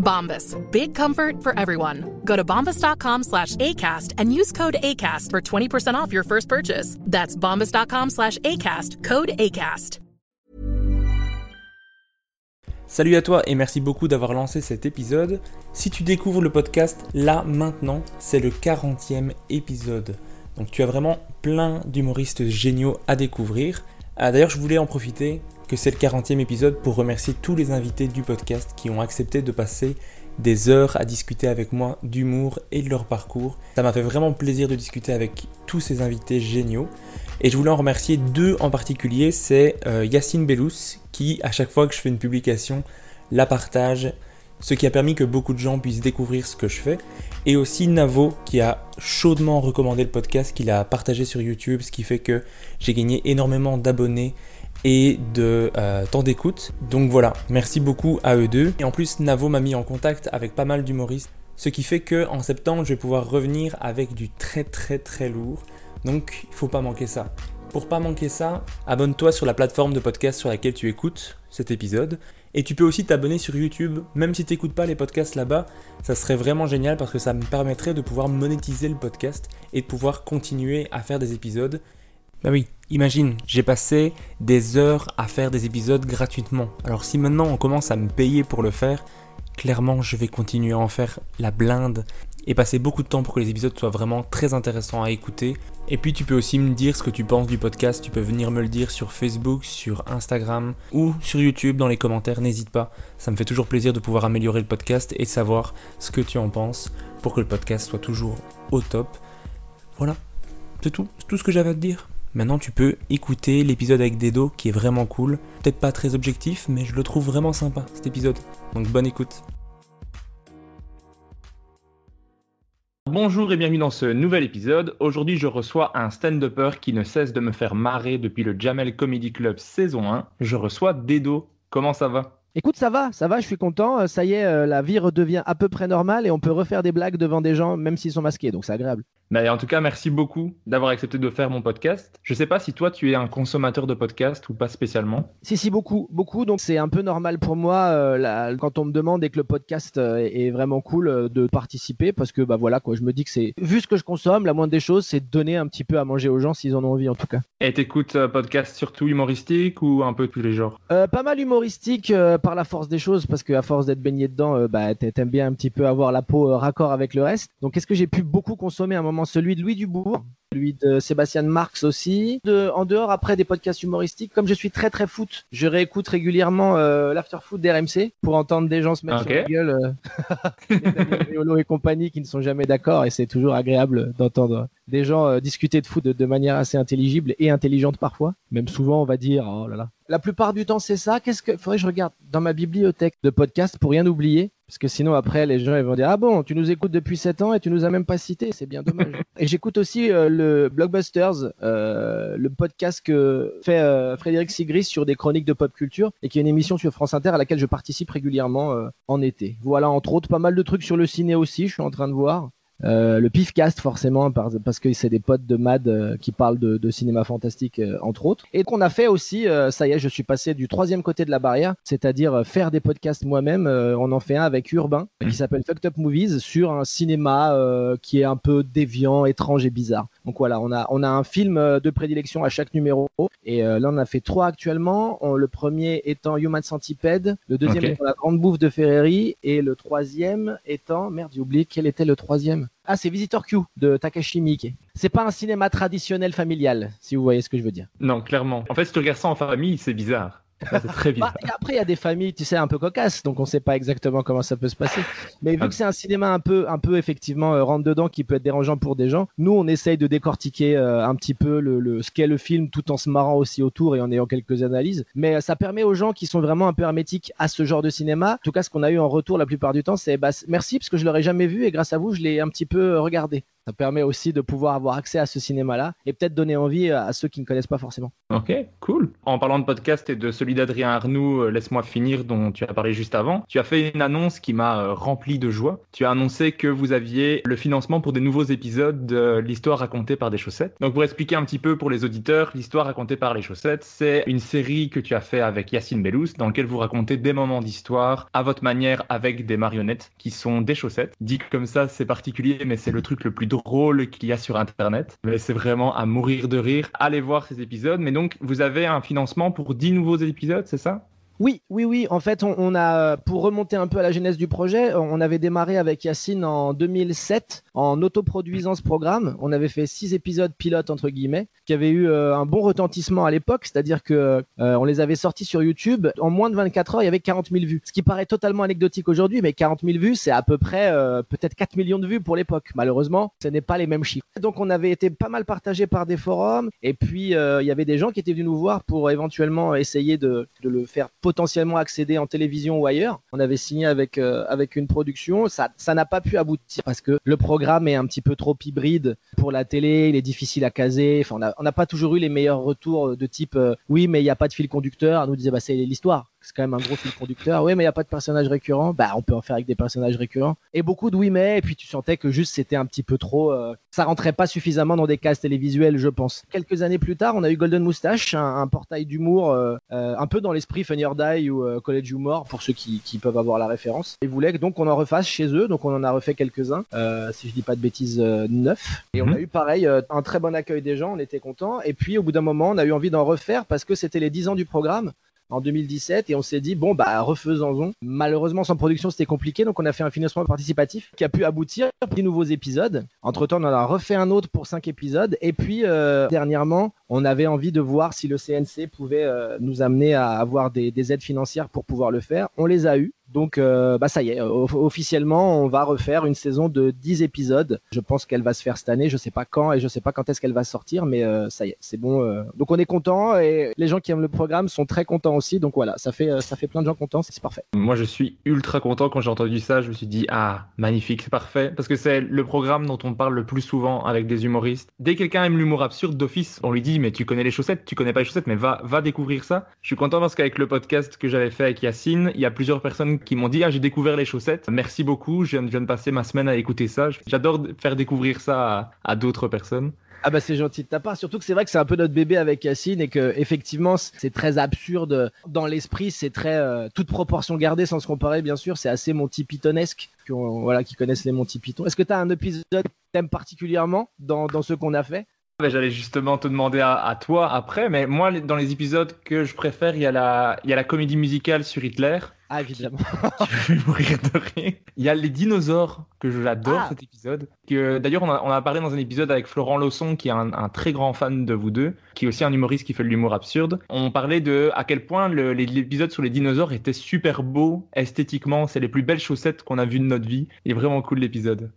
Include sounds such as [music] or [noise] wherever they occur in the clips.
Bombas. Big comfort for everyone. Go to bombas.com slash ACAST and use code ACAST for 20% off your first purchase. That's bombas.com slash ACAST. Code ACAST. Salut à toi et merci beaucoup d'avoir lancé cet épisode. Si tu découvres le podcast là maintenant, c'est le 40e épisode. Donc tu as vraiment plein d'humoristes géniaux à découvrir. Ah, D'ailleurs, je voulais en profiter que c'est le 40e épisode pour remercier tous les invités du podcast qui ont accepté de passer des heures à discuter avec moi d'humour et de leur parcours. Ça m'a fait vraiment plaisir de discuter avec tous ces invités géniaux. Et je voulais en remercier deux en particulier, c'est euh, Yacine Bellous qui, à chaque fois que je fais une publication, la partage, ce qui a permis que beaucoup de gens puissent découvrir ce que je fais. Et aussi Navo qui a chaudement recommandé le podcast, qu'il a partagé sur YouTube, ce qui fait que j'ai gagné énormément d'abonnés et de euh, temps d'écoute. Donc voilà, merci beaucoup à eux deux. Et en plus, Navo m'a mis en contact avec pas mal d'humoristes, ce qui fait que en septembre, je vais pouvoir revenir avec du très très très lourd. Donc il faut pas manquer ça. Pour pas manquer ça, abonne-toi sur la plateforme de podcast sur laquelle tu écoutes cet épisode. Et tu peux aussi t'abonner sur YouTube, même si tu n'écoutes pas les podcasts là-bas, ça serait vraiment génial parce que ça me permettrait de pouvoir monétiser le podcast et de pouvoir continuer à faire des épisodes. Bah oui, imagine, j'ai passé des heures à faire des épisodes gratuitement. Alors si maintenant on commence à me payer pour le faire, clairement je vais continuer à en faire la blinde et passer beaucoup de temps pour que les épisodes soient vraiment très intéressants à écouter. Et puis tu peux aussi me dire ce que tu penses du podcast, tu peux venir me le dire sur Facebook, sur Instagram ou sur YouTube dans les commentaires, n'hésite pas. Ça me fait toujours plaisir de pouvoir améliorer le podcast et de savoir ce que tu en penses pour que le podcast soit toujours au top. Voilà, c'est tout, c'est tout ce que j'avais à te dire. Maintenant tu peux écouter l'épisode avec Dedo qui est vraiment cool. Peut-être pas très objectif, mais je le trouve vraiment sympa cet épisode. Donc bonne écoute. Bonjour et bienvenue dans ce nouvel épisode. Aujourd'hui, je reçois un stand-upper qui ne cesse de me faire marrer depuis le Jamel Comedy Club saison 1. Je reçois Dedo. Comment ça va? Écoute, ça va, ça va, je suis content. Euh, Ça y est, euh, la vie redevient à peu près normale et on peut refaire des blagues devant des gens, même s'ils sont masqués, donc c'est agréable. Bah, en tout cas, merci beaucoup d'avoir accepté de faire mon podcast. Je sais pas si toi tu es un consommateur de podcast ou pas spécialement. Si, si, beaucoup, beaucoup. Donc c'est un peu normal pour moi euh, là, quand on me demande et que le podcast euh, est est vraiment cool euh, de participer parce que bah voilà quoi, je me dis que c'est vu ce que je consomme, la moindre des choses, c'est de donner un petit peu à manger aux gens s'ils en ont envie en tout cas. Et t'écoutes euh, podcast surtout humoristique ou un peu tous les genres? Pas mal humoristique par la force des choses parce que à force d'être baigné dedans, bah t'a- t'aimes bien un petit peu avoir la peau raccord avec le reste. Donc qu'est-ce que j'ai pu beaucoup consommer à un moment Celui de Louis Dubourg, celui de Sébastien Marx aussi. De, en dehors après des podcasts humoristiques, comme je suis très très foot, je réécoute régulièrement euh, l'after foot d'RMC pour entendre des gens se mettre sur la gueule, euh, [laughs] et compagnie qui ne sont jamais d'accord et c'est toujours agréable d'entendre des gens euh, discuter de foot de, de manière assez intelligible et intelligente parfois. Même souvent, on va dire, oh là là. La plupart du temps, c'est ça. Qu'est-ce que faudrait que je regarde dans ma bibliothèque de podcasts pour rien oublier Parce que sinon, après, les gens ils vont dire Ah bon, tu nous écoutes depuis 7 ans et tu nous as même pas cité. C'est bien dommage. [laughs] et j'écoute aussi euh, le Blockbusters, euh, le podcast que fait euh, Frédéric Sigris sur des chroniques de pop culture et qui est une émission sur France Inter à laquelle je participe régulièrement euh, en été. Voilà, entre autres, pas mal de trucs sur le ciné aussi. Je suis en train de voir. Le Pifcast forcément parce que c'est des potes de Mad qui parlent de, cinéma fantastique entre autres. Et qu'on a fait aussi, ça y est, je suis passé du troisième côté de la barrière, c'est-à-dire faire des podcasts moi-même. on en fait un avec Urbain qui s'appelle Fucked Up Movies sur un cinéma qui est un peu déviant, étrange et bizarre. Donc voilà, on a on a un film de prédilection à chaque numéro et là on a fait trois actuellement. le premier étant Human Centipede, le deuxième étant La Grande Bouffe de Ferreri et le troisième étant, merde, j'ai oublié quel était le troisième. Ah, c'est Visitor Q de Takashi Miike. C'est pas un cinéma traditionnel familial, si vous voyez ce que je veux dire. Non, clairement. En fait, si tu regardes ça en famille, c'est bizarre. C'est très bah, après, il y a des familles, tu sais, un peu cocasses, donc on sait pas exactement comment ça peut se passer. Mais vu ah. que c'est un cinéma un peu, un peu effectivement euh, rentre dedans, qui peut être dérangeant pour des gens, nous on essaye de décortiquer euh, un petit peu le, ce qu'est le film, tout en se marrant aussi autour et en ayant quelques analyses. Mais euh, ça permet aux gens qui sont vraiment un peu hermétiques à ce genre de cinéma. En tout cas, ce qu'on a eu en retour la plupart du temps, c'est bah, merci parce que je l'aurais jamais vu et grâce à vous, je l'ai un petit peu regardé. Ça permet aussi de pouvoir avoir accès à ce cinéma-là et peut-être donner envie à ceux qui ne connaissent pas forcément. Ok, cool. En parlant de podcast et de celui d'Adrien Arnoux, euh, Laisse-moi finir, dont tu as parlé juste avant, tu as fait une annonce qui m'a euh, rempli de joie. Tu as annoncé que vous aviez le financement pour des nouveaux épisodes de l'histoire racontée par des chaussettes. Donc pour expliquer un petit peu pour les auditeurs, l'histoire racontée par les chaussettes, c'est une série que tu as fait avec Yacine Bellous, dans laquelle vous racontez des moments d'histoire à votre manière avec des marionnettes qui sont des chaussettes. Dit comme ça, c'est particulier, mais c'est le truc le plus drôle qu'il y a sur Internet. Mais c'est vraiment à mourir de rire. Allez voir ces épisodes. Mais donc, vous avez un financement pour 10 nouveaux épisodes, c'est ça? Oui, oui, oui. En fait, on, a, pour remonter un peu à la genèse du projet, on avait démarré avec Yacine en 2007 en autoproduisant ce programme. On avait fait six épisodes pilotes entre guillemets, qui avaient eu euh, un bon retentissement à l'époque, c'est-à-dire que euh, on les avait sortis sur YouTube en moins de 24 heures, il y avait 40 000 vues. Ce qui paraît totalement anecdotique aujourd'hui, mais 40 000 vues, c'est à peu près euh, peut-être 4 millions de vues pour l'époque. Malheureusement, ce n'est pas les mêmes chiffres. Donc, on avait été pas mal partagé par des forums, et puis il y avait des gens qui étaient venus nous voir pour éventuellement essayer de, de le faire potentiellement accéder en télévision ou ailleurs. On avait signé avec, euh, avec une production. Ça, n'a pas pu aboutir parce que le programme est un petit peu trop hybride pour la télé. Il est difficile à caser. Enfin, on n'a pas toujours eu les meilleurs retours de type euh, oui, mais il n'y a pas de fil conducteur. On nous disait bah, c'est l'histoire c'est quand même un gros fil conducteur. Oui, mais il n'y a pas de personnage récurrent. Bah, on peut en faire avec des personnages récurrents. Et beaucoup de oui, mais. Et puis tu sentais que juste c'était un petit peu trop. Euh, ça rentrait pas suffisamment dans des cases télévisuelles, je pense. Quelques années plus tard, on a eu Golden Moustache, un, portail d'humour euh, euh, un peu dans l'esprit Funny or Die ou College Humor pour ceux qui, qui, peuvent avoir la référence. Ils voulaient donc on en refasse chez eux. Donc on en a refait quelques-uns, si je dis pas de bêtises, neuf. Et on mhm. a eu pareil un très bon accueil des gens. On était contents. Et puis au bout d'un moment, on a eu envie d'en refaire parce que c'était les 10 ans du programme en 2017 et on s'est dit bon bah refaisons-en. Malheureusement sans production c'était compliqué donc on a fait un financement participatif qui a pu aboutir à des nouveaux épisodes. Entre temps on en a refait un autre pour cinq épisodes et puis euh, dernièrement on avait envie de voir si le CNC pouvait euh, nous amener à avoir des, des aides financières pour pouvoir le faire. On les a eu donc, euh, bah ça y est, officiellement, on va refaire une saison de 10 épisodes. Je pense qu'elle va se faire cette année. Je sais pas quand et je sais pas quand est-ce qu'elle va sortir, mais euh, ça y est, c'est bon. Euh. Donc, on est content et les gens qui aiment le programme sont très contents aussi. Donc voilà, ça fait ça fait plein de gens contents, c'est parfait. Moi, je suis ultra content quand j'ai entendu ça. Je me suis dit ah magnifique, c'est parfait parce que c'est le programme dont on parle le plus souvent avec des humoristes. Dès que quelqu'un aime l'humour absurde d'office, on lui dit mais tu connais les chaussettes, tu connais pas les chaussettes, mais va va découvrir ça. Je suis content parce qu'avec le podcast que j'avais fait avec Yacine, il y a plusieurs personnes qui m'ont dit ah j'ai découvert les chaussettes. Merci beaucoup. Je viens, de passer ma semaine à écouter ça. J'adore faire découvrir ça à, d'autres personnes. Ah bah c'est gentil de ta part, surtout que c'est vrai que c'est un peu notre bébé avec Yacine et que effectivement c'est très absurde dans l'esprit, c'est très euh, toute proportion gardée sans se comparer bien sûr, c'est assez Monty Pythonesque, qui, voilà, qui connaissent les Monty Python. Est-ce que tu as un épisode que t'aimes particulièrement dans, dans ce qu'on a fait? J'allais justement te demander à, toi après, mais moi dans les épisodes que je préfère, il y a la, il y a la comédie musicale sur Hitler. Ah, évidemment. [laughs] je vais mourir de rire. Il y a les dinosaures, que j'adore ah. cet épisode. Que, d'ailleurs, on a, on a, parlé dans un épisode avec Florent Lawson, qui est un, un, très grand fan de vous deux, qui est aussi un humoriste qui fait de l'humour absurde. On parlait de à quel point l'épisode sur les dinosaures était super beau esthétiquement. C'est les plus belles chaussettes qu'on a vues de notre vie. Il est vraiment cool l'épisode.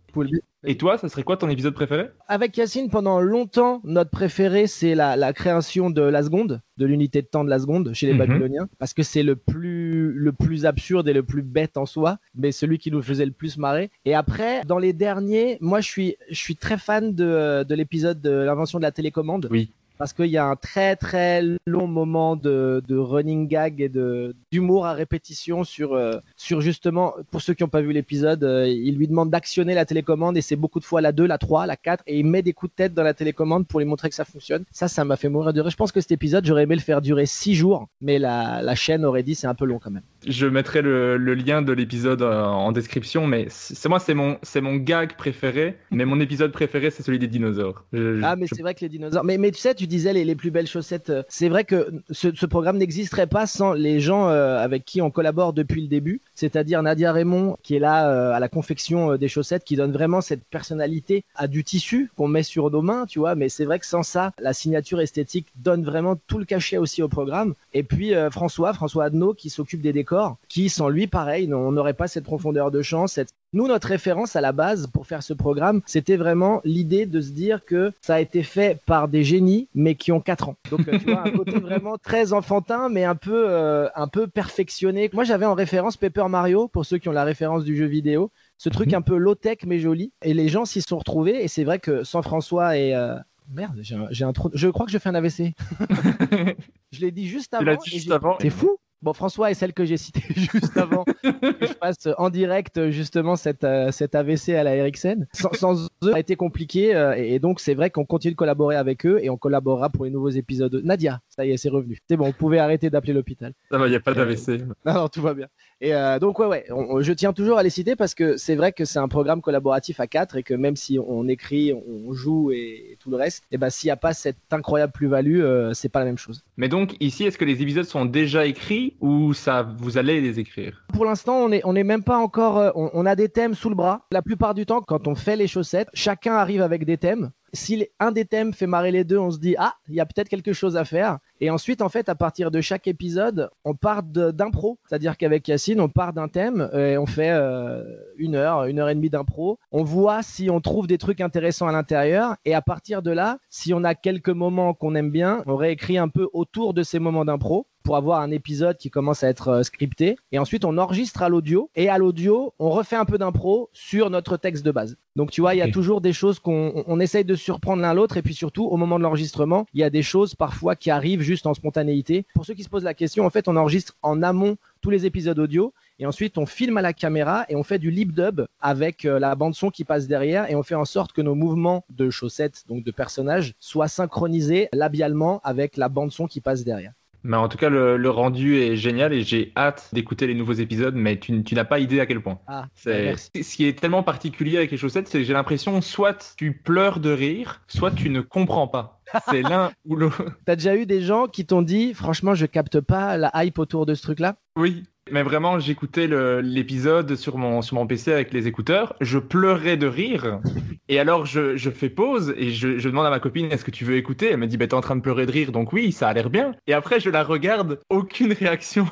Et toi, ça serait quoi ton épisode préféré? Avec Yacine, pendant longtemps, notre préféré, c'est la, la, création de la seconde, de l'unité de temps de la seconde chez les mhm. Babyloniens, parce que c'est le plus, le plus absurde et le plus bête en soi, mais celui qui nous faisait le plus marrer. Et après, dans les derniers, moi, je suis, je suis très fan de, de l'épisode de l'invention de la télécommande. Oui parce qu'il y a un très très long moment de, de running gag et de d'humour à répétition sur euh, sur justement pour ceux qui n'ont pas vu l'épisode, euh, il lui demande d'actionner la télécommande et c'est beaucoup de fois la 2, la 3, la 4 et il met des coups de tête dans la télécommande pour lui montrer que ça fonctionne. Ça, ça m'a fait mourir de rire. Je pense que cet épisode, j'aurais aimé le faire durer 6 jours, mais la, la chaîne aurait dit c'est un peu long quand même. Je mettrai le, le lien de l'épisode euh, en description, mais c'est moi, c'est mon, c'est mon gag préféré, mais mon épisode préféré, c'est celui des dinosaures. Je- Ah, mais je- c'est vrai que les dinosaures. Mais, mais tu sais, tu disais les, plus belles chaussettes. euh, C'est vrai que ce, programme n'existerait pas sans les gens euh, avec qui on collabore depuis le début. C'est-à-dire Nadia Raymond, qui est là euh, à la confection des chaussettes, qui donne vraiment cette personnalité à du tissu qu'on met sur nos mains, tu vois. Mais c'est vrai que sans ça, la signature esthétique donne vraiment tout le cachet aussi au programme. Et puis François, François Adenau, qui s'occupe des décors, qui sans lui, pareil, on n'aurait pas cette profondeur de champ, cette nous, notre référence à la base pour faire ce programme, c'était vraiment l'idée de se dire que ça a été fait par des génies, mais qui ont 4 ans. Donc, euh, tu vois, un [laughs] côté vraiment très enfantin, mais un peu, euh, un peu perfectionné. Moi, j'avais en référence Paper Mario, pour ceux qui ont la référence du jeu vidéo. Ce truc un peu low-tech, mais joli. Et les gens s'y sont retrouvés. Et c'est vrai que sans François et... euh, Merde, j'ai un, j'ai un trou. Je crois que je fais un AVC. [laughs] je l'ai dit juste avant. l'as dit juste avant. C'est fou. Bon, François est celle que j'ai citée [laughs] juste avant que je fasse en direct justement cette, euh, AVC à la Ericsson. Sans, sans eux, ça a été compliqué euh, et donc c'est vrai qu'on continue de collaborer avec eux et on collaborera pour les nouveaux épisodes. Nadia, ça y est, c'est revenu. C'est bon, vous pouvez arrêter d'appeler l'hôpital. Ça va, il n'y a pas d'AVC. [laughs] Non, non, tout va bien. Et euh, donc ouais, ouais, on- on- je tiens toujours à les citer parce que c'est vrai que c'est un programme collaboratif à quatre et que même si on écrit, on joue et, et tout le reste, et ben s'il n'y a pas cette incroyable plus-value, euh, c'est pas la même chose. Mais donc, ici, est-ce que les épisodes sont déjà écrits ou ça, vous allez les écrire? Pour l'instant, on est, on est même pas encore. euh, On, on a des thèmes sous le bras. La plupart du temps, quand on fait les chaussettes, chacun arrive avec des thèmes. Si un des thèmes fait marrer les deux, on se dit ah, il y a peut-être quelque chose à faire. Et ensuite, en fait, à partir de chaque épisode, on part d'impro. C'est-à-dire qu'avec Yacine, on part d'un thème et on fait euh, une heure, une heure et demie d'impro. On voit si on trouve des trucs intéressants à l'intérieur. Et à partir de là, si on a quelques moments qu'on aime bien, on réécrit un peu autour de ces moments d'impro pour avoir un épisode qui commence à être euh, scripté. Et ensuite, on enregistre à l'audio. Et à l'audio, on refait un peu d'impro sur notre texte de base. Donc, tu vois, il y a toujours des choses qu'on on- on essaye de surprendre l'un l'autre. Et puis surtout, au moment de l'enregistrement, il y a des choses parfois qui arrivent juste en spontanéité. Pour ceux qui se posent la question, en fait, on enregistre en amont tous les épisodes audio. Et ensuite, on filme à la caméra et on fait du lip dub avec euh, la bande son qui passe derrière et on fait en sorte que nos mouvements de chaussettes, donc de personnages, soient synchronisés labialement avec la bande son qui passe derrière. Mais en tout cas, le, le rendu est génial et j'ai hâte d'écouter les nouveaux épisodes, mais tu, tu n'as pas idée à quel point. Ah, C'est merci. [laughs] ce qui est tellement particulier avec les chaussettes, c'est que j'ai l'impression soit tu pleures de rire, soit tu ne comprends pas. C'est [laughs] l'un ou l'autre. T'as déjà eu des gens qui t'ont dit, franchement, je capte pas la hype autour de ce truc-là? Oui, mais vraiment, j'écoutais l'épisode sur mon, sur mon PC avec les écouteurs, je pleurais de rire, et alors je, je fais pause et je, je demande à ma copine est-ce que tu veux écouter? Elle me dit bah, t'es en train de pleurer de rire, donc oui, ça a l'air bien. Et après, je la regarde, aucune réaction.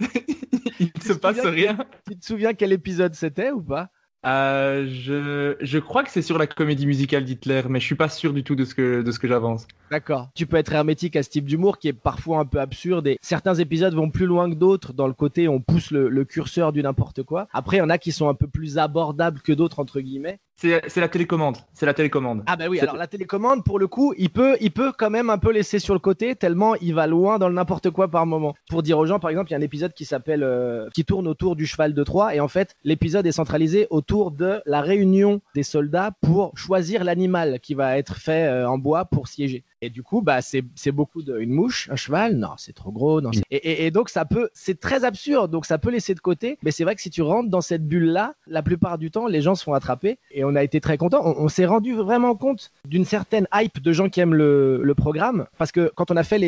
[laughs] Il ne se passe rien. Tu te souviens quel épisode c'était ou pas? Euh, je, je crois que c'est sur la comédie musicale d'Hitler, mais je suis pas sûr du tout de ce que, de ce j'avance. D'accord. Tu peux être hermétique à ce type d'humour qui est parfois un peu absurde et certains épisodes vont plus loin que d'autres dans le côté on pousse le, le curseur du n'importe quoi. Après, il y en a qui sont un peu plus abordables que d'autres, entre guillemets. C'est la télécommande. C'est la télécommande. Ah bah oui, alors la télécommande, pour le coup, il peut, il peut quand même un peu laisser sur le côté tellement il va loin dans le n'importe quoi par moment. Pour dire aux gens, par exemple, il y a un épisode qui s'appelle, euh, qui tourne autour du cheval de Troie et en fait, l'épisode est centralisé autour de la réunion des soldats pour choisir l'animal qui va être fait euh, en bois pour siéger. Et du coup, bah c'est beaucoup de une mouche, un cheval, non, c'est trop gros, non. c'est- Et, et, et donc ça peut, c'est très absurde, donc ça peut laisser de côté. Mais c'est vrai que si tu rentres dans cette bulle là, la plupart du temps, les gens se font attraper. Et on a été très contents. On, on s'est rendu vraiment compte d'une certaine hype de gens qui aiment le, le programme, parce que quand on a fait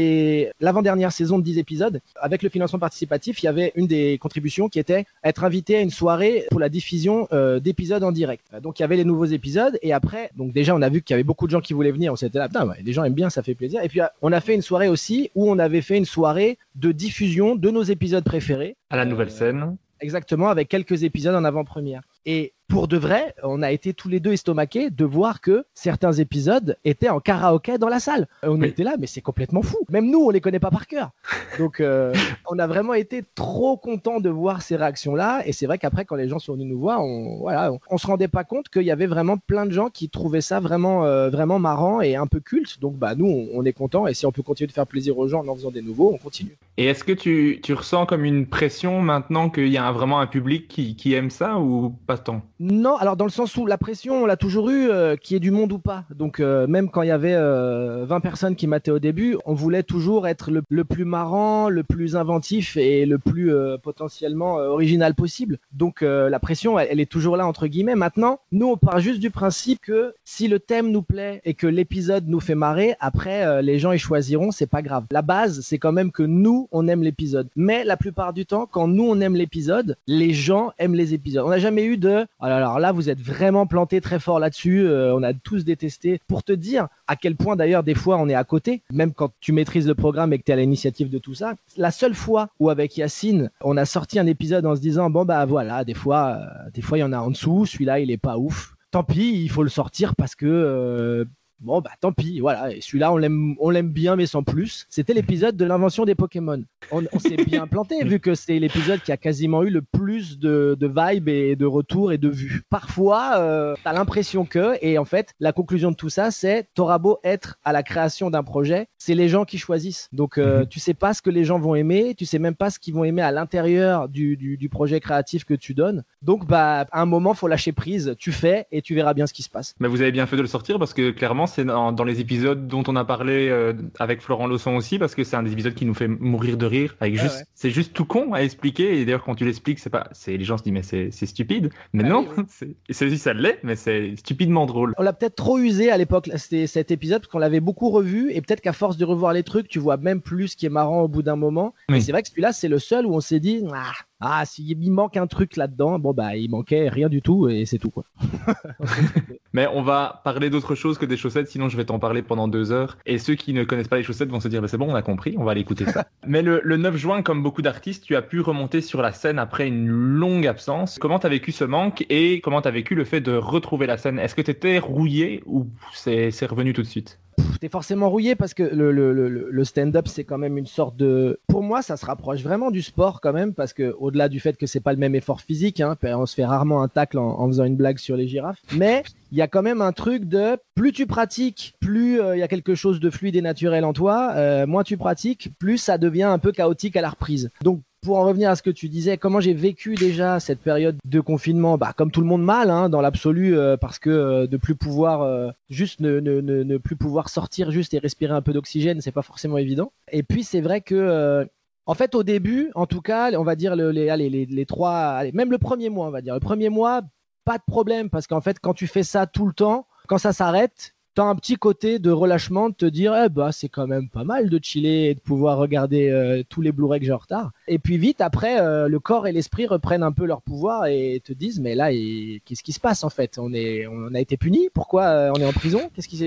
l'avant-dernière saison de 10 épisodes, avec le financement participatif, il y avait une des contributions qui était être invité à une soirée pour la diffusion euh, d'épisodes en direct. Donc il y avait les nouveaux épisodes et après, donc déjà on a vu qu'il y avait beaucoup de gens qui voulaient venir. On s'était là, putain, ouais, les gens aiment bien, ça fait plaisir. Et puis euh, on a fait une soirée aussi où on avait fait une soirée de diffusion de nos épisodes préférés. À la nouvelle Euh, scène. Exactement, avec quelques épisodes en avant-première. Et pour de vrai, on a été tous les deux estomaqués de voir que certains épisodes étaient en karaoké dans la salle. On était là, mais c'est complètement fou. Même nous, on les connaît pas par cœur. Donc, euh, [laughs] on a vraiment été trop contents de voir ces réactions-là. Et c'est vrai qu'après, quand les gens sont venus nous voir, on, voilà, on, se rendait pas compte qu'il y avait vraiment plein de gens qui trouvaient ça vraiment, euh, vraiment marrant et un peu culte. Donc, bah, nous, on, on est contents. Et si on peut continuer de faire plaisir aux gens en en faisant des nouveaux, on continue. Et est-ce que tu, tu, ressens comme une pression maintenant qu'il y a vraiment un public qui, qui, aime ça ou pas tant? Non, alors dans le sens où la pression, on l'a toujours eu, euh, qui est du monde ou pas. Donc euh, même quand il y avait euh, 20 personnes qui mataient au début, on voulait toujours être le, le plus marrant, le plus inventif et le plus euh, potentiellement euh, original possible. Donc la pression, elle, est toujours là entre guillemets. Maintenant, nous, on part juste du principe que si le thème nous plaît et que l'épisode nous fait marrer, après les gens y choisiront, c'est pas grave. La base, c'est quand même que nous, on aime l'épisode. Mais la plupart du temps, quand nous, on aime l'épisode, les gens aiment les épisodes. On n'a jamais eu de alors là, vous êtes vraiment planté très fort là-dessus. Euh, on a tous détesté. Pour te dire à quel point, d'ailleurs, des fois, on est à côté, même quand tu maîtrises le programme et que tu es à l'initiative de tout ça. La seule fois où, avec Yacine, on a sorti un épisode en se disant bon, bah voilà, des fois, euh, des fois, il y en a en dessous. Celui-là, il est pas ouf tant pis, il faut le sortir parce que euh, bon bah tant pis, voilà. Et celui-là, on l'aime, on l'aime bien, mais sans plus. C'était l'épisode de l'invention des Pokémon. On, on s'est bien [laughs] planté vu que c'est l'épisode qui a quasiment eu le plus de, de vibes et de retours et de vues. Parfois, euh, t'as l'impression que, et en fait, la conclusion de tout ça, c'est t'auras beau être à la création d'un projet, c'est les gens qui choisissent. Donc, euh, tu sais pas ce que les gens vont aimer, tu sais même pas ce qu'ils vont aimer à l'intérieur du, du, du projet créatif que tu donnes. Donc, bah, à un moment, faut lâcher prise. Tu fais et tu verras bien ce qui se passe. Mais vous avez bien fait de le sortir parce que clairement, c'est dans, dans, les épisodes dont on a parlé euh, avec Florent Lawson aussi, parce que c'est un des épisodes qui nous fait mourir de rire. Avec juste, ouais. c'est juste tout con à expliquer. Et d'ailleurs, quand tu l'expliques, c'est pas, c'est les gens se disent mais c'est, c'est stupide. Mais ah, non, oui, oui. [laughs] c'est ça l'est, mais c'est stupidement drôle. On l'a peut-être trop usé à l'époque cet épisode parce qu'on l'avait beaucoup revu et peut-être qu'à force de revoir les trucs, tu vois même plus ce qui est marrant au bout d'un moment. Oui. Et c'est vrai que celui-là, c'est le seul où on s'est dit ah, ah, s'il manque un truc là-dedans, bon bah il manquait rien du tout et c'est tout quoi. [laughs] Mais on va parler d'autre chose que des chaussettes, sinon je vais t'en parler pendant deux heures. Et ceux qui ne connaissent pas les chaussettes vont se dire, bah, c'est bon, on a compris, on va aller écouter ça. [laughs] Mais le, le, 9 juin, comme beaucoup d'artistes, tu as pu remonter sur la scène après une longue absence. Comment t'as vécu ce manque et comment t'as vécu le fait de retrouver la scène? Est-ce que t'étais rouillé ou c'est revenu tout de suite? T'es forcément rouillé parce que le, stand-up c'est quand même une sorte de pour moi ça se rapproche vraiment du sport quand même parce que au-delà du fait que c'est pas le même effort physique hein, on se fait rarement un tacle en, faisant une blague sur les girafes mais il y a quand même un truc de plus tu pratiques, plus il euh, y a quelque chose de fluide et naturel en toi, euh, moins tu pratiques, plus ça devient un peu chaotique à la reprise. Donc pour en revenir à ce que tu disais, comment j'ai vécu déjà cette période de confinement Bah comme tout le monde mal, hein, dans l'absolu, euh, parce que euh, de plus pouvoir euh, juste ne, ne, ne, plus pouvoir sortir juste et respirer un peu d'oxygène, c'est pas forcément évident. Et puis c'est vrai que en fait, au début, en tout cas, on va dire le, les, les, les trois, même le premier mois, on va dire. Le premier mois, pas de problème, parce qu'en fait, quand tu fais ça tout le temps, quand ça s'arrête, t'as un petit côté de relâchement, de te dire, eh bah, c'est quand même pas mal de chiller et de pouvoir regarder euh, tous les Blu-ray que j'ai en retard. Et puis vite, après, euh, le corps et l'esprit reprennent un peu leur pouvoir et te disent, mais là, qu'est-ce qui se passe, en fait? On est, on a été puni? Pourquoi euh, on est en prison? Qu'est-ce qui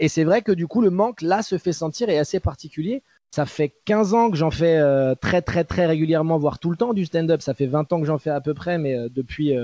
et c'est vrai que du coup, le manque, là, se fait sentir et assez particulier. Ça fait 15 ans que j'en fais très très très régulièrement, voire tout le temps du stand-up. Ça fait 20 ans que j'en fais à peu près, mais depuis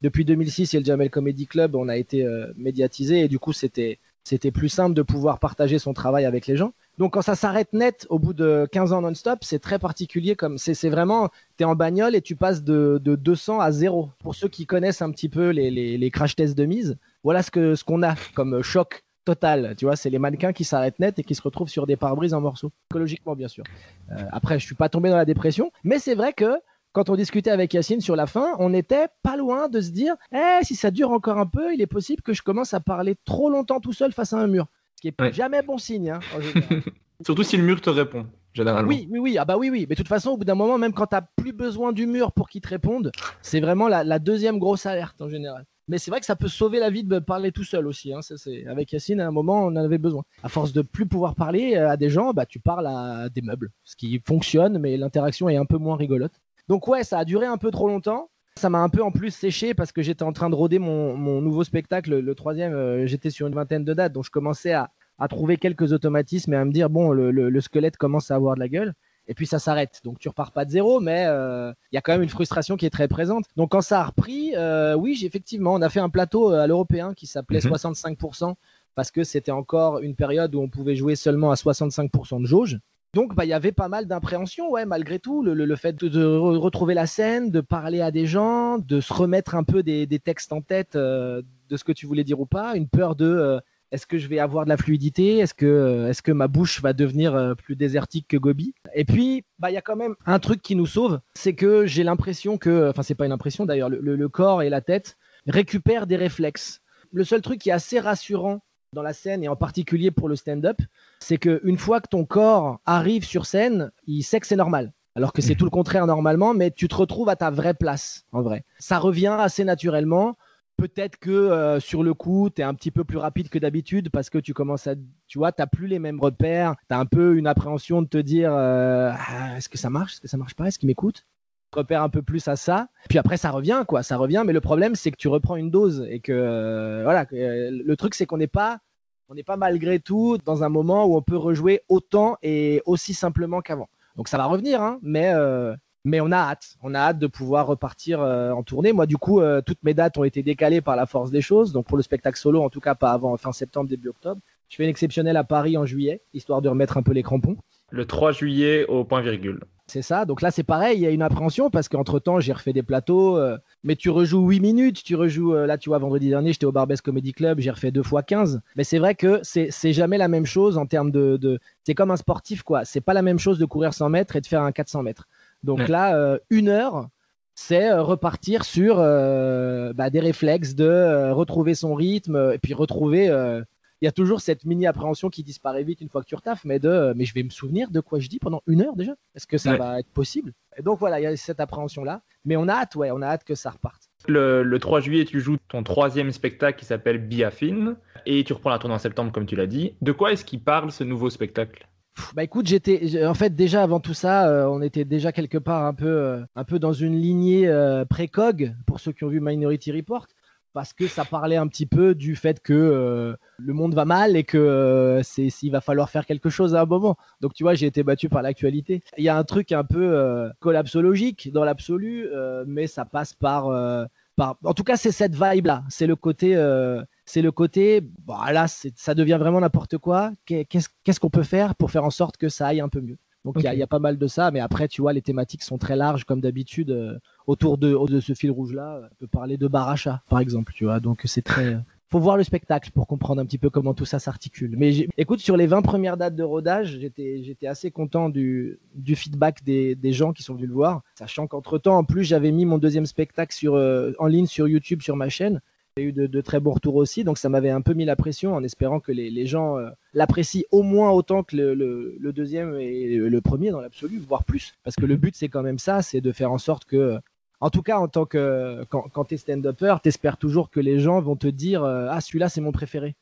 depuis 2006 et le Jamel Comedy Club, on a été médiatisé et du coup c'était c'était plus simple de pouvoir partager son travail avec les gens. Donc quand ça s'arrête net au bout de 15 ans non-stop, c'est très particulier comme c'est vraiment tu es en bagnole et tu passes de, de 200 à 0. Pour ceux qui connaissent un petit peu les, crash tests de mise, voilà ce ce qu'on a comme choc total. Tu vois, c'est les mannequins qui s'arrêtent net et qui se retrouvent sur des pare-brises en morceaux. Écologiquement, bien sûr. Euh, après, je suis pas tombé dans la dépression, mais c'est vrai que quand on discutait avec Yacine sur la fin, on n'était pas loin de se dire eh, si ça dure encore un peu, il est possible que je commence à parler trop longtemps tout seul face à un mur. Ce qui est ouais. jamais bon signe. Hein, [laughs] Surtout si le mur te répond. Généralement. Oui, oui, oui, ah bah oui, oui. Mais de toute façon, au bout d'un moment, même quand tu n'as plus besoin du mur pour qu'il te réponde, c'est vraiment la, la, deuxième grosse alerte en général. Mais c'est vrai que ça peut sauver la vie de parler tout seul aussi. Hein. c'est Avec Yacine, à un moment, on en avait besoin. À force de plus pouvoir parler à des gens, bah, tu parles à des meubles, ce qui fonctionne, mais l'interaction est un peu moins rigolote. Donc ouais, ça a duré un peu trop longtemps. Ça m'a un peu en plus séché parce que j'étais en train de roder mon, mon nouveau spectacle, le troisième. Euh, j'étais sur une vingtaine de dates, donc je commençais à, à trouver quelques automatismes et à me dire bon, le, le, le, squelette commence à avoir de la gueule. et puis ça s'arrête. Donc tu repars pas de zéro, mais euh, il y a quand même une frustration qui est très présente. Donc quand ça a repris, euh, oui, effectivement, on a fait un plateau à l'européen qui s'appelait 65% parce que c'était encore une période où on pouvait jouer seulement à 65% de jauge. Donc, bah, il y avait pas mal d'impréhension, ouais, malgré tout. Le, fait de, retrouver la scène, de parler à des gens, de se remettre un peu des, textes en tête de ce que tu voulais dire ou pas, une peur de est-ce que je vais avoir de la fluidité? Est-ce que, euh, est que ma bouche va devenir euh, plus désertique que Gobi? Et puis, bah, il y a quand même un truc qui nous sauve, c'est que j'ai l'impression que, enfin, c'est pas une impression d'ailleurs, le, corps et la tête récupèrent des réflexes. Le seul truc qui est assez rassurant dans la scène et en particulier pour le stand-up, c'est qu'une fois que ton corps arrive sur scène, il sait que c'est normal. Alors que c'est tout le contraire normalement, mais tu te retrouves à ta vraie place, en vrai. Ça revient assez naturellement. Peut-être que euh, sur le coup, tu es un petit peu plus rapide que d'habitude parce que tu commences à, tu vois, tu plus les mêmes repères, tu as un peu une appréhension de te dire euh, ah, est-ce que ça marche, est-ce que ça marche pas, est-ce qu'il m'écoute? Tu repères un peu plus à ça, puis après ça revient quoi, ça revient, mais le problème c'est que tu reprends une dose et que euh, voilà, le truc c'est qu'on n'est pas on n'est pas malgré tout dans un moment où on peut rejouer autant et aussi simplement qu'avant. Donc ça va revenir, hein, mais mais on a hâte. On a hâte de pouvoir repartir euh, en tournée. Moi, du coup, euh, toutes mes dates ont été décalées par la force des choses. Donc, pour le spectacle solo, en tout cas, pas avant fin septembre, début octobre. Je fais une exceptionnelle à Paris en juillet, histoire de remettre un peu les crampons. Le 3 juillet au point virgule. C'est ça. Donc là, c'est pareil. Il y a une appréhension parce qu'entre temps, j'ai refait des plateaux. Euh, mais tu rejoues 8 minutes. Tu rejoues. là, tu vois, vendredi dernier, j'étais au Barbès Comedy Club. J'ai refait deux fois 15. Mais c'est vrai que c'est jamais la même chose en termes de. de... C'est comme un sportif, quoi. C'est pas la même chose de courir 100 mètres et de faire un 400 mètres. Donc là, euh, une heure, c'est euh, repartir sur euh, bah, des réflexes de retrouver son rythme et puis retrouver. Il y a toujours cette mini appréhension qui disparaît vite une fois que tu retaffes, mais de mais je vais me souvenir de quoi je dis pendant une heure déjà. Est-ce que ça va être possible? Et donc voilà, il y a cette appréhension là, mais on a hâte, ouais, on a hâte que ça reparte. Le, le, 3 juillet, tu joues ton troisième spectacle qui s'appelle Biafine et tu reprends la tournée en septembre, comme tu l'as dit. De quoi est-ce qu'il parle ce nouveau spectacle? Bah écoute, j'étais en fait déjà avant tout ça, euh, on était déjà quelque part un peu, euh, un peu dans une lignée euh, précog pour ceux qui ont vu Minority Report, parce que ça parlait un petit peu du fait que le monde va mal et que c'est s'il va falloir faire quelque chose à un moment. Donc tu vois, j'ai été battu par l'actualité. Il y a un truc un peu collapsologique dans l'absolu, mais ça passe par, par, en tout cas c'est cette vibe là, c'est le côté c'est le côté, bah là, ça devient vraiment n'importe quoi. Qu'est-ce qu'on peut faire pour faire en sorte que ça aille un peu mieux? Donc il y, a pas mal de ça, mais après, tu vois, les thématiques sont très larges, comme d'habitude. Euh, autour de, de, ce fil rouge-là, on peut parler de Baracha, par exemple, tu vois. Donc c'est très. faut voir le spectacle pour comprendre un petit peu comment tout ça s'articule. Mais écoute, sur les 20 premières dates de rodage, j'étais assez content du, du feedback des, des, gens qui sont venus le voir, sachant qu'entre temps, en plus, j'avais mis mon deuxième spectacle sur, euh, en ligne sur YouTube sur ma chaîne. J'ai eu de, très bons retours aussi, donc ça m'avait un peu mis la pression en espérant que les, gens euh, l'apprécient au moins autant que le, deuxième et le premier dans l'absolu, voire plus. Parce que le but, c'est quand même ça, c'est de faire en sorte que, en tout cas, en tant que quand, quand tu es stand-upper, tu espères toujours que les gens vont te dire euh, Ah, celui-là, c'est mon préféré.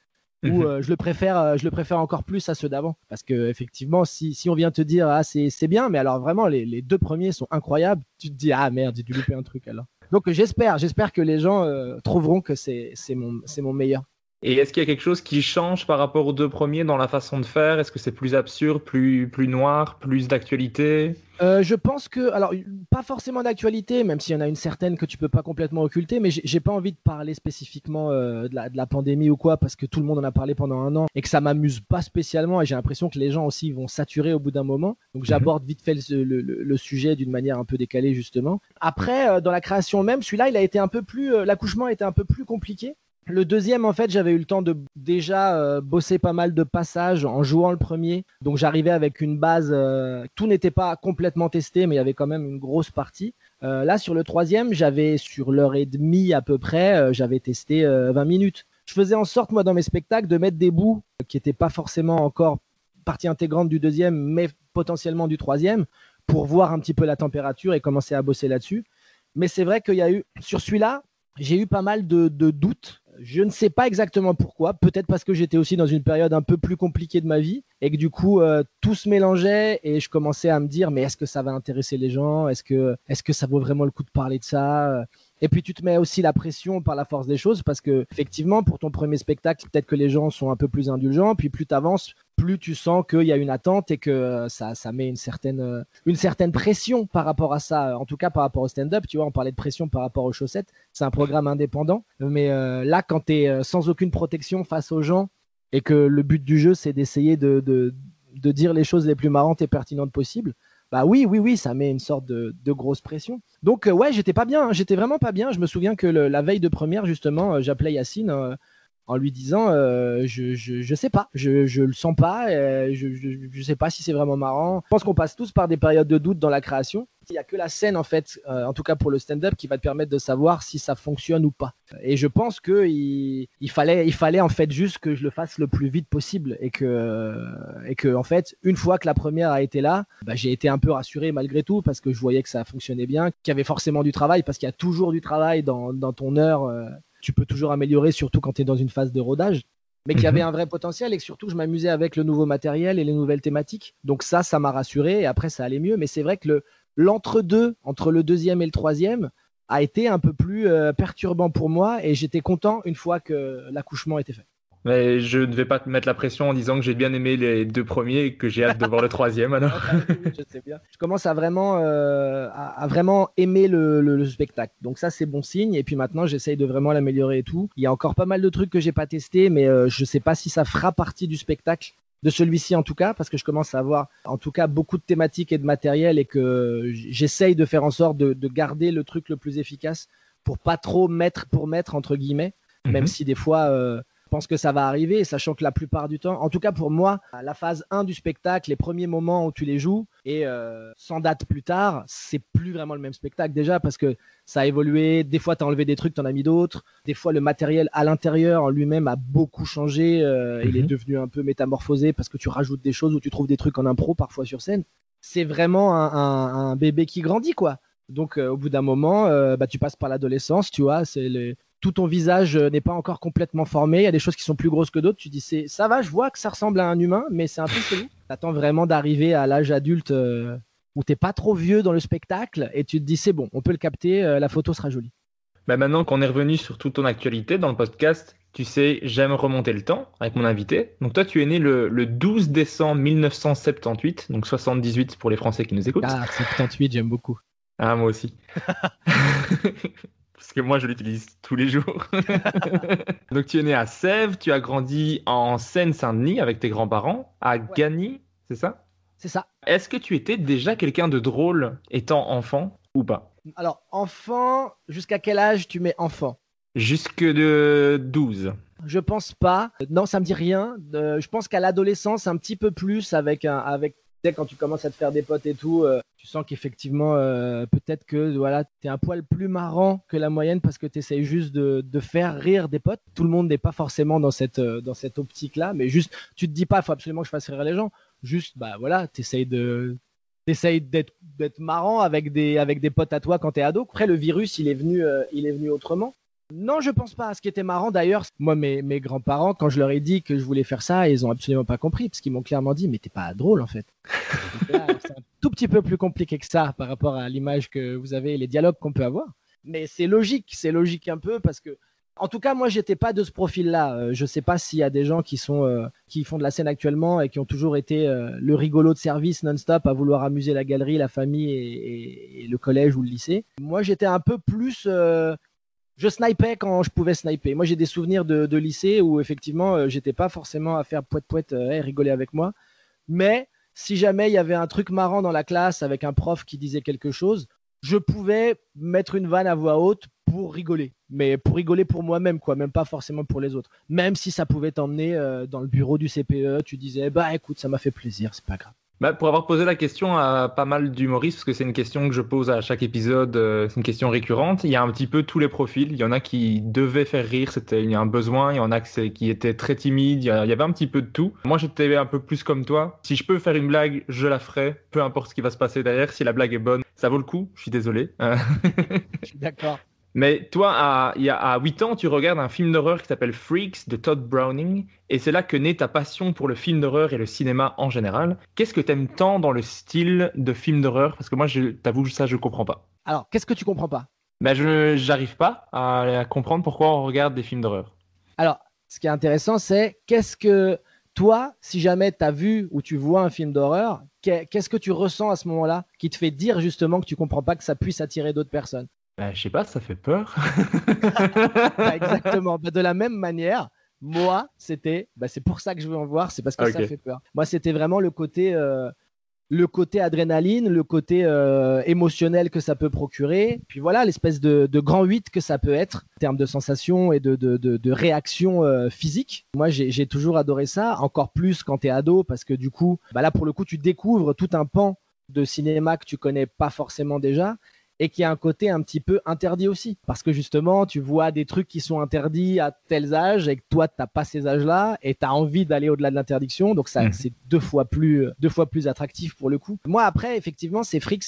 Ou mhm. euh, je le préfère, je le préfère encore plus à ceux d'avant, parce que effectivement, si, si on vient te dire ah c'est bien, mais alors vraiment les, les, deux premiers sont incroyables, tu te dis ah merde j'ai dû louper un truc alors. Donc j'espère, j'espère que les gens euh, trouveront que c'est mon, mon meilleur. Et est-ce qu'il y a quelque chose qui change par rapport aux deux premiers dans la façon de faire? Est-ce que c'est plus absurde, plus, plus noir, plus d'actualité? Euh, Je pense que, alors, pas forcément d'actualité, même s'il y en a une certaine que tu peux pas complètement occulter, mais j'ai pas envie de parler spécifiquement euh, de, la, de, la, pandémie ou quoi, parce que tout le monde en a parlé pendant un an et que ça m'amuse pas spécialement, et j'ai l'impression que les gens aussi vont saturer au bout d'un moment. Donc mhm. j'aborde vite fait le, le, le, sujet d'une manière un peu décalée, justement. Après, euh, dans la création même, celui-là, il a été un peu plus, l'accouchement a été un peu plus compliqué le deuxième, en fait, j'avais eu le temps de déjà euh, bosser pas mal de passages en jouant le premier. Donc j'arrivais avec une base, euh, tout n'était pas complètement testé, mais il y avait quand même une grosse partie. Euh, là, sur le troisième, j'avais sur l'heure et demie à peu près, j'avais testé 20 minutes. Je faisais en sorte, moi, dans mes spectacles, de mettre des bouts qui n'étaient pas forcément encore partie intégrante du deuxième, mais potentiellement du troisième, pour voir un petit peu la température et commencer à bosser là-dessus. Mais c'est vrai qu'il y a eu, sur celui-là, j'ai eu pas mal de doutes je ne sais pas exactement pourquoi. Peut-être parce que j'étais aussi dans une période un peu plus compliquée de ma vie et que du coup euh, tout se mélangeait et je commençais à me dire mais est-ce que ça va intéresser les gens? Est-ce que est-ce que ça vaut vraiment le coup de parler de ça? Et puis tu te mets aussi la pression par la force des choses parce que effectivement pour ton premier spectacle peut-être que les gens sont un peu plus indulgents puis plus tu avances plus tu sens qu'il y a une attente et que euh, ça, ça met une certaine, euh, une certaine pression par rapport à ça. En tout cas, par rapport au stand-up, tu vois, on parlait de pression par rapport aux chaussettes. C'est un programme indépendant. Mais euh, là, quand tu es sans aucune protection face aux gens et que le but du jeu, c'est d'essayer de, de, de, dire les choses les plus marrantes et pertinentes possibles, bah oui, oui, oui, ça met une sorte de, grosse pression. Donc, ouais, j'étais pas bien, hein. j'étais vraiment pas bien. Je me souviens que la veille de première, justement, j'appelais Yacine en lui disant euh, je, je, sais pas, je, je le sens pas, euh, je, je, sais pas si c'est vraiment marrant. Je pense qu'on passe tous par des périodes de doute dans la création. Il y a que la scène en fait, euh, en tout cas pour le stand-up, qui va te permettre de savoir si ça fonctionne ou pas. Et je pense que il, il, fallait, il fallait en fait juste que je le fasse le plus vite possible et que et que en fait une fois que la première a été là, bah, j'ai été un peu rassuré malgré tout parce que je voyais que ça fonctionnait bien, qu'il y avait forcément du travail parce qu'il y a toujours du travail dans, dans ton heure tu peux toujours améliorer, surtout quand tu es dans une phase de rodage. Mais qu'il y avait mhm. un vrai potentiel et que surtout je m'amusais avec le nouveau matériel et les nouvelles thématiques. Donc ça, ça m'a rassuré et après ça allait mieux. Mais c'est vrai que l'entre-deux, entre le deuxième et le troisième, a été un peu plus euh, perturbant pour moi et j'étais content une fois que l'accouchement était fait. Mais je ne vais pas te mettre la pression en disant que j'ai bien aimé les deux premiers et que j'ai hâte de voir le troisième alors. [laughs] je sais bien. Je commence à vraiment, euh, à, vraiment aimer le, le, spectacle. Donc ça c'est bon signe. Et puis maintenant j'essaye de vraiment l'améliorer et tout. Il y a encore pas mal de trucs que j'ai pas testé, mais euh, je sais pas si ça fera partie du spectacle de celui-ci en tout cas, parce que je commence à avoir en tout cas beaucoup de thématiques et de matériel et que j'essaye de faire en sorte de, de, garder le truc le plus efficace pour pas trop mettre pour mettre entre guillemets, même mhm. si des fois euh, pense que ça va arriver, sachant que la plupart du temps, en tout cas pour moi, la phase 1 du spectacle, les premiers moments où tu les joues, et euh, sans date plus tard, c'est plus vraiment le même spectacle déjà parce que ça a évolué. Des fois, tu as enlevé des trucs, tu en as mis d'autres. Des fois, le matériel à l'intérieur en lui-même a beaucoup changé. Euh, il est mhm. devenu un peu métamorphosé parce que tu rajoutes des choses ou tu trouves des trucs en impro parfois sur scène. C'est vraiment un, bébé qui grandit, quoi. Donc, euh, au bout d'un moment, bah, tu passes par l'adolescence, tu vois. C'est les, tout ton visage euh, n'est pas encore complètement formé. Il y a des choses qui sont plus grosses que d'autres. Tu dis, c'est, ça va, je vois que ça ressemble à un humain, mais c'est un peu chelou. [laughs] T'attends vraiment d'arriver à l'âge adulte euh, où t'es pas trop vieux dans le spectacle et tu te dis, c'est bon, on peut le capter, euh, la photo sera jolie. Bah maintenant qu'on est revenu sur toute ton actualité dans le podcast, tu sais, j'aime remonter le temps avec mon invité. Donc toi, tu es né le, le 12 décembre 1978, donc 78 pour les Français qui nous écoutent. Ah, 78, j'aime beaucoup. Ah, moi aussi. [laughs] parce que moi je l'utilise tous les jours. [laughs] Donc tu es né à Sèvres, tu as grandi en Seine-Saint-Denis avec tes grands-parents, à Gagny, c'est ça? C'est ça. Est-ce que tu étais déjà quelqu'un de drôle étant enfant ou pas? Alors enfant, jusqu'à quel âge tu mets enfant? Jusque de 12. Je pense pas. Non, ça me dit rien. Euh, je pense qu'à l'adolescence, un petit peu plus avec un, avec quand tu commences à te faire des potes et tout, euh, tu sens qu'effectivement, euh, peut-être que voilà, tu es un poil plus marrant que la moyenne parce que tu essayes juste de, faire rire des potes. Tout le monde n'est pas forcément dans cette, euh, cette optique-là, mais juste, tu te dis pas, il faut absolument que je fasse rire les gens. Juste, bah voilà, tu essayes de. T'essayes d'être, d'être marrant avec des, avec des potes à toi quand t'es ado. Après, le virus, il est venu, il est venu autrement. Non, je pense pas. Ce qui était marrant d'ailleurs, moi, mes, mes grands-parents, quand je leur ai dit que je voulais faire ça, ils ont absolument pas compris, parce qu'ils m'ont clairement dit, mais t'es pas drôle en fait. [laughs] c'est un tout petit peu plus compliqué que ça par rapport à l'image que vous avez et les dialogues qu'on peut avoir. Mais c'est logique, c'est logique un peu parce que, en tout cas, moi, j'étais pas de ce profil-là. Euh, je sais pas s'il y a des gens qui sont, euh, qui font de la scène actuellement et qui ont toujours été euh, le rigolo de service non-stop à vouloir amuser la galerie, la famille et, et le collège ou le lycée. Moi, j'étais un peu plus je snipais quand je pouvais sniper. Moi, j'ai des souvenirs de, lycée où effectivement, euh, j'étais pas forcément à faire poète poète et rigoler avec moi. Mais si jamais il y avait un truc marrant dans la classe avec un prof qui disait quelque chose, je pouvais mettre une vanne à voix haute pour rigoler. Mais pour rigoler pour moi-même, quoi, même pas forcément pour les autres. Même si ça pouvait t'emmener euh, dans le bureau du CPE, tu disais, bah écoute, ça m'a fait plaisir, c'est pas grave. Bah, pour avoir posé la question à pas mal d'humoristes, parce que c'est une question que je pose à chaque épisode, euh, c'est une question récurrente, il y a un petit peu tous les profils. Il y en a qui devaient faire rire, c'était il y a un besoin, il y en a qui étaient très timides, il y avait un petit peu de tout. Moi j'étais un peu plus comme toi. Si je peux faire une blague, je la ferai, peu importe ce qui va se passer derrière. Si la blague est bonne, ça vaut le coup, je suis désolé. je suis d'accord. Mais toi, à, il y a, à 8 ans, tu regardes un film d'horreur qui s'appelle Freaks de Todd Browning, et c'est là que naît ta passion pour le film d'horreur et le cinéma en général. Qu'est-ce que tu aimes tant dans le style de film d'horreur? Parce que moi, je t'avoue, ça, je comprends pas. Alors, qu'est-ce que tu comprends pas? Ben, je j'arrive pas à, comprendre pourquoi on regarde des films d'horreur. Alors, ce qui est intéressant, c'est qu'est-ce que Toi, si jamais tu as vu ou tu vois un film d'horreur, qu'est-ce que tu ressens à ce moment-là qui te fait dire justement que tu comprends pas que ça puisse attirer d'autres personnes? Bah, Je sais pas, ça fait peur. [laughs] Bah, exactement. Bah, de la même manière, moi, c'était, c'est pour ça que je veux en voir, c'est parce que ça fait peur. Moi, c'était vraiment le côté, euh, le côté adrénaline, le côté euh, émotionnel que ça peut procurer, puis voilà l'espèce de, grand 8 que ça peut être en termes de sensations et de, de, réactions euh, physiques. Moi, j'ai toujours adoré ça, encore plus quand tu es ado, parce que du coup, bah là, pour le coup, tu découvres tout un pan de cinéma que tu connais pas forcément déjà et qui a un côté un petit peu interdit aussi. Parce que justement, tu vois des trucs qui sont interdits à tels âges et que toi, tu n'as pas ces âges-là et tu as envie d'aller au-delà de l'interdiction. Donc, ça, mmh. c'est deux fois, plus, deux fois plus attractif pour le coup. Moi, après, effectivement, c'est Frix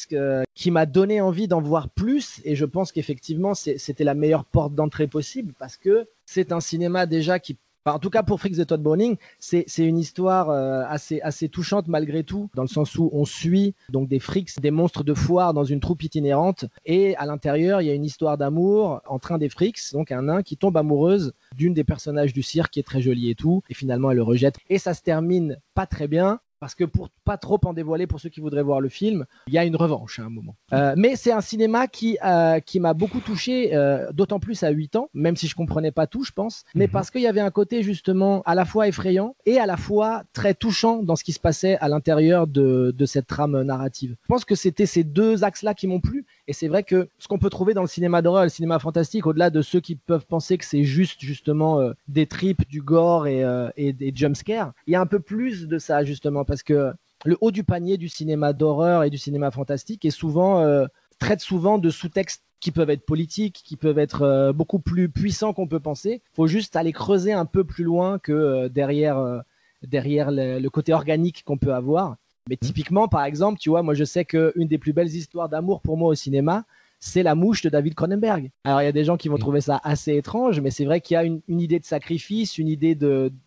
qui m'a donné envie d'en voir plus et je pense qu'effectivement, c'était la meilleure porte d'entrée possible parce que c'est un cinéma déjà qui en tout cas, pour Freaks de Todd Browning, c'est une histoire euh, assez, assez touchante malgré tout, dans le sens où on suit donc des freaks, des monstres de foire dans une troupe itinérante, et à l'intérieur, il y a une histoire d'amour entre un des freaks, donc un nain, qui tombe amoureuse d'une des personnages du cirque qui est très jolie et tout, et finalement elle le rejette. Et ça se termine pas très bien, parce que pour pas trop en dévoiler pour ceux qui voudraient voir le film, il y a une revanche à un moment. Euh, mais c'est un cinéma qui, euh, qui m'a beaucoup touché, euh, d'autant plus à 8 ans, même si je comprenais pas tout, je pense, mais mhm. parce qu'il y avait un côté justement à la fois effrayant et à la fois très touchant dans ce qui se passait à l'intérieur de, de cette trame narrative. Je pense que c'était ces deux axes-là qui m'ont plu, et c'est vrai que ce qu'on peut trouver dans le cinéma d'horreur, le cinéma fantastique, au-delà de ceux qui peuvent penser que c'est juste justement des tripes, du gore et, et des jumpscares, il y a un peu plus de ça justement parce que le haut du panier du cinéma d'horreur et du cinéma fantastique est souvent euh, traite souvent de sous-textes qui peuvent être politiques, qui peuvent être euh, beaucoup plus puissants qu'on peut penser. Il faut juste aller creuser un peu plus loin que euh, derrière derrière le, côté organique qu'on peut avoir. Mais mmh. typiquement, par exemple, tu vois, moi je sais qu'une des plus belles histoires d'amour pour moi au cinéma, c'est La Mouche de David Cronenberg. Alors il y a des gens qui vont mmh. trouver ça assez étrange, mais c'est vrai qu'il y a une, une, idée de sacrifice, une idée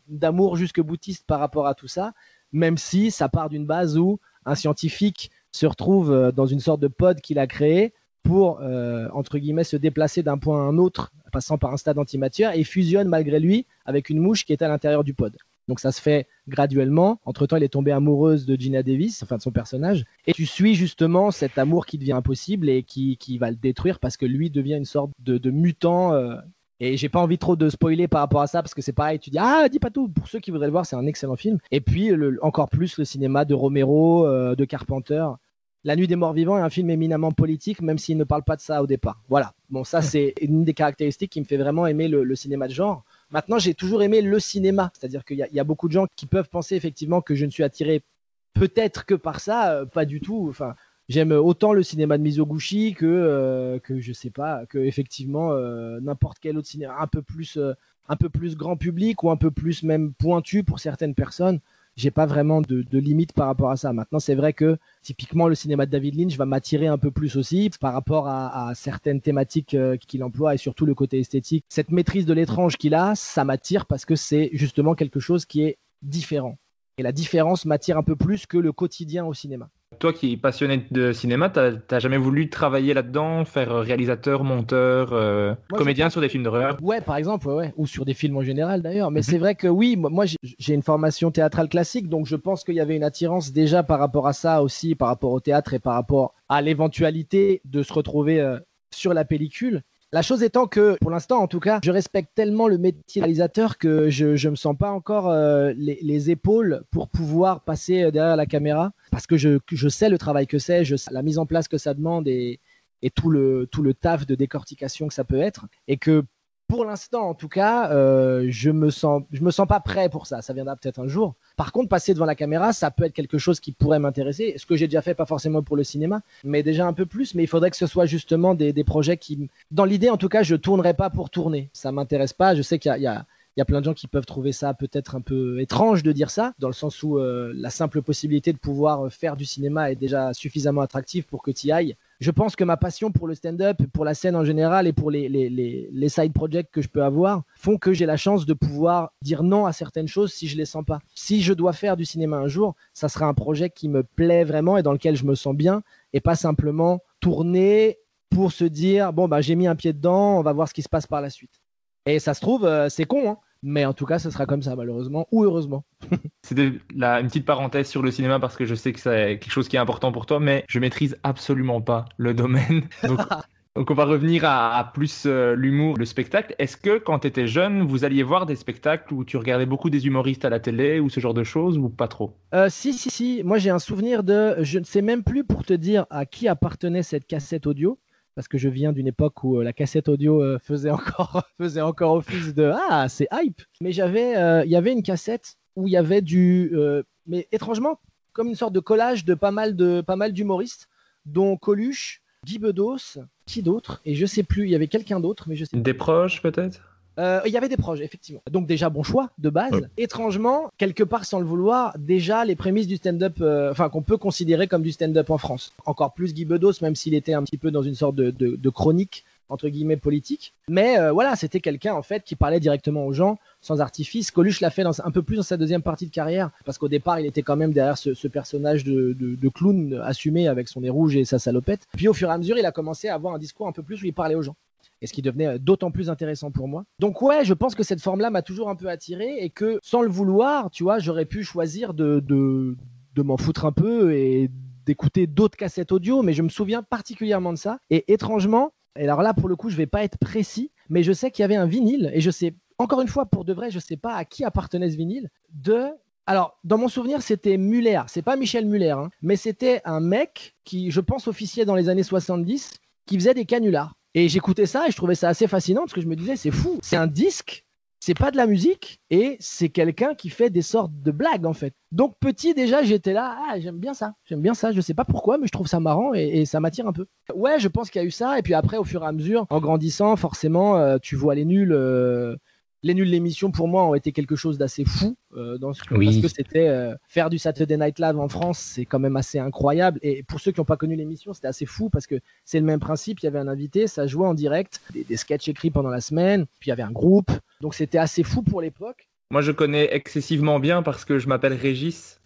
d'amour jusque boutiste par rapport à tout ça même si ça part d'une base où un scientifique se retrouve euh, dans une sorte de pod qu'il a créé pour, euh, entre guillemets, se déplacer d'un point à un autre, passant par un stade antimatière, et fusionne malgré lui avec une mouche qui est à l'intérieur du pod. Donc ça se fait graduellement. Entre-temps, il est tombé amoureuse de Gina Davis, enfin de son personnage. Et tu suis justement cet amour qui devient impossible et qui, va le détruire parce que lui devient une sorte de, mutant euh, et j'ai pas envie trop de spoiler par rapport à ça parce que c'est pareil, tu dis ah dis pas tout. Pour ceux qui voudraient le voir, c'est un excellent film. Et puis encore plus le cinéma de Romero, euh, de Carpenter. La Nuit des Morts Vivants est un film éminemment politique, même s'il ne parle pas de ça au départ. Voilà. Bon, ça c'est une des caractéristiques qui me fait vraiment aimer le, cinéma de genre. Maintenant, j'ai toujours aimé le cinéma, c'est-à-dire qu'il y, a beaucoup de gens qui peuvent penser effectivement que je ne suis attiré peut-être que par ça, euh, pas du tout. Enfin, j'aime autant le cinéma de Mizoguchi que euh, que je sais pas que effectivement euh, n'importe quel autre cinéma. Un peu plus euh, un peu plus grand public ou un peu plus même pointu pour certaines personnes j'ai pas vraiment de, limite par rapport à ça. Maintenant c'est vrai que typiquement le cinéma de David Lynch va m'attirer un peu plus aussi par rapport à, à certaines thématiques qu'il emploie et surtout le côté esthétique. Cette maîtrise de l'étrange qu'il a ça m'attire parce que c'est justement quelque chose qui est différent. Et la différence m'attire un peu plus que le quotidien au cinéma toi qui es passionné de cinéma, t'as jamais voulu travailler là-dedans, faire réalisateur, monteur, euh, comédien sur des films d'horreur? Ouais, par exemple, ouais, ou sur des films en général d'ailleurs. Mais mhm. c'est vrai que oui, moi j'ai une formation théâtrale classique, donc je pense qu'il y avait une attirance déjà par rapport à ça aussi, par rapport au théâtre et par rapport à l'éventualité de se retrouver euh, sur la pellicule. La chose étant que, pour l'instant en tout cas, je respecte tellement le métier de réalisateur que je ne me sens pas encore euh, les, épaules pour pouvoir passer euh, derrière la caméra parce que je, sais le travail que c'est, je sais la mise en place que ça demande et, et tout, le, tout le taf de décortication que ça peut être. Et que pour l'instant, en tout cas, euh, je me sens, je me sens pas prêt pour ça. Ça viendra peut-être un jour. Par contre, passer devant la caméra, ça peut être quelque chose qui pourrait m'intéresser. Ce que j'ai déjà fait, pas forcément pour le cinéma, mais déjà un peu plus. Mais il faudrait que ce soit justement des, projets qui, dans l'idée, en tout cas, je tournerai pas pour tourner. Ça m'intéresse pas. Je sais qu'il y a il y a plein de gens qui peuvent trouver ça peut-être un peu étrange de dire ça, dans le sens où euh, la simple possibilité de pouvoir euh, faire du cinéma est déjà suffisamment attractive pour que tu y ailles. Je pense que ma passion pour le stand-up, pour la scène en général et pour les, les, les, side projects que je peux avoir font que j'ai la chance de pouvoir dire non à certaines choses si je les sens pas. Si je dois faire du cinéma un jour, ça sera un projet qui me plaît vraiment et dans lequel je me sens bien et pas simplement tourner pour se dire bon bah j'ai mis un pied dedans, on va voir ce qui se passe par la suite. Et ça se trouve, euh, c'est con, hein, Mais en tout cas, ce sera comme ça, malheureusement, ou heureusement. [laughs] C'était la, une petite parenthèse sur le cinéma parce que je sais que c'est quelque chose qui est important pour toi, mais je maîtrise absolument pas le domaine. [laughs] Donc, donc on va revenir à, à plus euh, l'humour, le spectacle. Est-ce que quand tu étais jeune, vous alliez voir des spectacles où tu regardais beaucoup des humoristes à la télé ou ce genre de choses ou pas trop? Euh, si, si, si. Moi, j'ai un souvenir de. Je ne sais même plus pour te dire à qui appartenait cette cassette audio. Parce que je viens d'une époque où euh, la cassette audio euh, [laughs] [laughs] faisait, encore, office de Ah, c'est hype. Mais j'avais, euh, il y avait une cassette où il y avait du. mais étrangement, comme une sorte de collage de pas mal, de, pas mal d'humoristes, dont Coluche, Guy Bedos, qui d'autre? Et je sais plus, il y avait quelqu'un d'autre, mais je sais Des proches peut-être? Euh, il y avait des proches, effectivement. Donc déjà, bon choix de base. Ouais. Étrangement, quelque part sans le vouloir, déjà les prémices du stand-up, euh, enfin qu'on peut considérer comme du stand-up en France. Encore plus Guy Bedos, même s'il était un petit peu dans une sorte de, de- de chronique entre guillemets politique. Mais euh, voilà, c'était quelqu'un en fait qui parlait directement aux gens, sans artifice. Coluche l'a fait dans, un peu plus dans sa deuxième partie de carrière, parce qu'au départ, il était quand même derrière ce, ce personnage de, de- de clown assumé avec son nez rouge et sa salopette. Puis au fur et à mesure, il a commencé à avoir un discours un peu plus où il parlait aux gens et ce qui devenait euh, d'autant plus intéressant pour moi. Donc ouais, je pense que cette forme-là m'a toujours un peu attiré et que sans le vouloir, tu vois, j'aurais pu choisir de, de, de m'en foutre un peu et d'écouter d'autres cassettes audio, mais je me souviens particulièrement de ça. Et étrangement, et alors là pour le coup, je vais pas être précis, mais je sais qu'il y avait un vinyle et je sais, encore une fois, pour de vrai, je sais pas à qui appartenait ce vinyle, de alors, dans mon souvenir, c'était Muller. C'est pas Michel Muller, hein, mais c'était un mec qui, je pense, officiait dans les années 70, qui faisait des canulars. Et j'écoutais ça et je trouvais ça assez fascinant parce que je me disais, c'est fou, c'est un disque, c'est pas de la musique et c'est quelqu'un qui fait des sortes de blagues en fait. Donc petit déjà, j'étais là, ah, j'aime bien ça, j'aime bien ça, je sais pas pourquoi, mais je trouve ça marrant et, ça m'attire un peu. Ouais, je pense qu'il y a eu ça et puis après, au fur et à mesure, en grandissant, forcément, euh, tu vois les nuls. euh, les nuls l'émission pour moi ont été quelque chose d'assez fou euh, dans ce- Oui. parce que c'était euh, faire du Saturday Night Live en France, c'est quand même assez incroyable. Et pour ceux qui n'ont pas connu l'émission, c'était assez fou parce que c'est le même principe. Il y avait un invité, ça jouait en direct, des, des sketchs écrits pendant la semaine, puis il y avait un groupe. Donc c'était assez fou pour l'époque. Moi je connais excessivement bien parce que je m'appelle Régis.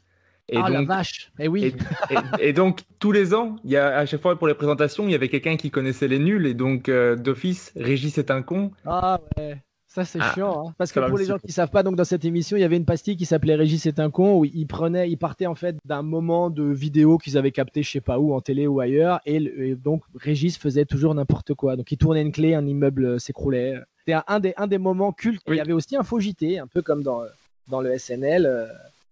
Et ah la donc, vache Eh oui Et, et- et donc, tous les ans, il y a, à chaque fois pour les présentations, il y avait quelqu'un qui connaissait les nuls. Et donc, euh, d'office, Régis est un con. Ah ouais ça c'est Ah, chiant, hein. parce que pour les gens qui savent pas, donc dans cette émission, il y avait une pastille qui s'appelait Régis est un con, où il prenait, il partait en fait d'un moment de vidéo qu'ils avaient capté, je sais pas où, en télé ou ailleurs, et, donc Régis faisait toujours n'importe quoi. Donc il tournait une clé, un immeuble euh, s'écroulait. C'était un, des, un des moments cultes. Il y avait aussi un faux JT, un peu comme dans, dans le SNL. euh.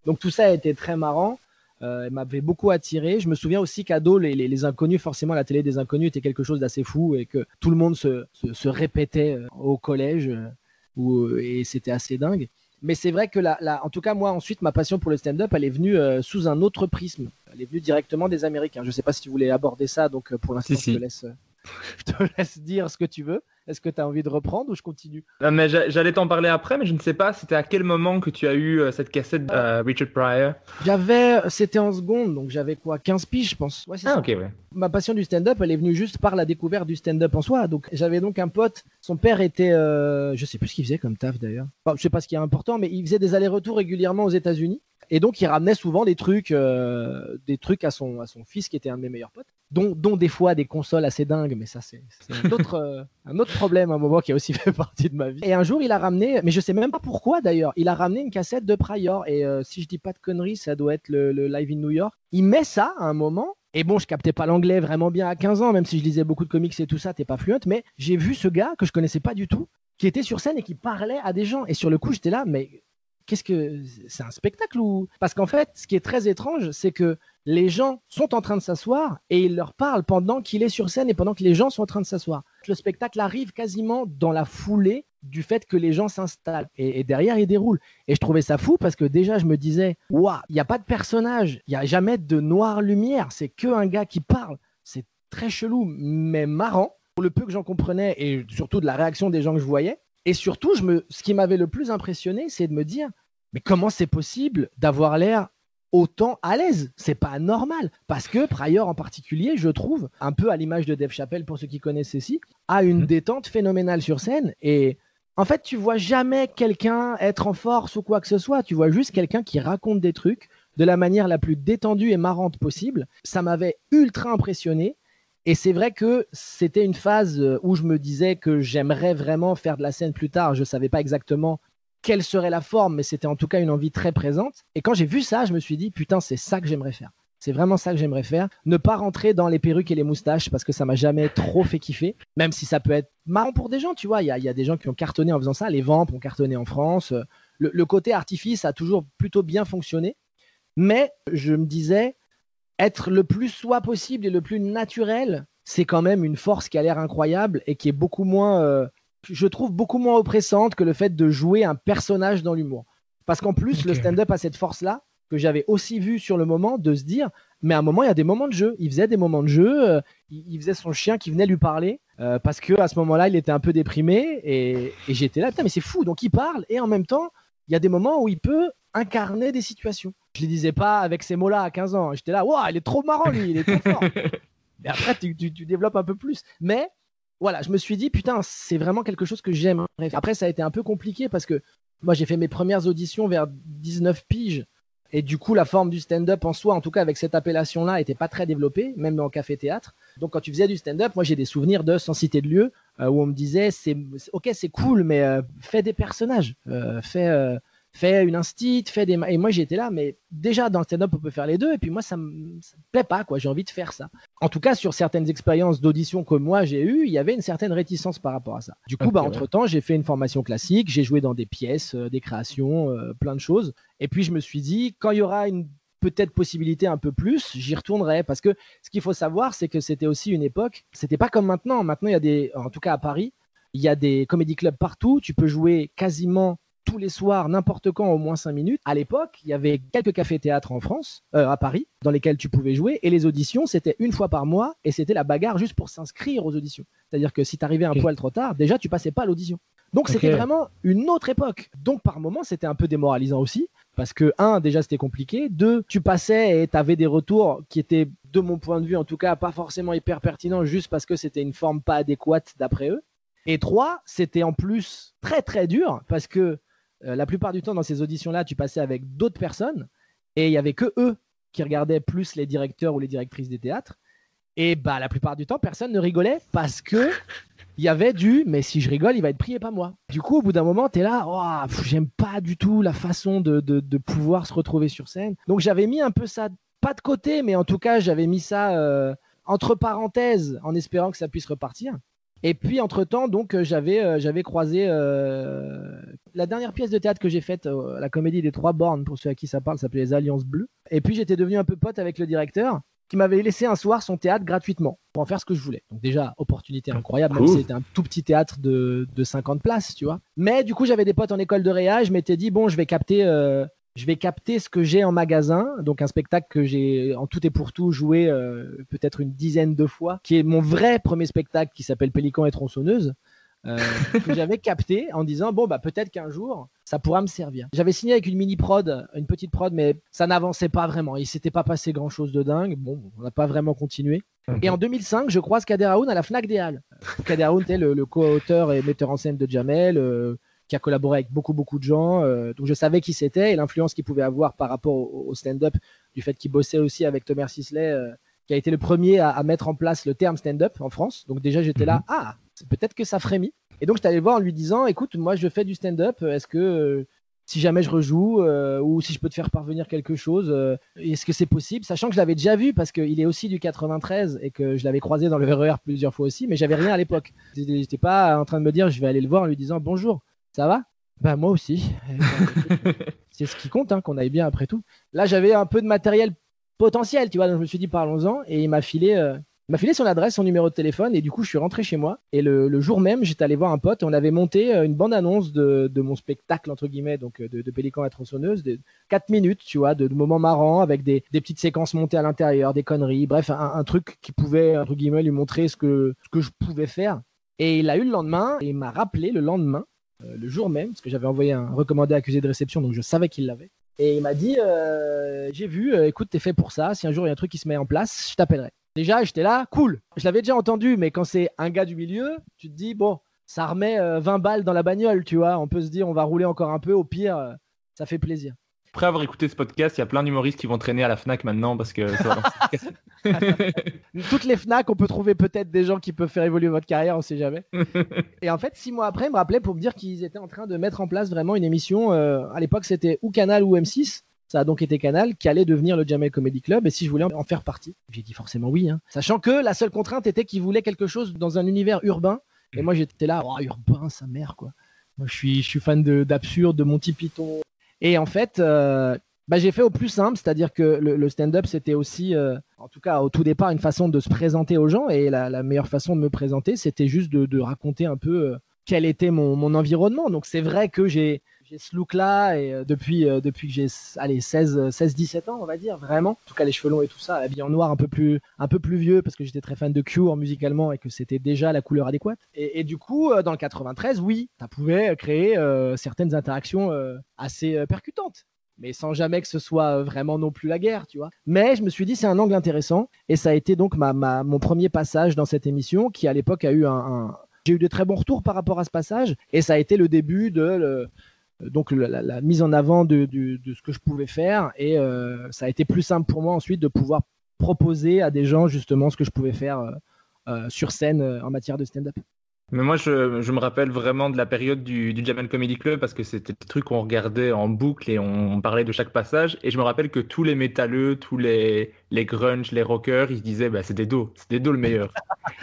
Donc tout ça a été très marrant. Euh, m'avait beaucoup attiré. Je me souviens aussi qu'ado, les, les, les inconnus, forcément, la télé des inconnus était quelque chose d'assez fou et que tout le monde se, se, se répétait euh, au collège euh, où, euh, et c'était assez dingue. Mais c'est vrai que, la- en tout cas, moi, ensuite, ma passion pour le stand-up, elle est venue euh, sous un autre prisme. Elle est venue directement des Américains. Je ne sais pas si tu voulais aborder ça, donc euh, pour l'instant, Si, si. je, te laisse, [laughs] je te laisse dire ce que tu veux. Est-ce que tu as envie de reprendre ou je continue? Non, mais j'a- j'allais t'en parler après, mais je ne sais pas, c'était à quel moment que tu as eu euh, cette cassette euh, Richard Pryor? J'avais, c'était en seconde, donc j'avais quoi 15 piges, je pense. Ouais, c'est Ah, ça. ok, ouais. ma passion du stand-up, elle est venue juste par la découverte du stand-up en soi. Donc, j'avais donc un pote. Son père était, euh, je sais plus ce qu'il faisait comme taf d'ailleurs. Enfin, je sais pas ce qui est important, mais il faisait des allers-retours régulièrement aux États-Unis. Et donc, il ramenait souvent des trucs, euh, des trucs à son, à son fils qui était un de mes meilleurs potes, dont, dont des fois des consoles assez dingues. Mais ça, c'est c'est un autre, euh, un autre problème, un moment qui a aussi [laughs] fait partie de ma vie. Et un jour, il a ramené, mais je sais même pas pourquoi d'ailleurs, il a ramené une cassette de Pryor. Et euh, si je dis pas de conneries, ça doit être le, le Live in New York. Il met ça à un moment. Et bon, je captais pas l'anglais vraiment bien à 15 ans, même si je lisais beaucoup de comics et tout ça, t'es pas fluente, mais j'ai vu ce gars que je connaissais pas du tout, qui était sur scène et qui parlait à des gens. Et sur le coup, j'étais là, mais qu'est-ce que c'est un spectacle ou? Parce qu'en fait, ce qui est très étrange, c'est que les gens sont en train de s'asseoir et il leur parle pendant qu'il est sur scène et pendant que les gens sont en train de s'asseoir. Le spectacle arrive quasiment dans la foulée du fait que les gens s'installent et, derrière il déroule. Et je trouvais ça fou parce que déjà je me disais, waouh, il n'y a pas de personnage, il n'y a jamais de noire lumière, c'est que un gars qui parle. C'est très chelou, mais marrant. Pour le peu que j'en comprenais et surtout de la réaction des gens que je voyais. Et surtout, je me, ce qui m'avait le plus impressionné, c'est de me dire, mais comment c'est possible d'avoir l'air autant à l'aise C'est pas normal. Parce que Pryor en particulier, je trouve, un peu à l'image de Dave Chappelle pour ceux qui connaissent ceci, a une détente phénoménale sur scène. Et en fait, tu vois jamais quelqu'un être en force ou quoi que ce soit. Tu vois juste quelqu'un qui raconte des trucs de la manière la plus détendue et marrante possible. Ça m'avait ultra impressionné. Et c'est vrai que c'était une phase où je me disais que j'aimerais vraiment faire de la scène plus tard. Je savais pas exactement quelle serait la forme, mais c'était en tout cas une envie très présente. Et quand j'ai vu ça, je me suis dit, putain, c'est ça que j'aimerais faire. C'est vraiment ça que j'aimerais faire. Ne pas rentrer dans les perruques et les moustaches parce que ça m'a jamais trop fait kiffer. Même si ça peut être marrant pour des gens, tu vois. Il y a, des gens qui ont cartonné en faisant ça. Les Vamps ont cartonné en France. Le, côté artifice a toujours plutôt bien fonctionné. Mais je me disais, être le plus soi possible et le plus naturel, c'est quand même une force qui a l'air incroyable et qui est beaucoup moins, euh, je trouve, beaucoup moins oppressante que le fait de jouer un personnage dans l'humour. Parce qu'en plus, le stand-up a cette force-là que j'avais aussi vu sur le moment de se dire, mais à un moment, il y a des moments de jeu. Il faisait des moments de jeu, euh, il, faisait son chien qui venait lui parler, euh, parce que à ce moment-là, il était un peu déprimé, et, j'étais là, putain, mais c'est fou. Donc il parle, et en même temps, il y a des moments où il peut incarner des situations. Je ne les disais pas avec ces mots-là à 15 ans. J'étais là, waouh, il est trop marrant, lui, il est trop fort. [laughs] et après, tu, développes un peu plus. Mais voilà, je me suis dit, putain, c'est vraiment quelque chose que j'aime. Après, ça a été un peu compliqué parce que moi, j'ai fait mes premières auditions vers 19 piges. Et du coup, la forme du stand-up en soi, en tout cas avec cette appellation-là, n'était pas très développée, même en café-théâtre. Donc, quand tu faisais du stand-up, moi, j'ai des souvenirs de, sans citer de lieu, euh, où on me disait, c'est ok, c'est cool, mais euh, fais des personnages, euh, fais, fais une instit, fais des. Et moi, j'étais là, mais déjà dans le stand-up, on peut faire les deux. Et puis moi, ça me, me plaît pas, quoi. J'ai envie de faire ça. En tout cas, sur certaines expériences d'audition que moi j'ai eues, il y avait une certaine réticence par rapport à ça. Du coup, bah, entre temps, j'ai fait une formation classique, j'ai joué dans des pièces, euh, des créations, euh, plein de choses. Et puis, je me suis dit, quand il y aura une peut-être possibilité un peu plus, j'y retournerai. Parce que ce qu'il faut savoir, c'est que c'était aussi une époque, c'était pas comme maintenant. Maintenant, il y a des, en tout cas à Paris, il y a des comédie clubs partout. Tu peux jouer quasiment tous les soirs, n'importe quand, au moins 5 minutes. À l'époque, il y avait quelques cafés-théâtres en France, euh, à Paris, dans lesquels tu pouvais jouer. Et les auditions, c'était une fois par mois. Et c'était la bagarre juste pour s'inscrire aux auditions. C'est-à-dire que si tu arrivais un poil trop tard, déjà, tu passais pas à l'audition. Donc, c'était vraiment une autre époque. Donc, par moments, c'était un peu démoralisant aussi. Parce que, un, déjà, c'était compliqué. Deux, tu passais et tu avais des retours qui étaient, de mon point de vue, en tout cas, pas forcément hyper pertinents, juste parce que c'était une forme pas adéquate d'après eux. Et trois, c'était en plus très très dur parce que euh, la plupart du temps, dans ces auditions-là, tu passais avec d'autres personnes et il y avait que eux qui regardaient plus les directeurs ou les directrices des théâtres. Et bah, la plupart du temps, personne ne rigolait parce que il y avait du mais si je rigole, il va être pris et pas moi. Du coup, au bout d'un moment, tu es là, oh, j'aime pas du tout la façon de, pouvoir se retrouver sur scène. Donc j'avais mis un peu ça, pas de côté, mais en tout cas, j'avais mis ça euh, entre parenthèses en espérant que ça puisse repartir. Et puis, entre-temps, donc, euh, j'avais, euh, j'avais croisé euh, la dernière pièce de théâtre que j'ai faite, la comédie des Trois Bornes, pour ceux à qui ça parle, s'appelait Les Alliances Bleues. Et puis, j'étais devenu un peu pote avec le directeur qui m'avait laissé un soir son théâtre gratuitement pour en faire ce que je voulais. Donc déjà, opportunité incroyable, même si c'était un tout petit théâtre de, de 50 places, tu vois. Mais du coup, j'avais des potes en école de réa, je m'étais dit, bon, je vais capter je vais capter ce que j'ai en magasin, donc un spectacle que j'ai en tout et pour tout joué euh, peut-être une dizaine de fois, qui est mon vrai premier spectacle qui s'appelle Pélican et tronçonneuse, euh, [laughs] que j'avais capté en disant bon bah peut-être qu'un jour ça pourra me servir. J'avais signé avec une mini prod, une petite prod, mais ça n'avançait pas vraiment. Il s'était pas passé grand chose de dingue. Bon, on n'a pas vraiment continué. Et en 2005, je croise Kader Aoun à la Fnac des Halles. Kader Aoun était le, le co-auteur et metteur en scène de Jamel. Euh, qui a collaboré avec beaucoup, beaucoup de gens. Euh, donc je savais qui c'était et l'influence qu'il pouvait avoir par rapport au, stand-up, du fait qu'il bossait aussi avec Thomas Sisley, euh, qui a été le premier à, mettre en place le terme stand-up en France. Donc déjà, j'étais là, mhm. ah, peut-être que ça frémit. Et donc, je allé le voir en lui disant, écoute, moi, je fais du stand-up, est-ce que euh, si jamais je rejoue ou si je peux te faire parvenir quelque chose, est-ce que c'est possible? Sachant que je l'avais déjà vu parce qu'il est aussi du 93 et que je l'avais croisé dans le RER plusieurs fois aussi, mais j'avais rien à l'époque. J'étais pas en train de me dire, je vais aller le voir en lui disant bonjour. Ça va? Bah moi aussi. [laughs] c'est ce qui compte, hein, qu'on aille bien après tout. Là, j'avais un peu de matériel potentiel, tu vois, donc je me suis dit parlons-en et il m'a filé. Euh, m'a filé son adresse, son numéro de téléphone, et du coup, je suis rentré chez moi. Et le, jour même, j'étais allé voir un pote. On avait monté euh, une bande-annonce de, mon spectacle, entre guillemets, donc euh, de, Pélican à tronçonneuse, de 4 minutes, tu vois, de, moments marrants, avec des, petites séquences montées à l'intérieur, des conneries, bref, un, truc qui pouvait, entre guillemets, lui montrer ce que, ce que je pouvais faire. Et il a eu le lendemain, et il m'a rappelé le lendemain le jour même, parce que j'avais envoyé un recommandé accusé de réception, donc je savais qu'il l'avait. Et il m'a dit euh, J'ai vu, euh, écoute, t'es fait pour ça. Si un jour il y a un truc qui se met en place, je t'appellerai. Déjà, j'étais là, cool. Je l'avais déjà entendu, mais quand c'est un gars du milieu, tu te dis Bon, ça remet 20 balles dans la bagnole, tu vois. On peut se dire On va rouler encore un peu, au pire, ça fait plaisir. Après avoir écouté ce podcast, il y a plein d'humoristes qui vont traîner à la Fnac maintenant parce que. [laughs] Toutes les Fnac, on peut trouver peut-être des gens qui peuvent faire évoluer votre carrière, on sait jamais. [laughs] Et en fait, six mois après, ils me rappelaient pour me dire qu'ils étaient en train de mettre en place vraiment une émission. euh, à l'époque, c'était ou Canal ou M6. Ça a donc été Canal qui allait devenir le Jamel Comedy Club et si je voulais en faire partie. J'ai dit forcément oui, hein. sachant que la seule contrainte était qu'ils voulaient quelque chose dans un univers urbain. Et moi j'étais là, oh, urbain, sa mère quoi. Moi je suis, je suis fan de- d'absurde, de, Monty Python. Et en fait, euh, bah, j'ai fait au plus simple, c'est-à-dire que le, stand-up c'était aussi, euh, en tout cas au tout départ, une façon de se présenter aux gens. Et la, meilleure façon de me présenter, c'était juste de, de raconter un peu euh, quel était mon, mon environnement. Donc c'est vrai que j'ai j'ai ce look-là et euh, depuis, euh, depuis que j'ai allez, 16, euh, 16, 17 ans, on va dire, vraiment. En tout cas, les cheveux longs et tout ça, habillé en noir un peu plus, un peu plus vieux parce que j'étais très fan de Cure musicalement et que c'était déjà la couleur adéquate. Et, du coup, dans le 93, oui, ça pouvait créer certaines interactions assez percutantes. Mais sans jamais que ce soit vraiment non plus la guerre, tu vois. Mais je me suis dit, c'est un angle intéressant. Et ça a été donc ma, ma- mon premier passage dans cette émission qui, à l'époque, a eu un, J'ai eu de très bons retours par rapport à ce passage. Et ça a été le début de. Donc la, mise en avant de, ce que je pouvais faire et euh, ça a été plus simple pour moi ensuite de pouvoir proposer à des gens justement ce que je pouvais faire euh, euh, sur scène en matière de stand-up. Mais moi, je, je me rappelle vraiment de la période du, du Jamel Comedy Club parce que c'était le truc qu'on regardait en boucle et on, on parlait de chaque passage. Et je me rappelle que tous les métalleux, tous les, les grunge, les rockers, ils se disaient, bah, c'est des dos, c'est des dos le meilleur.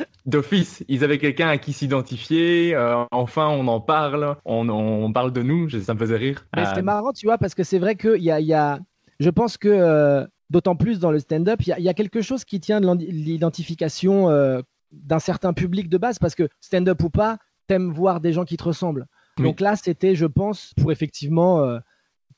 [laughs] D'office, ils avaient quelqu'un à qui s'identifier. euh, enfin, on en parle, on, on parle de nous. Ça me faisait rire. Mais Euh, marrant, tu vois, parce que c'est vrai qu'il y a, y a, je pense que euh, d'autant plus dans le stand-up, il y a, il y a quelque chose qui tient de l'identification euh, d'un certain public de base, parce que stand-up ou pas, t'aimes voir des gens qui te ressemblent. Oui. Donc là, c'était, je pense, pour effectivement euh,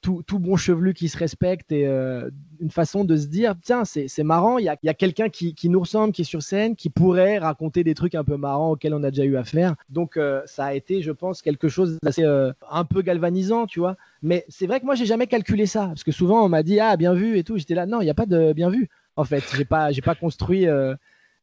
tout, tout bon chevelu qui se respecte et euh, une façon de se dire, tiens, c'est marrant, il y a, y a quelqu'un qui, qui nous ressemble, qui est sur scène, qui pourrait raconter des trucs un peu marrants auxquels on a déjà eu affaire. Donc euh, ça a été, je pense, quelque chose d'assez un peu galvanisant, tu vois. Mais c'est vrai que moi, j'ai jamais calculé ça, parce que souvent on m'a dit, ah, bien vu et tout. J'étais là, non, il n'y a pas de bien vu. En fait, j'ai pas, j'ai pas construit.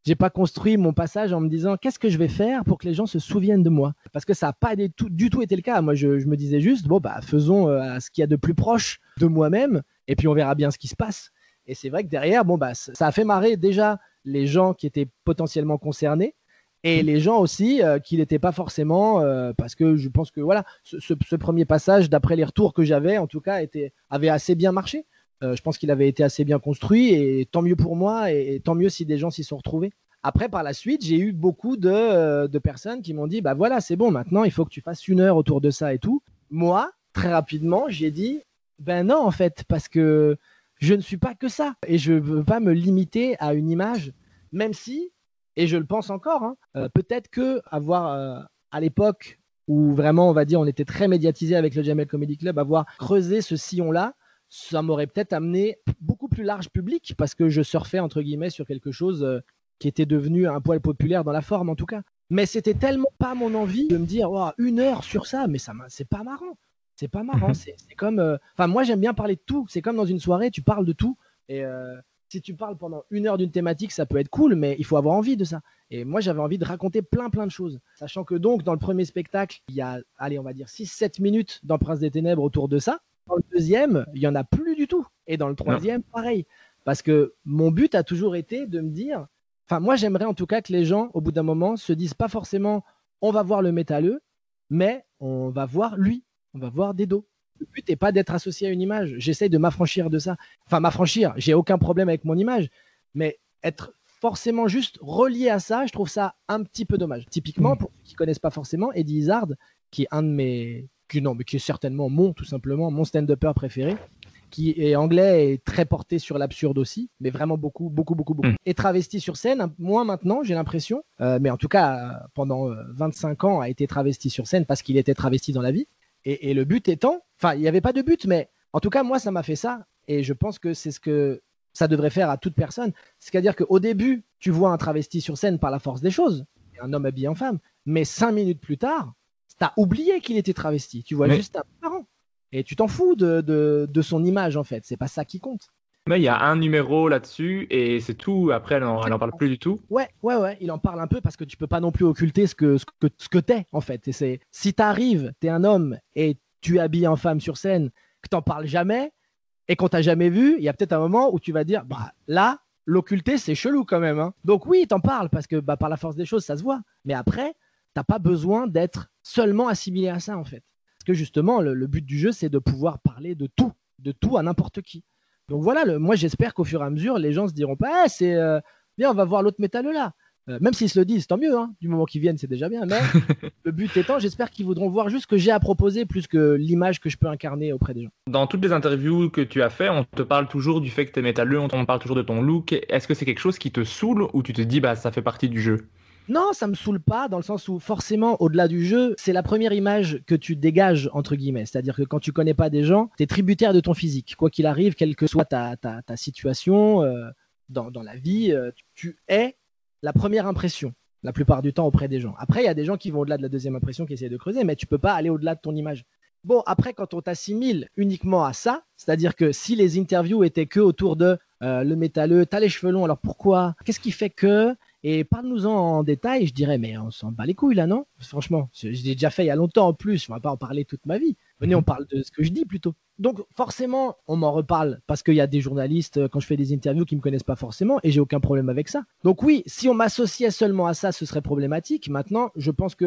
J'ai pas construit mon passage en me disant qu'est-ce que je vais faire pour que les gens se souviennent de moi? Parce que ça n'a pas du tout, du tout été le cas. Moi je, je me disais juste bon bah faisons euh, ce qu'il y a de plus proche de moi-même et puis on verra bien ce qui se passe. Et c'est vrai que derrière bon bah ça a fait marrer déjà les gens qui étaient potentiellement concernés et les gens aussi euh, qui n'étaient pas forcément euh, parce que je pense que voilà ce, ce- ce premier passage d'après les retours que j'avais en tout cas était avait assez bien marché euh, je pense qu'il avait été assez bien construit et tant mieux pour moi et, tant mieux si des gens s'y sont retrouvés. Après, par la suite, j'ai eu beaucoup de, euh, de personnes qui m'ont dit bah voilà, c'est bon, maintenant il faut que tu fasses une heure autour de ça et tout. Moi, très rapidement, j'ai dit ben non, en fait, parce que je ne suis pas que ça et je ne veux pas me limiter à une image, même si, et je le pense encore, hein, euh, peut-être que avoir à l'époque où vraiment, on va dire, on était très médiatisé avec le Jamel Comedy Club, avoir creusé ce sillon-là, ça m'aurait peut-être amené beaucoup plus large public parce que je surfais entre guillemets sur quelque chose euh, qui était devenu un poil populaire dans la forme en tout cas. Mais c'était tellement pas mon envie de me dire Ouah, une heure sur ça, mais ça c'est pas marrant. C'est pas marrant. Mhm. C'est c'est comme, euh, enfin moi j'aime bien parler de tout. C'est comme dans une soirée, tu parles de tout et euh, si tu parles pendant une heure d'une thématique, ça peut être cool, mais il faut avoir envie de ça. Et moi, j'avais envie de raconter plein, plein de choses. Sachant que donc, dans le premier spectacle, il y a, allez, on va dire 6-7 minutes dans Prince des Ténèbres autour de ça. Dans le deuxième, il y en a plus du tout. Et dans le troisième, pareil. Parce que mon but a toujours été de me dire, enfin, moi, j'aimerais en tout cas que les gens, au bout d'un moment, se disent pas forcément, on va voir le métalleux, mais on va voir lui, on va voir des dos. Le but n'est pas d'être associé à une image. J'essaye de m'affranchir de ça. Enfin, m'affranchir, j'ai aucun problème avec mon image, mais être forcément juste relié à ça, je trouve ça un petit peu dommage. Typiquement, pour ceux qui connaissent pas forcément, Eddie Izzard, qui est un de mes, qui, non, mais qui est certainement mon, tout simplement, mon stand-upper préféré, qui est anglais et très porté sur l'absurde aussi, mais vraiment beaucoup, beaucoup, beaucoup, beaucoup. Mm. Et travesti sur scène, moins maintenant, j'ai l'impression, euh, mais en tout cas, euh, pendant euh, 25 ans, a été travesti sur scène parce qu'il était travesti dans la vie. Et, et le but étant, enfin, il n'y avait pas de but, mais en tout cas, moi, ça m'a fait ça. Et je pense que c'est ce que ça devrait faire à toute personne. C'est-à-dire qu'au début, tu vois un travesti sur scène par la force des choses, un homme habillé en femme, mais cinq minutes plus tard, t'as oublié qu'il était travesti. Tu vois Mais- juste un parent. Et tu t'en fous de, de, de son image, en fait. C'est pas ça qui compte. Mais il y a un numéro là-dessus et c'est tout. Après, elle en, elle en parle plus du tout. Ouais, ouais, ouais, il en parle un peu parce que tu peux pas non plus occulter ce que, ce que, ce que t'es, en fait. Et c'est, si t'arrives, t'es un homme et tu es habillé en femme sur scène, que t'en parles jamais et qu'on t'a jamais vu, il y a peut-être un moment où tu vas dire, bah là, l'occulter, c'est chelou quand même. Hein. Donc oui, t'en parles parce que bah, par la force des choses, ça se voit. Mais après, t'as pas besoin d'être seulement assimilé à ça en fait. Parce que justement, le, but du jeu, c'est de pouvoir parler de tout, de tout à n'importe qui. Donc voilà, le, moi j'espère qu'au fur et à mesure, les gens se diront pas, eh, c'est euh, bien, on va voir l'autre métalleux là. Euh, même s'ils se le disent, tant mieux, hein. du moment qu'ils viennent, c'est déjà bien. Mais [laughs] le but étant, j'espère qu'ils voudront voir juste ce que j'ai à proposer plus que l'image que je peux incarner auprès des gens. Dans toutes les interviews que tu as fait, on te parle toujours du fait que tu es métalleux, on te parle toujours de ton look. Est-ce que c'est quelque chose qui te saoule ou tu te dis, bah ça fait partie du jeu? Non, ça me saoule pas, dans le sens où forcément, au-delà du jeu, c'est la première image que tu dégages, entre guillemets. C'est-à-dire que quand tu connais pas des gens, tu es tributaire de ton physique. Quoi qu'il arrive, quelle que soit ta, situation euh, dans, dans, la vie, euh, tu es la première impression la plupart du temps auprès des gens. Après, il y a des gens qui vont au-delà de la deuxième impression, qui essaient de creuser, mais tu peux pas aller au-delà de ton image. Bon, après, quand on t'assimile uniquement à ça, c'est-à-dire que si les interviews étaient que autour de euh, le métalleux, t'as les cheveux longs, alors pourquoi? Qu'est-ce qui fait que Et parle-nous-en en détail, je dirais, mais on s'en bat les couilles là, non? Franchement, j'ai déjà fait il y a longtemps en plus, on va pas en parler toute ma vie. Venez, on parle de ce que je dis plutôt. Donc forcément, on m'en reparle parce qu'il y a des journalistes, euh, quand je fais des interviews, qui me connaissent pas forcément et j'ai aucun problème avec ça. Donc oui, si on m'associait seulement à ça, ce serait problématique. Maintenant, je pense que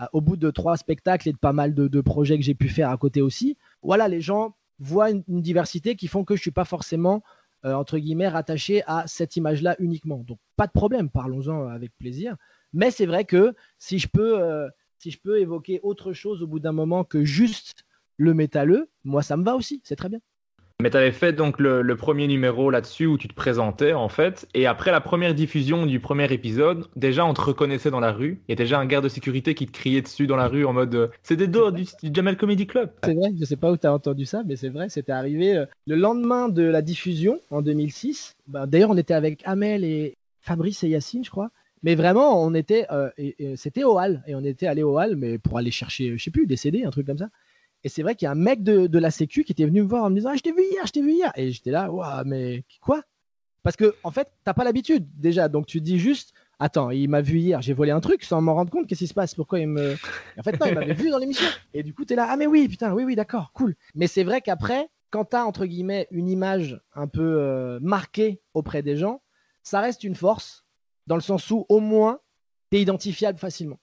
euh, au bout de trois spectacles et de pas mal de, projets que j'ai pu faire à côté aussi, voilà, les gens voient une, diversité qui font que je suis pas forcément euh, entre guillemets rattaché à cette image-là uniquement. Donc pas de problème, parlons-en avec plaisir. Mais c'est vrai que si je peux, si je peux évoquer autre chose au bout d'un moment que juste le métalleux, moi ça me va aussi, c'est très bien. Mais tu avais fait donc le, premier numéro là-dessus où tu te présentais en fait, et après la première diffusion du premier épisode, déjà on te reconnaissait dans la rue, il y a déjà un garde de sécurité qui te criait dessus dans la rue en mode euh, c'est des dos du, Jamel Comedy Club. C'est vrai, je sais pas où tu as entendu ça, mais c'est vrai, c'était arrivé euh, le lendemain de la diffusion en 2006. Bah, d'ailleurs, on était avec Amel et Fabrice et Yacine, je crois. Mais vraiment, on était, euh, c'était au hall, et on était allé au hall, mais pour aller chercher, je sais plus, des CD, un truc comme ça. Et c'est vrai qu'il y a un mec de, la Sécu qui était venu me voir en me disant ah, Je t'ai vu hier, je t'ai vu hier. Et j'étais là, waouh, mais quoi? Parce que, en fait, t'as pas l'habitude déjà. Donc tu dis juste Attends, il m'a vu hier, j'ai volé un truc sans m'en rendre compte. Qu'est-ce qui se passe? Pourquoi il me. en fait, non, il m'avait vu dans l'émission. Et du coup, tu es là Ah, mais oui, putain, oui, oui, d'accord, cool. Mais c'est vrai qu'après, quand tu as, entre guillemets, une image un peu euh, marquée auprès des gens, ça reste une force, dans le sens où, au moins, tu es identifiable facilement.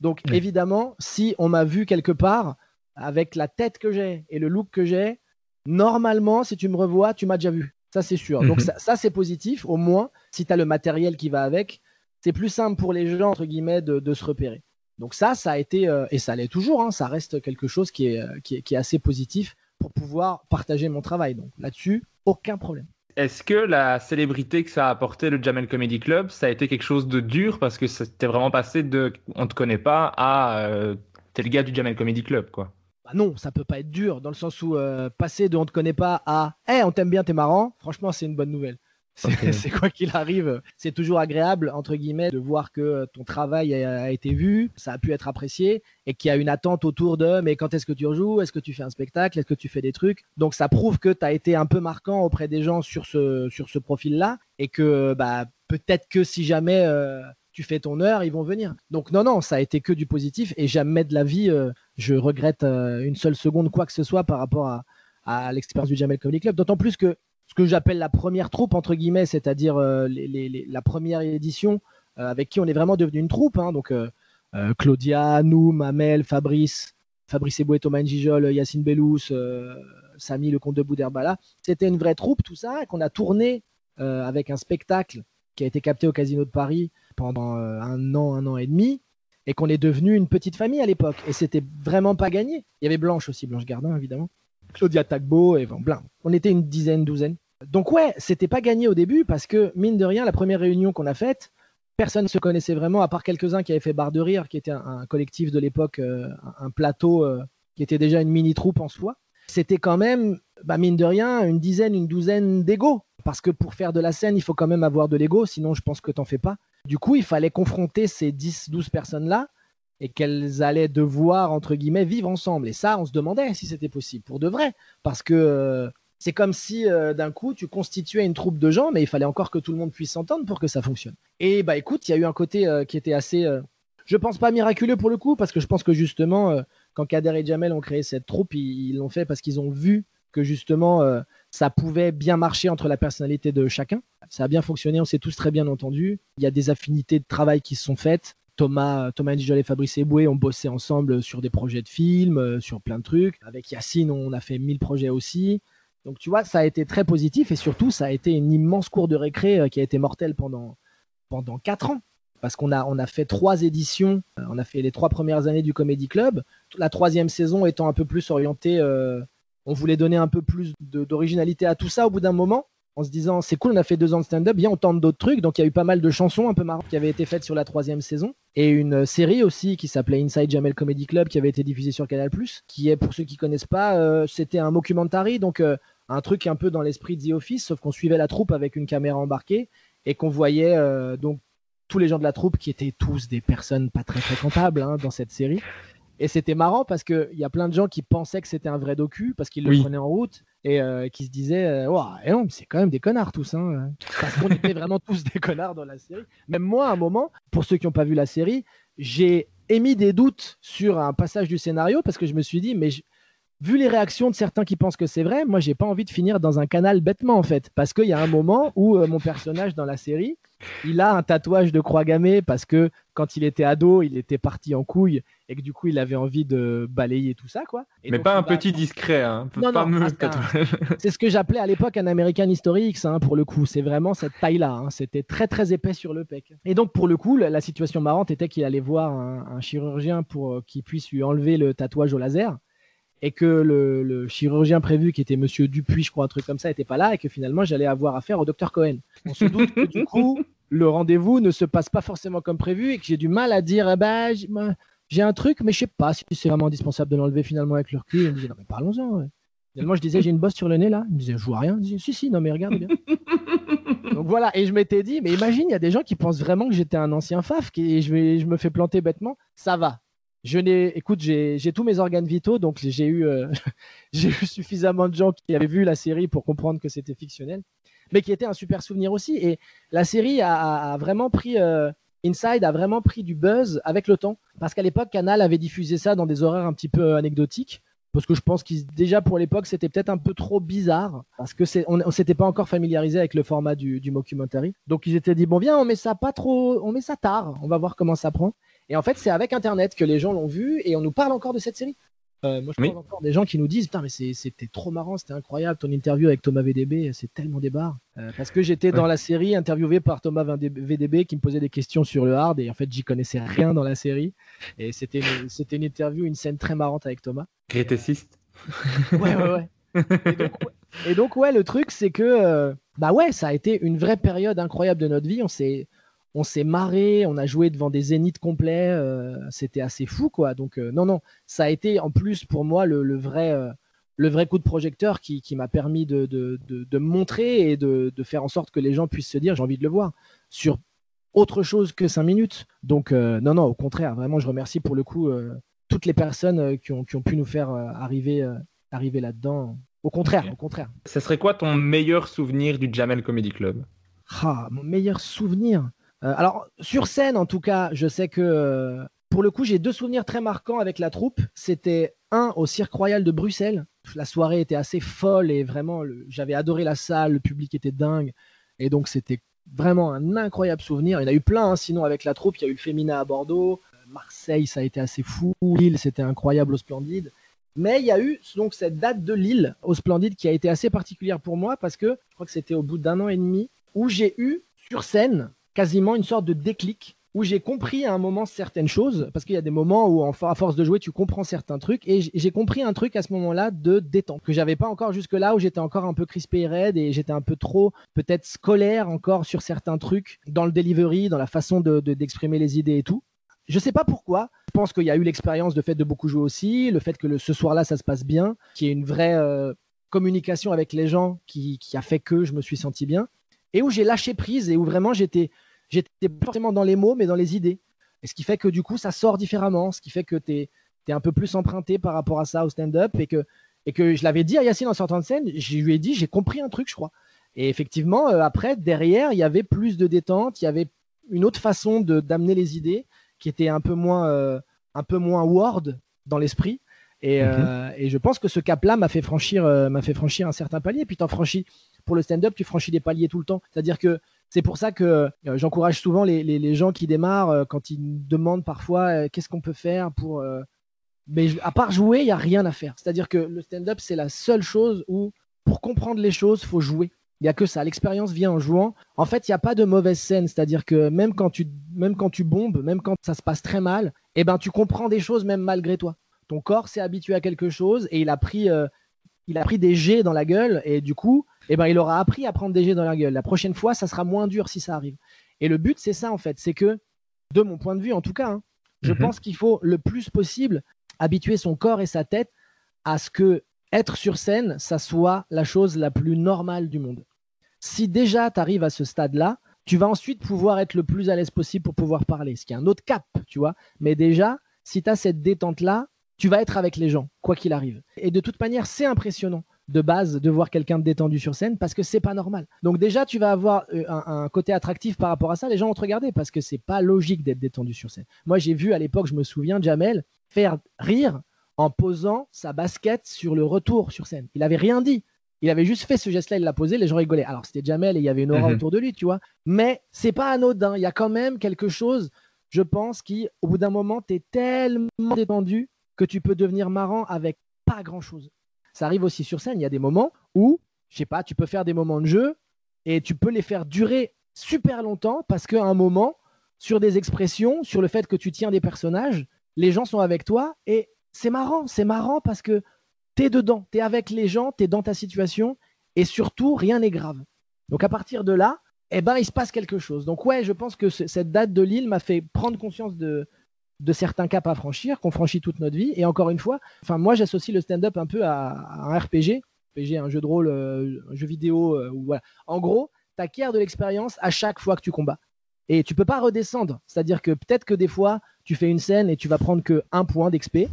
Donc, évidemment, si on m'a vu quelque part, avec la tête que j'ai et le look que j'ai, normalement, si tu me revois, tu m'as déjà vu. Ça, c'est sûr. Donc, mhm. ça, c'est positif. Au moins, si tu as le matériel qui va avec, c'est plus simple pour les gens, entre guillemets, de, se repérer. Donc, ça, ça a été, euh, et ça l'est toujours, hein, ça reste quelque chose qui est, euh, qui, est, qui est assez positif pour pouvoir partager mon travail. Donc, là-dessus, aucun problème. Est-ce que la célébrité que ça a apporté le Jamel Comedy Club, ça a été quelque chose de dur parce que c'était vraiment passé de on te connaît pas à euh, t'es le gars du Jamel Comedy Club, quoi? Bah non, ça peut pas être dur, dans le sens où euh, passer de on te connaît pas à hey, on t'aime bien, t'es marrant, franchement, c'est une bonne nouvelle. [laughs] C'est quoi qu'il arrive, c'est toujours agréable, entre guillemets, de voir que euh, ton travail a, été vu, ça a pu être apprécié, et qu'il y a une attente autour de mais quand est-ce que tu rejoues, est-ce que tu fais un spectacle, est-ce que tu fais des trucs? Donc ça prouve que tu as été un peu marquant auprès des gens sur ce, sur ce profil-là, et que bah, peut-être que si jamais euh, tu fais ton heure, ils vont venir. Donc non, non, ça a été que du positif et jamais de la vie, euh, je regrette euh, une seule seconde quoi que ce soit par rapport à, l'expérience du Jamel Comedy Club. D'autant plus que ce que j'appelle la première troupe, entre guillemets, c'est-à-dire euh, la première édition avec qui on est vraiment devenu une troupe. Hein. donc Claudia, nous, Mamel, Fabrice, Fabrice Eboué, Thomas Njijol, Yacine Bellous, Samy, le comte de Bouderbala. C'était une vraie troupe, tout ça, qu'on a tourné avec un spectacle qui a été capté au Casino de Paris pendant euh, un an, un an et demi, et qu'on est devenu une petite famille à l'époque. Et c'était vraiment pas gagné. Il y avait Blanche aussi, Blanche Gardin évidemment, Claudia Tagbo, et bon, On était une dizaine, douzaine. Donc ouais, c'était pas gagné au début parce que mine de rien, la première réunion qu'on a faite, personne ne se connaissait vraiment, à part quelques-uns qui avaient fait Barre de Rire, qui était un, collectif de l'époque, euh, un, plateau euh, qui était déjà une mini troupe en soi. C'était quand même, bah, mine de rien, une dizaine, une douzaine d'égos. Parce que pour faire de la scène, il faut quand même avoir de l'ego, sinon je pense que t'en fais pas. Du coup, il fallait confronter ces 10-12 personnes-là et qu'elles allaient devoir, entre guillemets, vivre ensemble. Et ça, on se demandait si c'était possible, pour de vrai. Parce que euh, c'est comme si euh, d'un coup, tu constituais une troupe de gens, mais il fallait encore que tout le monde puisse s'entendre pour que ça fonctionne. Et bah écoute, il y a eu un côté euh, qui était assez, je pense pas miraculeux pour le coup, parce que je pense que justement, quand Kader et Jamel ont créé cette troupe, ils l'ont fait parce qu'ils ont vu que justement ça pouvait bien marcher entre la personnalité de chacun. Ça a bien fonctionné, on s'est tous très bien entendus. Il y a des affinités de travail qui se sont faites. Thomas, Thomas Ndijolet et Fabrice Eboué ont bossé ensemble sur des projets de films, euh, sur plein de trucs. Avec Yacine, on a fait mille projets aussi. Donc tu vois, ça a été très positif et surtout, ça a été une immense cour de récré euh, qui a été mortelle pendant, pendant 4 ans. Parce qu'on a, on a fait trois éditions, euh, on a fait les trois premières années du Comedy Club. La troisième saison étant un peu plus orientée, euh, on voulait donner un peu plus d'originalité à tout ça au bout d'un moment, en se disant c'est cool, on a fait deux ans de stand-up, bien on tente d'autres trucs. Donc il y a eu pas mal de chansons un peu marrantes qui avaient été faites sur la troisième saison. Et une série aussi qui s'appelait Inside Jamel Comedy Club qui avait été diffusée sur Canal+, qui est, pour ceux qui connaissent pas, euh, c'était un mockumentary, donc euh, un truc un peu dans l'esprit de The Office, sauf qu'on suivait la troupe avec une caméra embarquée et qu'on voyait euh, donc tous les gens de la troupe qui étaient tous des personnes pas très fréquentables hein, dans cette série. Et c'était marrant parce qu'il y a plein de gens qui pensaient que c'était un vrai docu parce qu'ils le Oui. prenaient en route et euh, qui se disaient Ouah, eh c'est quand même des connards tous. Hein. Parce qu'on était vraiment tous des connards dans la série. Même moi, à un moment, pour ceux qui n'ont pas vu la série, j'ai émis des doutes sur un passage du scénario parce que je me suis dit Mais je- vu les réactions de certains qui pensent que c'est vrai, moi, j'ai pas envie de finir dans un canal bêtement en fait. Parce qu'il y a un moment où euh, mon personnage dans la série, il a un tatouage de croix gammée parce que quand il était ado, il était parti en couille et que du coup, il avait envie de balayer tout ça, quoi. Et Mais donc, pas un petit discret, hein. Non, pas non, ah, [laughs] c'est ce que j'appelais à l'époque un American History X, hein, pour le coup. C'est vraiment cette taille-là. hein. C'était très, très épais sur le pec. Et donc, pour le coup, la la situation marrante était qu'il allait voir un, un chirurgien pour euh, qu'il puisse lui enlever le tatouage au laser. Et que le, le chirurgien prévu, qui était Monsieur Dupuis, je crois, un truc comme ça, était pas là. Et que finalement, j'allais avoir affaire au docteur Cohen. On se doute que du coup, [laughs] le rendez-vous ne se passe pas forcément comme prévu et que j'ai du mal à dire, eh ben, j'ai un truc, mais je sais pas si c'est vraiment indispensable de l'enlever finalement avec le recul. Il me disait, non, mais parlons-en. ouais. Finalement, je disais, j'ai une bosse sur le nez là. Il me disait, je vois rien. Je disais, si, si, non, mais regarde bien. [laughs] Donc voilà, et je m'étais dit, mais imagine, il y a des gens qui pensent vraiment que j'étais un ancien faf qui- et je, vais, je me fais planter bêtement. Ça va. Je n'ai, écoute, j'ai tous mes organes vitaux, donc j'ai eu, euh, [laughs] j'ai eu suffisamment de gens qui avaient vu la série pour comprendre que c'était fictionnel, mais qui était un super souvenir aussi. Et la série a vraiment pris, euh, Inside a vraiment pris du buzz avec le temps, parce qu'à l'époque, Canal avait diffusé ça dans des horaires un petit peu anecdotiques. Parce que je pense qu'ils déjà pour l'époque c'était peut-être un peu trop bizarre parce que c'est on, s'était pas encore familiarisé avec le format du, du. Donc ils étaient dit bon viens on met ça pas trop, on met ça tard, on va voir comment ça prend. Et en fait c'est avec internet que les gens l'ont vu et on nous parle encore de cette série. Euh, moi je Oui. parle encore des gens qui nous disent putain mais c'était trop marrant, c'était incroyable ton interview avec Thomas VDB, c'est tellement des barres. Euh, parce que j'étais dans la série interviewé par Thomas VDB qui me posait des questions sur le hard et en fait j'y connaissais rien dans la série et c'était une, une interview, une scène très marrante avec Thomas. Grétessiste. Ouais, ouais, ouais. Et donc, ouais. Et donc, ouais, le truc, c'est que, euh, bah ouais, ça a été une vraie période incroyable de notre vie. On s'est, on s'est marré, on a joué devant des zéniths complets. euh, c'était assez fou, quoi. Donc, euh, non, non, ça a été en plus pour moi le, le vrai, euh, le vrai coup de projecteur qui, qui m'a permis de, de, de, de me montrer et de, de faire en sorte que les gens puissent se dire j'ai envie de le voir sur autre chose que cinq minutes. Donc, non, non, au contraire, vraiment, je remercie pour le coup toutes les personnes qui, ont, qui ont pu nous faire arriver, arriver là-dedans. Au contraire, au contraire. Ça serait quoi ton meilleur souvenir du Jamel Comedy Club? Ah, mon meilleur souvenir? Euh, alors, sur scène, en tout cas, je sais que euh, pour le coup, j'ai deux souvenirs très marquants avec la troupe. C'était un au Cirque Royal de Bruxelles. La soirée était assez folle et vraiment, j'avais adoré la salle, le public était dingue. Et donc, c'était vraiment un incroyable souvenir. Il y en a eu plein, hein, sinon, avec la troupe. Il y a eu le Femina à Bordeaux. Euh, Marseille, ça a été assez fou. Lille, c'était incroyable au Splendide. Mais il y a eu donc cette date de Lille au Splendide qui a été assez particulière pour moi parce que je crois que c'était au bout d'un an et demi où j'ai eu sur scène quasiment une sorte de déclic où j'ai compris à un moment certaines choses parce qu'il y a des moments où à force de jouer tu comprends certains trucs et j'ai compris un truc à ce moment-là de détente que j'avais pas encore jusque là où j'étais encore un peu crispé et raide et j'étais un peu trop peut-être scolaire encore sur certains trucs dans le delivery dans la façon de- de- d'exprimer les idées et tout je sais pas pourquoi. Je pense qu'il y a eu l'expérience de fait de beaucoup jouer aussi, le fait que ce soir-là ça se passe bien, qu'il y ait une vraie euh, communication avec les gens qui, qui a fait que je me suis senti bien, et où j'ai lâché prise et où vraiment j'étais j'étais forcément dans les mots mais dans les idées. Et ce qui fait que du coup ça sort différemment, ce qui fait que tu es, un peu plus emprunté par rapport à ça au stand-up et que, je l'avais dit à Yacine en sortant de scène, je lui ai dit j'ai compris un truc je crois. Et effectivement euh, après derrière il y avait plus de détente, il y avait une autre façon d'amener les idées qui était un peu moins euh, un peu moins word dans l'esprit Et, euh, et je pense que ce cap-là m'a fait franchir, euh, m'a fait franchir un certain palier. Puis t'en franchis pour le stand-up, tu franchis des paliers tout le temps. C'est-à-dire que c'est pour ça que euh, j'encourage souvent les, les- les gens qui démarrent quand ils me demandent parfois qu'est-ce qu'on peut faire pour. Mais je- à part jouer, il y a rien à faire. C'est-à-dire que le stand-up, c'est la seule chose où pour comprendre les choses, faut jouer. Il y a que ça. L'expérience vient en jouant. En fait, il n'y a pas de mauvaise scène. C'est-à-dire que même quand tu, même quand tu bombes, même quand ça se passe très mal, eh ben, tu comprends des choses même malgré toi. Ton corps s'est habitué à quelque chose et il a pris, euh, il a pris des jets dans la gueule et du coup, eh ben, il aura appris à prendre des jets dans la gueule. La prochaine fois, ça sera moins dur si ça arrive. Et le but, c'est ça en fait. C'est que, de mon point de vue en tout cas, hein, je Mhm. pense qu'il faut le plus possible habituer son corps et sa tête à ce que être sur scène, ça soit la chose la plus normale du monde. Si déjà tu arrives à ce stade-là, tu vas ensuite pouvoir être le plus à l'aise possible pour pouvoir parler, ce qui est un autre cap, tu vois. Mais déjà, si tu as cette détente-là, tu vas être avec les gens, quoi qu'il arrive. Et de toute manière, c'est impressionnant de base de voir quelqu'un de détendu sur scène parce que c'est pas normal. Donc déjà, tu vas avoir euh, un, un côté attractif par rapport à ça. Les gens vont te regarder parce que c'est pas logique d'être détendu sur scène. Moi, j'ai vu à l'époque, je me souviens, Jamel faire rire en posant sa basket sur le retour sur scène. Il avait rien dit. Il avait juste fait ce geste-là, il l'a posé, les gens rigolaient. Alors c'était Jamel et il y avait une aura Mhm. autour de lui, tu vois. Mais c'est pas anodin. Il y a quand même quelque chose, je pense, qui, au bout d'un moment, tu es tellement détendu que tu peux devenir marrant avec pas grand-chose. Ça arrive aussi sur scène. Il y a des moments où, je sais pas, tu peux faire des moments de jeu et tu peux les faire durer super longtemps parce qu'à un moment, sur des expressions, sur le fait que tu tiens des personnages, les gens sont avec toi et c'est marrant. C'est marrant parce que tu es dedans, tu es avec les gens, tu es dans ta situation et surtout, rien n'est grave. Donc à partir de là, eh ben, il se passe quelque chose. Donc ouais, je pense que ce- cette date de Lille m'a fait prendre conscience de, de certains caps à franchir, qu'on franchit toute notre vie. Et encore une fois, enfin moi j'associe le stand-up un peu à, à un RPG, RPG, un jeu de rôle, euh, un jeu vidéo. euh, où, voilà. En gros, tu acquiers de l'expérience à chaque fois que tu combats. Et tu peux pas redescendre. C'est-à-dire que peut-être que des fois, tu fais une scène et tu vas prendre que un point d'XP.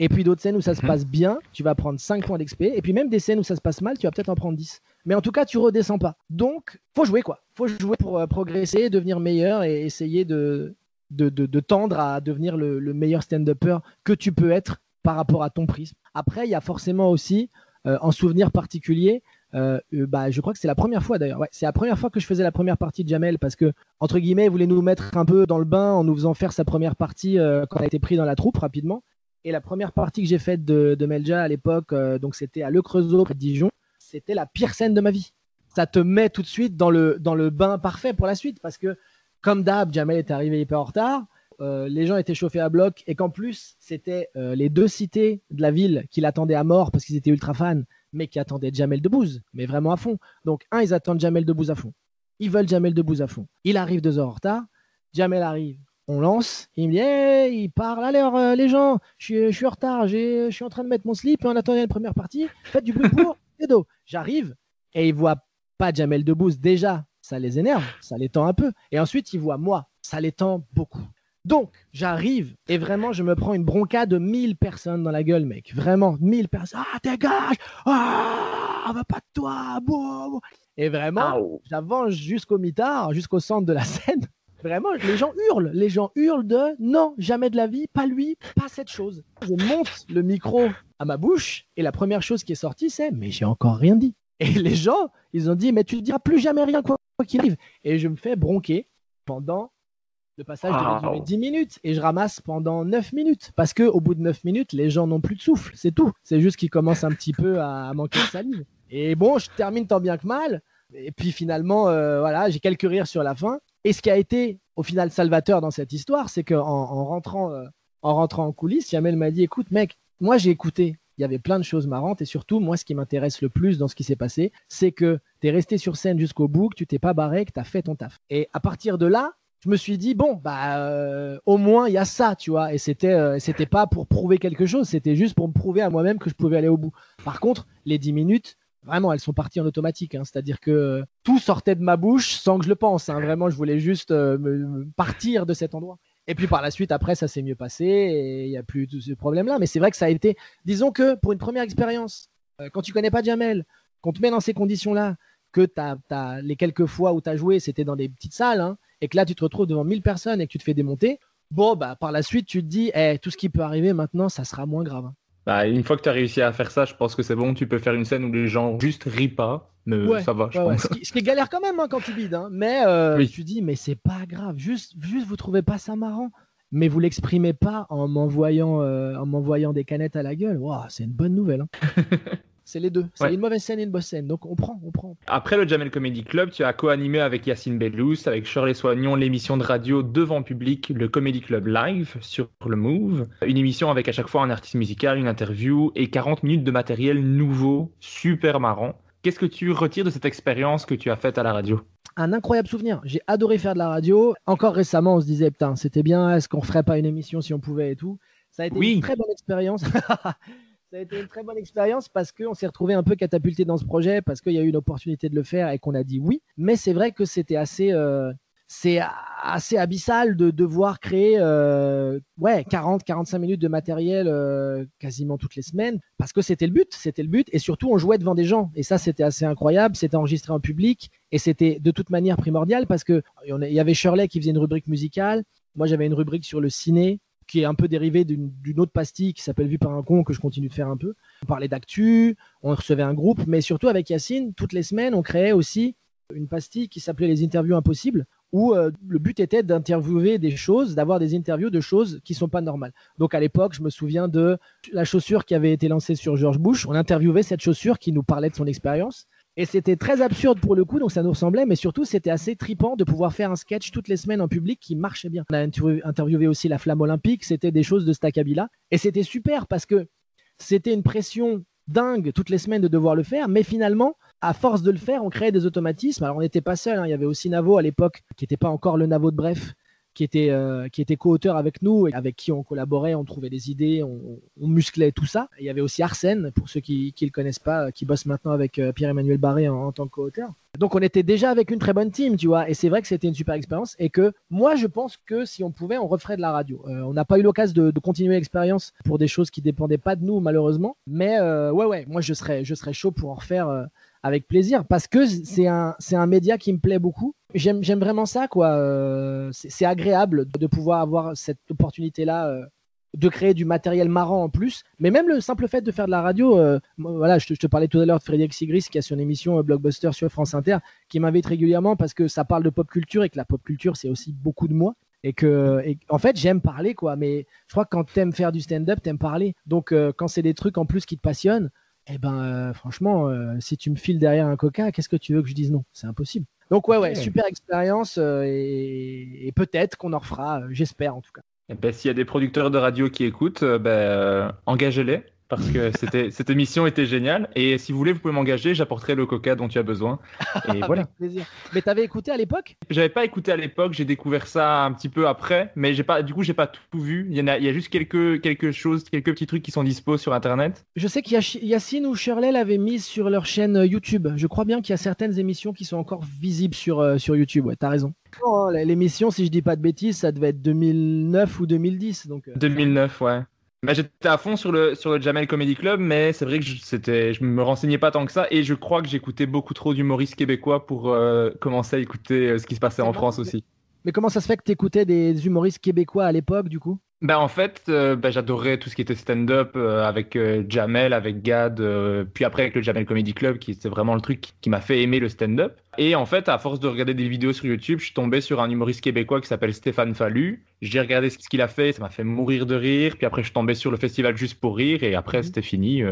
Et puis d'autres scènes où ça se passe bien, tu vas prendre 5 points d'XP. Et puis même des scènes où ça se passe mal, tu vas peut-être en prendre 10. Mais en tout cas, tu redescends pas. Donc, faut jouer quoi. Faut jouer pour euh, progresser, devenir meilleur et essayer de, de, tendre à devenir le, le meilleur stand-upper que tu peux être par rapport à ton prisme. Après, il y a forcément aussi, euh, en souvenir particulier, euh, euh, bah, je crois que c'est la première fois d'ailleurs. C'est la première fois que je faisais la première partie de Jamel parce que, entre guillemets, il voulait nous mettre un peu dans le bain en nous faisant faire sa première partie euh, quand on a été pris dans la troupe rapidement. Et la première partie que j'ai faite de, de Melja à l'époque, donc c'était à Le Creusot, près de Dijon, c'était la pire scène de ma vie. Ça te met tout de suite dans le, dans le bain parfait pour la suite parce que, comme d'hab, Jamel est arrivé hyper en retard. euh, les gens étaient chauffés à bloc et qu'en plus, c'était euh, les deux cités de la ville qui l'attendaient à mort parce qu'ils étaient ultra fans, mais qui attendaient Jamel Debbouze, mais vraiment à fond. Donc, un, ils attendent Jamel Debbouze à fond. Ils veulent Jamel Debbouze à fond. Il arrive deux heures en retard. Jamel arrive. On lance. Il me dit il parle. Alors, euh, les gens, je suis, en retard. Je suis en train de mettre mon slip et on attendait la première partie. Faites du bruit pour. [laughs] J'arrive et ils voient pas Jamel Debbouze. Déjà, ça les énerve. Ça les tend un peu. Et ensuite, ils voient moi. Ça les tend beaucoup. Donc, j'arrive et vraiment, je me prends une bronca de 1000 personnes dans la gueule, mec. Vraiment, 1000 personnes. Ah, dégage Ah, on va pas de toi bouh. Et vraiment, j'avance jusqu'au mitard, jusqu'au centre de la scène. Vraiment, les gens hurlent. Les gens hurlent de non, jamais de la vie, pas lui, pas cette chose. Je monte le micro à ma bouche et la première chose qui est sortie, c'est mais j'ai encore rien dit. Et les gens, ils ont dit mais tu ne diras plus jamais rien quoi quoi qu'il arrive. Et je me fais bronquer pendant le passage devait durer Wow. 10 minutes et je ramasse pendant 9 minutes. Parce que au bout de 9 minutes, les gens n'ont plus de souffle, c'est tout. C'est juste qu'ils commencent un petit peu à, à manquer de salive. Et bon, je termine tant bien que mal. Et puis finalement, euh, voilà, j'ai quelques rires sur la fin. Et ce qui a été au final salvateur dans cette histoire, c'est qu'en en rentrant, euh, en rentrant en coulisses, Yamel m'a dit écoute, mec, moi j'ai écouté. Il y avait plein de choses marrantes et surtout, moi, ce qui m'intéresse le plus dans ce qui s'est passé, c'est que tu es resté sur scène jusqu'au bout, que tu t'es pas barré, que tu as fait ton taf. Et à partir de là, je me suis dit bon bah euh, au moins il y a ça tu vois et c'était euh, c'était pas pour prouver quelque chose c'était juste pour me prouver à moi-même que je pouvais aller au bout par contre les 10 minutes vraiment elles sont parties en automatique hein. c'est-à-dire que euh, tout sortait de ma bouche sans que je le pense hein. vraiment je voulais juste euh, partir de cet endroit et puis par la suite après ça s'est mieux passé et il y a plus tout ce problème là mais c'est vrai que ça a été disons que pour une première expérience euh, quand tu connais pas Jamel qu'on te met dans ces conditions là que t'as, les quelques fois où tu as joué, c'était dans des petites salles, hein, et que là, tu te retrouves devant 1000 personnes et que tu te fais démonter, bon, bah, par la suite, tu te dis, eh, tout ce qui peut arriver maintenant, ça sera moins grave. hein. Bah, une fois que tu as réussi à faire ça, je pense que c'est bon. Tu peux faire une scène où les gens juste rient pas. Mais Ouais, ça va, je Ouais, ouais. pense. Ce, qui, ce qui est galère quand même hein, quand tu bides. hein. Mais euh, Oui. tu dis, mais c'est pas grave. Juste, juste, vous trouvez pas ça marrant mais vous l'exprimez pas en m'envoyant euh, en m'envoyant des canettes à la gueule. Waouh, c'est une bonne nouvelle. hein. [laughs] c'est les deux. C'est Ouais. une mauvaise scène et une bonne scène. Donc on prend, on prend. Après le Jamel Comedy Club, tu as co-animé avec Yacine Bellous, avec Shirley Soignon, l'émission de radio devant public, le Comedy Club Live sur le Move. Une émission avec à chaque fois un artiste musical, une interview et 40 minutes de matériel nouveau, super marrant. Qu'est-ce que tu retires de cette expérience que tu as faite à la radio? Un incroyable souvenir. J'ai adoré faire de la radio. Encore récemment, on se disait, putain, c'était bien, est-ce qu'on ferait pas une émission si on pouvait et tout? Ça a été Oui. une très bonne expérience. [laughs] Ça a été une très bonne expérience parce qu'on s'est retrouvé un peu catapulté dans ce projet, parce qu'il y a eu une opportunité de le faire et qu'on a dit oui. Mais c'est vrai que c'était assez, euh, c'est assez abyssal de devoir créer euh, ouais, 40-45 minutes de matériel euh, quasiment toutes les semaines, parce que c'était le but, c'était le but, et surtout on jouait devant des gens, et ça c'était assez incroyable, c'était enregistré en public, et c'était de toute manière primordial, parce que il y avait Shirley qui faisait une rubrique musicale, moi j'avais une rubrique sur le ciné, qui est un peu dérivée d'une d'une autre pastille qui s'appelle Vue par un con, que je continue de faire un peu. On parlait d'actu, on recevait un groupe, mais surtout avec Yacine, toutes les semaines, on créait aussi une pastille qui s'appelait les interviews impossibles, où euh, le but était d'interviewer des choses, d'avoir des interviews de choses qui sont pas normales. Donc à l'époque, je me souviens de la chaussure qui avait été lancée sur George Bush. On interviewait cette chaussure qui nous parlait de son expérience. Et c'était très absurde pour le coup, donc ça nous ressemblait, mais surtout c'était assez tripant de pouvoir faire un sketch toutes les semaines en public qui marchait bien. On a interview- interviewé aussi la flamme olympique, c'était des choses de Staccabila. Et c'était super parce que c'était une pression dingue toutes les semaines de devoir le faire, mais finalement, à force de le faire, on créait des automatismes. Alors on n'était pas seul, hein. il y avait aussi Navo à l'époque, qui n'était pas encore le Navo de Bref, qui était, euh, était co-auteur avec nous, et avec qui on collaborait, on trouvait des idées, on, musclait tout ça. Il y avait aussi Arsène, pour ceux qui ne le connaissent pas, euh, qui bosse maintenant avec euh, Pierre-Emmanuel Barré en, tant que co-auteur. Donc on était déjà avec une très bonne team, tu vois, et c'est vrai que c'était une super expérience, et que moi je pense que si on pouvait, on referait de la radio. On n'a pas eu l'occasion de, continuer l'expérience pour des choses qui dépendaient pas de nous malheureusement, mais ouais ouais, moi je serais, je serais chaud pour en refaire avec plaisir, parce que c'est un, c'est un média qui me plaît beaucoup. J'aime, j'aime vraiment ça, quoi. Euh, c'est, c'est agréable de, pouvoir avoir cette opportunité-là. euh, de créer du matériel marrant en plus, mais même le simple fait de faire de la radio, euh, voilà, je te, je te parlais tout à l'heure de Frédéric Sigris qui a son émission Blockbuster sur France Inter, qui m'invite régulièrement parce que ça parle de pop culture et que la pop culture c'est aussi beaucoup de moi et que et, en fait j'aime parler quoi, mais je crois que quand t'aimes faire du stand-up t'aimes parler, donc quand c'est des trucs en plus qui te passionnent, eh ben euh, franchement euh, si tu me files derrière un coca, qu'est-ce que tu veux que je dise non? C'est impossible. Donc ouais ouais, super expérience euh, et, et peut-être qu'on en refera, j'espère en tout cas. Eh ben, S'il y a des producteurs de radio qui écoutent, ben, engagez-les. Parce que c'était- [laughs] cette émission était géniale. Et si vous voulez, vous pouvez m'engager, j'apporterai le coca dont tu as besoin. Et [laughs] voilà. Plaisir. Mais t'avais écouté à l'époque? J'avais pas écouté à l'époque, j'ai découvert ça un petit peu après, mais j'ai pas, du coup, j'ai pas tout vu. Il y en a, il y a juste quelques, quelque choses, quelques petits trucs qui sont dispo sur internet. Je sais qu'il y Yacine ou Shirley l'avaient mise sur leur chaîne euh, YouTube. Je crois bien qu'il y a certaines émissions qui sont encore visibles sur, euh, sur YouTube. Ouais, t'as raison. Hein, L'émission, si je dis pas de bêtises, ça devait être 2009 ou 2010. Donc, euh, 2009, ouais. Mais j'étais à fond sur le, sur le Jamel Comedy Club, mais c'est vrai que je, c'était, je me renseignais pas tant que ça, et je crois que j'écoutais beaucoup trop d'humoristes québécois pour euh, commencer à écouter euh, ce qui se passait en France aussi. Mais comment ça se fait que t'écoutais des humoristes québécois à l'époque, du coup? Ben en fait, euh, ben, j'adorais tout ce qui était stand-up euh, avec euh, Jamel, avec Gad, puis après avec le Jamel Comedy Club, qui c'était vraiment le truc qui, qui m'a fait aimer le stand-up. Et en fait, à force de regarder des vidéos sur YouTube, je suis tombé sur un humoriste québécois qui s'appelle Stéphane Fallu. J'ai regardé ce qu'il a fait, ça m'a fait mourir de rire. Puis après, je suis tombé sur le festival Juste pour rire, et après, Mhm. c'était fini.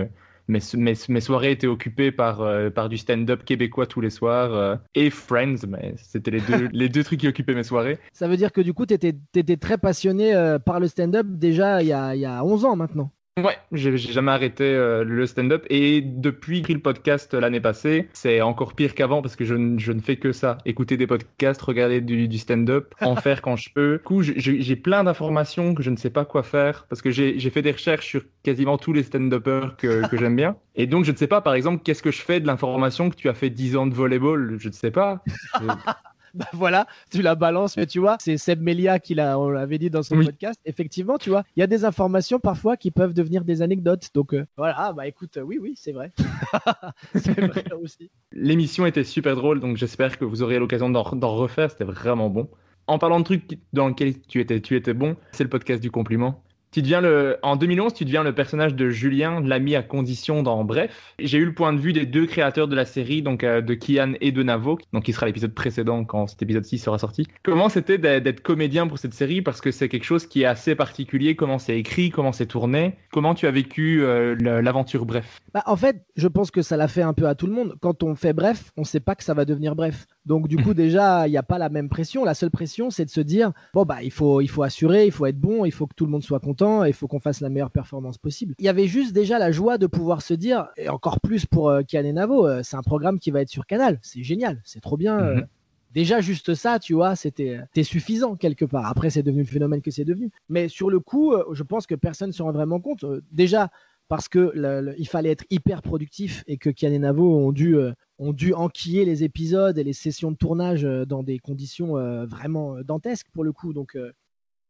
Mes, mes, mes soirées étaient occupées par, euh, par du stand-up québécois tous les soirs euh, et Friends, mais c'était les deux, [laughs] les deux trucs qui occupaient mes soirées. Ça veut dire que du coup, t'étais étais très passionné euh, par le stand-up déjà il y a, il y a 11 ans maintenant. Ouais, j'ai jamais arrêté euh, le stand-up et depuis le podcast euh, l'année passée, c'est encore pire qu'avant parce que je, ne- je ne fais que ça, écouter des podcasts, regarder du, du stand-up, [laughs] en faire quand je peux. Du coup, j'ai- plein d'informations que je ne sais pas quoi faire parce que j'ai j'ai fait des recherches sur quasiment tous les stand-uppers que, [laughs] que j'aime bien. Et donc, je ne sais pas, par exemple, qu'est-ce que je fais de l'information que tu as fait 10 ans de volleyball, je ne sais pas. [laughs] [laughs] Bah voilà, tu la balances, mais tu vois, c'est Seb Melia qui l'a, on l'avait dit dans son Oui. podcast. Effectivement, tu vois, il y a des informations parfois qui peuvent devenir des anecdotes. Donc euh, voilà, ah, bah écoute, euh, oui, oui, c'est vrai. [laughs] c'est vrai aussi. L'émission était super drôle, donc j'espère que vous aurez l'occasion d'en refaire. C'était vraiment bon. En parlant de trucs dans lesquels tu étais, tu étais bon, c'est le podcast du compliment. Tu deviens le, en 2011, tu deviens le personnage de Julien, l'ami à condition dans Bref. J'ai eu le point de vue des deux créateurs de la série, donc euh, de Kian et de Navo, donc qui sera l'épisode précédent quand cet épisode 6 sera sorti. Comment c'était d'être comédien pour cette série? Parce que c'est quelque chose qui est assez particulier. Comment c'est écrit, comment c'est tourné? Comment tu as vécu euh, l'aventure Bref? Bah, En fait, je pense que ça l'a fait un peu à tout le monde. Quand on fait Bref, on ne sait pas que ça va devenir Bref. Donc du coup, [laughs] déjà, il n'y a pas la même pression. La seule pression, c'est de se dire, bon, bah, il faut, il faut assurer, il faut être bon, il faut que tout le monde soit content, il faut qu'on fasse la meilleure performance possible. Il y avait juste déjà la joie de pouvoir se dire, et encore plus pour euh, Kian et Navo, euh, c'est un programme qui va être sur Canal. C'est génial, c'est trop bien. Euh. Mhm. déjà juste ça, tu vois, c'était suffisant quelque part. Après, c'est devenu le phénomène que c'est devenu. Mais sur le coup, je pense que personne ne se rend vraiment compte. déjà, parce que il fallait être hyper productif et que Kian et Navo ont dû, ont dû enquiller les épisodes et les sessions de tournage dans des conditions vraiment dantesques pour le coup. Donc,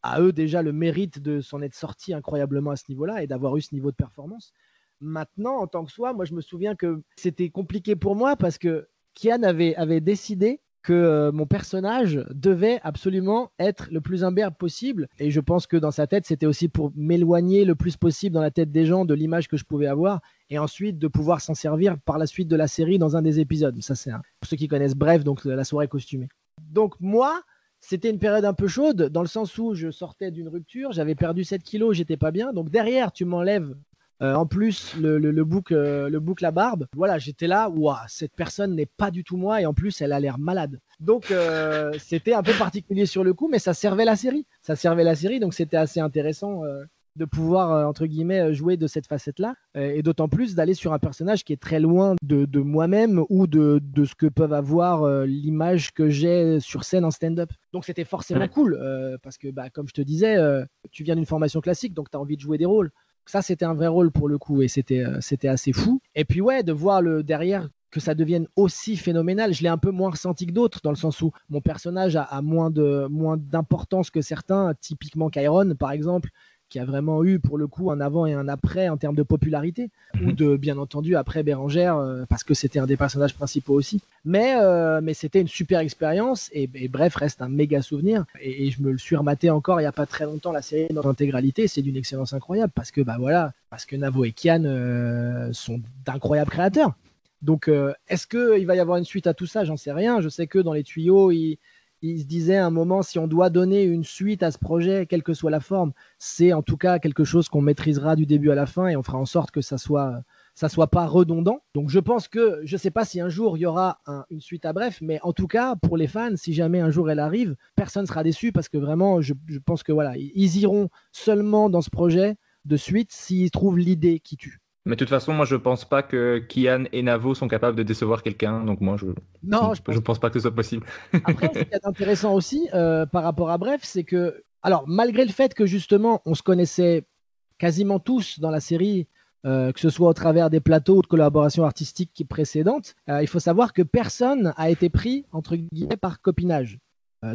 à eux déjà le mérite de s'en être sortis incroyablement à ce niveau-là et d'avoir eu ce niveau de performance. Maintenant, en tant que soi, moi je me souviens que c'était compliqué pour moi parce que Kian avait, avait décidé que euh, mon personnage devait absolument être le plus imberbe possible. Et je pense que dans sa tête, c'était aussi pour m'éloigner le plus possible dans la tête des gens de l'image que je pouvais avoir et ensuite de pouvoir s'en servir par la suite de la série dans un des épisodes. Ça, c'est pour ceux qui connaissent Bref, donc la soirée costumée. Donc moi, c'était une période un peu chaude, dans le sens où je sortais d'une rupture, j'avais perdu 7 kilos, j'étais pas bien. Donc derrière, tu m'enlèves euh, en plus le, bouc, euh, le bouc, la barbe. Voilà, j'étais là, waouh, cette personne n'est pas du tout moi, et en plus, elle a l'air malade. Donc euh, c'était un peu particulier sur le coup, mais ça servait la série. Ça servait la série, donc c'était assez intéressant de pouvoir, euh, entre guillemets, euh, jouer de cette facette-là. Euh, et d'autant plus d'aller sur un personnage qui est très loin de, moi-même ou de, ce que peuvent avoir l'image que j'ai sur scène en stand-up. Donc c'était forcément cool, parce que, bah, comme je te disais, tu viens d'une formation classique, donc tu as envie de jouer des rôles. Ça, c'était un vrai rôle pour le coup, et c'était c'était assez fou. Et puis, ouais, de voir le derrière que ça devienne aussi phénoménal. Je l'ai un peu moins ressenti que d'autres, dans le sens où mon personnage a, a moins de moins d'importance que certains, typiquement Kyron, par exemple, qui a vraiment eu pour le coup un avant et un après en termes de popularité, ou mhm. de bien entendu après Bérangère, euh, parce que c'était un des personnages principaux aussi. Mais, euh, mais c'était une super expérience, et, bref, reste un méga souvenir. Et, je me le suis rematé encore il n'y a pas très longtemps, la série dans l'intégralité, c'est d'une excellence incroyable, parce que bah voilà, parce que Navo et Kian euh, sont d'incroyables créateurs. Donc, est-ce qu'il va y avoir une suite à tout ça? J'en sais rien. Je sais que dans les tuyaux, il il se disait à un moment, si on doit donner une suite à ce projet, quelle que soit la forme, c'est en tout cas quelque chose qu'on maîtrisera du début à la fin et on fera en sorte que ça soit ça soit pas redondant. Donc je pense que je sais pas si un jour il y aura une suite à bref, mais en tout cas pour les fans, si jamais un jour elle arrive, personne sera déçu parce que vraiment je, je pense que voilà ils iront seulement dans ce projet de suite s'ils trouvent l'idée qui tue. Mais de toute façon, moi, je pense pas que Kian et Navo sont capables de décevoir quelqu'un. Donc moi, je non, je pense, pense pas que ce soit possible. Après, ce qui est intéressant aussi euh, par rapport à Bref, c'est que, alors, malgré le fait que justement, on se connaissait quasiment tous dans la série, euh, que ce soit au travers des plateaux ou de collaborations artistiques précédentes, euh, il faut savoir que personne a été pris entre guillemets par copinage,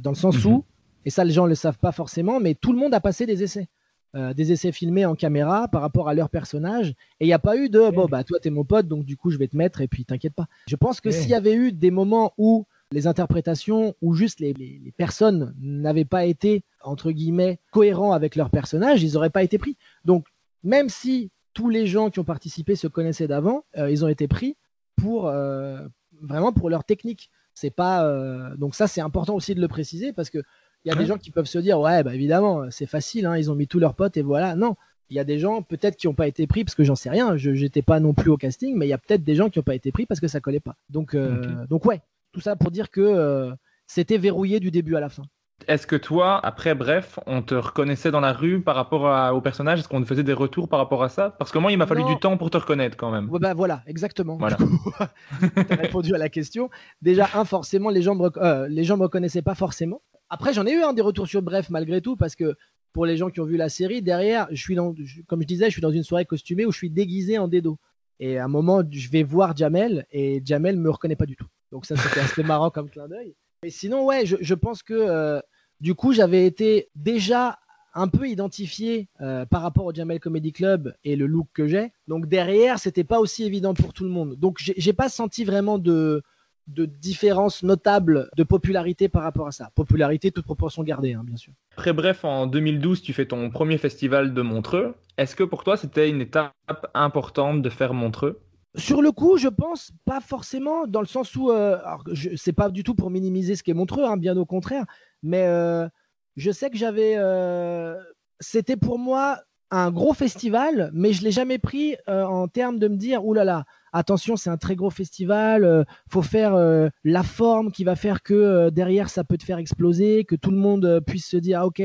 dans le sens mhm. où, et ça les gens ne le savent pas forcément, mais tout le monde a passé des essais. Euh, des essais filmés en caméra par rapport à leur personnage. Et il n'y a pas eu de bon, bah toi, t'es mon pote, donc du coup, je vais te mettre et puis t'inquiète pas. Je pense que s'il y avait eu des moments où les interprétations ou juste les, personnes n'avaient pas été, entre guillemets, cohérents avec leur personnage, ils n'auraient pas été pris. Donc, même si tous les gens qui ont participé se connaissaient d'avant, euh, ils ont été pris pour euh, vraiment pour leur technique. C'est pas donc ça c'est important aussi de le préciser parce que il y a des gens qui peuvent se dire, ouais, bah évidemment, c'est facile, hein, ils ont mis tous leurs potes et voilà. Non, il y a des gens peut-être qui n'ont pas été pris parce que j'en sais rien, je n'étais pas non plus au casting, mais il y a peut-être des gens qui n'ont pas été pris parce que ça collait pas. Donc, euh, donc ouais, tout ça pour dire que euh, c'était verrouillé du début à la fin. Est-ce que toi, après Bref, on te reconnaissait dans la rue par rapport au personnage? Est-ce qu'on te faisait des retours par rapport à ça? Parce que moi, il m'a fallu du temps pour te reconnaître quand même. bah voilà, exactement. Voilà. tu [laughs] as répondu à la question. Déjà, un, forcément, les gens me, euh, les gens me reconnaissaient pas forcément. Après, j'en ai eu un des retours sur Bref malgré tout, parce que pour les gens qui ont vu la série, derrière, je suis dans, comme je disais, je suis dans une soirée costumée où je suis déguisé en Dedo. Et à un moment, je vais voir Jamel et Jamel me reconnaît pas du tout. Donc ça, c'était assez marrant comme clin d'œil. Mais sinon, ouais, je, pense que euh, du coup, j'avais été déjà un peu identifié euh, par rapport au Jamel Comedy Club et le look que j'ai. Donc derrière, c'était pas aussi évident pour tout le monde. Donc j'ai pas senti vraiment de différence notable de popularité par rapport à ça. Popularité, toute proportion gardée, hein, bien sûr. Très bref, en 2012, tu fais ton premier festival de Montreux. Est-ce que pour toi, c'était une étape importante de faire Montreux? Sur le coup, je pense pas forcément, dans le sens où, euh, je, c'est pas du tout pour minimiser ce qu'est Montreux, hein, bien au contraire, mais euh, je sais que j'avais, euh, c'était pour moi un gros festival, mais je l'ai jamais pris en termes de me dire, oulala, là là, attention, c'est un très gros festival, faut faire la forme qui va faire que derrière ça peut te faire exploser, que tout le monde puisse se dire, ah, ok,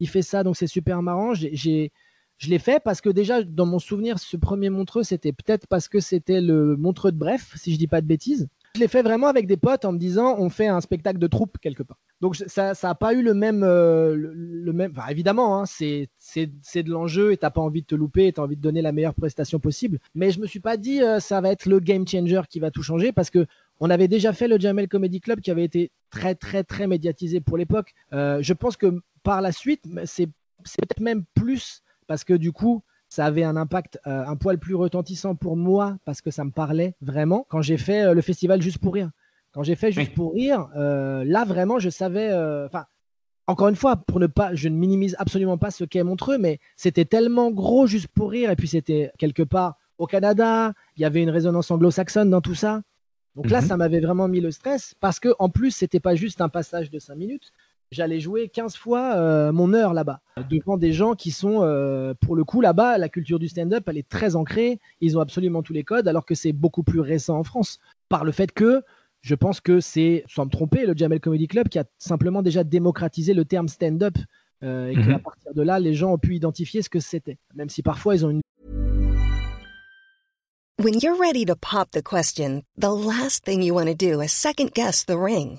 il fait ça, donc c'est super marrant. J'ai- je l'ai fait parce que déjà, dans mon souvenir, ce premier Montreux, c'était peut-être parce que c'était le Montreux de Bref, si je dis pas de bêtises. Je l'ai fait vraiment avec des potes en me disant, on fait un spectacle de troupe quelque part. Donc ça n'a pas eu le même, euh, le, même. Enfin, évidemment, hein, c'est de l'enjeu et t'as pas envie de te louper, et t'as envie de donner la meilleure prestation possible. Mais je me suis pas dit euh, ça va être le game changer qui va tout changer parce que on avait déjà fait le Jamel Comedy Club qui avait été très très très médiatisé pour l'époque. Euh, je pense que par la suite, c'est peut-être même plus parce que du coup ça avait un impact euh, un poil plus retentissant pour moi parce que ça me parlait vraiment quand j'ai fait euh, le festival juste pour rire. Quand j'ai fait juste Oui. pour rire, euh, là vraiment je savais. Enfin, encore une fois, pour ne pas, je ne minimise absolument pas ce qu'est Montreux, mais c'était tellement gros juste pour rire et puis c'était quelque part au Canada. Il y avait une résonance anglo-saxonne dans tout ça. Donc là, Mhm. ça m'avait vraiment mis le stress parce que en plus, c'était pas juste un passage de 5 minutes. J'allais jouer 15 fois euh, mon heure là-bas, devant des gens qui sont, euh, pour le coup, là-bas, la culture du stand-up, elle est très ancrée. Ils ont absolument tous les codes, alors que c'est beaucoup plus récent en France. Par le fait que, je pense que c'est, sans me tromper, le Jamel Comedy Club qui a simplement déjà démocratisé le terme stand-up. euh, et Mhm. qu'à partir de là, les gens ont pu identifier ce que c'était. Même si parfois, ils ont une When you're ready to pop the question, the last thing you want to do is second guess the ring.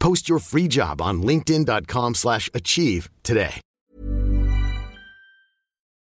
Post your free job on linkedin.com/achieve slash achieve today.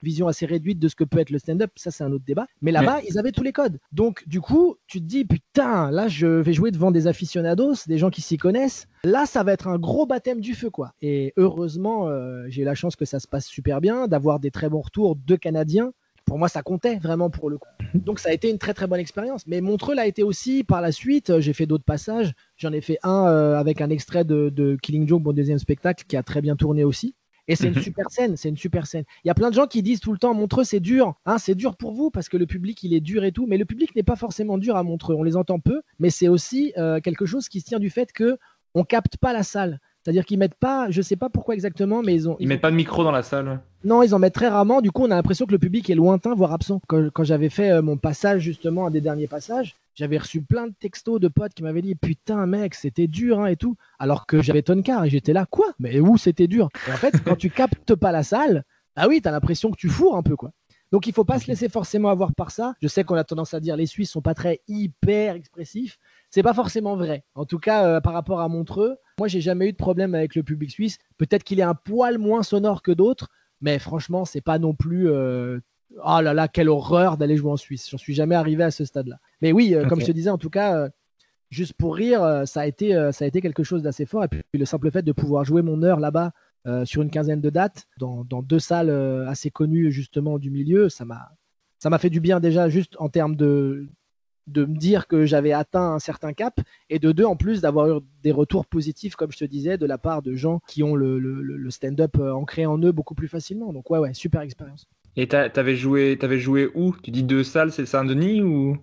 vision assez réduite de ce que peut être le stand-up, ça c'est un autre débat. Mais là-bas, ils avaient tous les codes. Donc du coup, tu te dis, putain, là je vais jouer devant des aficionados, des gens qui s'y connaissent. Là, ça va être un gros baptême du feu, quoi. Et heureusement, euh, j'ai eu la chance que ça se passe super bien, d'avoir des très bons retours de Canadiens. Pour moi, ça comptait vraiment pour le coup. Donc ça a été une très très bonne expérience. Mais Montreux l'a été aussi par la suite. J'ai fait d'autres passages. J'en ai fait un euh, avec un extrait de, de Killing Joke, mon deuxième spectacle, qui a très bien tourné aussi. Et c'est une Mhm. super scène, c'est une super scène. Il y a plein de gens qui disent tout le temps Montreux c'est dur, hein, c'est dur pour vous parce que le public il est dur et tout, mais le public n'est pas forcément dur à Montreux. On les entend peu, mais c'est aussi euh, quelque chose qui se tient du fait que on capte pas la salle. C'est-à-dire qu'ils mettent pas, je sais pas pourquoi exactement, mais ils ont. Ils mettent pas de micro dans la salle. non, ils en mettent très rarement. Du coup, on a l'impression que le public est lointain, voire absent. Quand, quand j'avais fait euh, mon passage, justement, un des derniers passages, j'avais reçu plein de textos de potes qui m'avaient dit Putain, mec, c'était dur hein, et tout. Alors que j'avais Tonka et j'étais là, quoi? Mais où c'était dur? Et en fait, quand tu captes pas la salle, ah oui, t'as l'impression que tu fourres un peu, quoi. Donc il faut pas se laisser forcément avoir par ça. Je sais qu'on a tendance à dire les Suisses sont pas très hyper expressifs. C'est pas forcément vrai. En tout cas, euh, par rapport à Montreux, moi j'ai jamais eu de problème avec le public suisse. Peut-être qu'il est un poil moins sonore que d'autres, mais franchement, c'est pas non plus. euh, Oh là là, quelle horreur d'aller jouer en Suisse. J'en suis jamais arrivé à ce stade-là. Mais oui, euh, comme je te disais, en tout cas, euh, juste pour rire, ça a été, ça a été quelque chose d'assez fort. Et puis le simple fait de pouvoir jouer mon heure là-bas euh, sur une quinzaine de dates, dans, dans deux salles euh, assez connues justement du milieu, ça m'a, ça m'a fait du bien déjà juste en termes de de me dire que j'avais atteint un certain cap et de deux en plus d'avoir eu des retours positifs comme je te disais de la part de gens qui ont le, le- stand-up euh, ancré en eux beaucoup plus facilement donc ouais ouais super expérience Et t'avais joué, t'avais joué où? Tu dis deux salles, c'est Saint-Denis ou?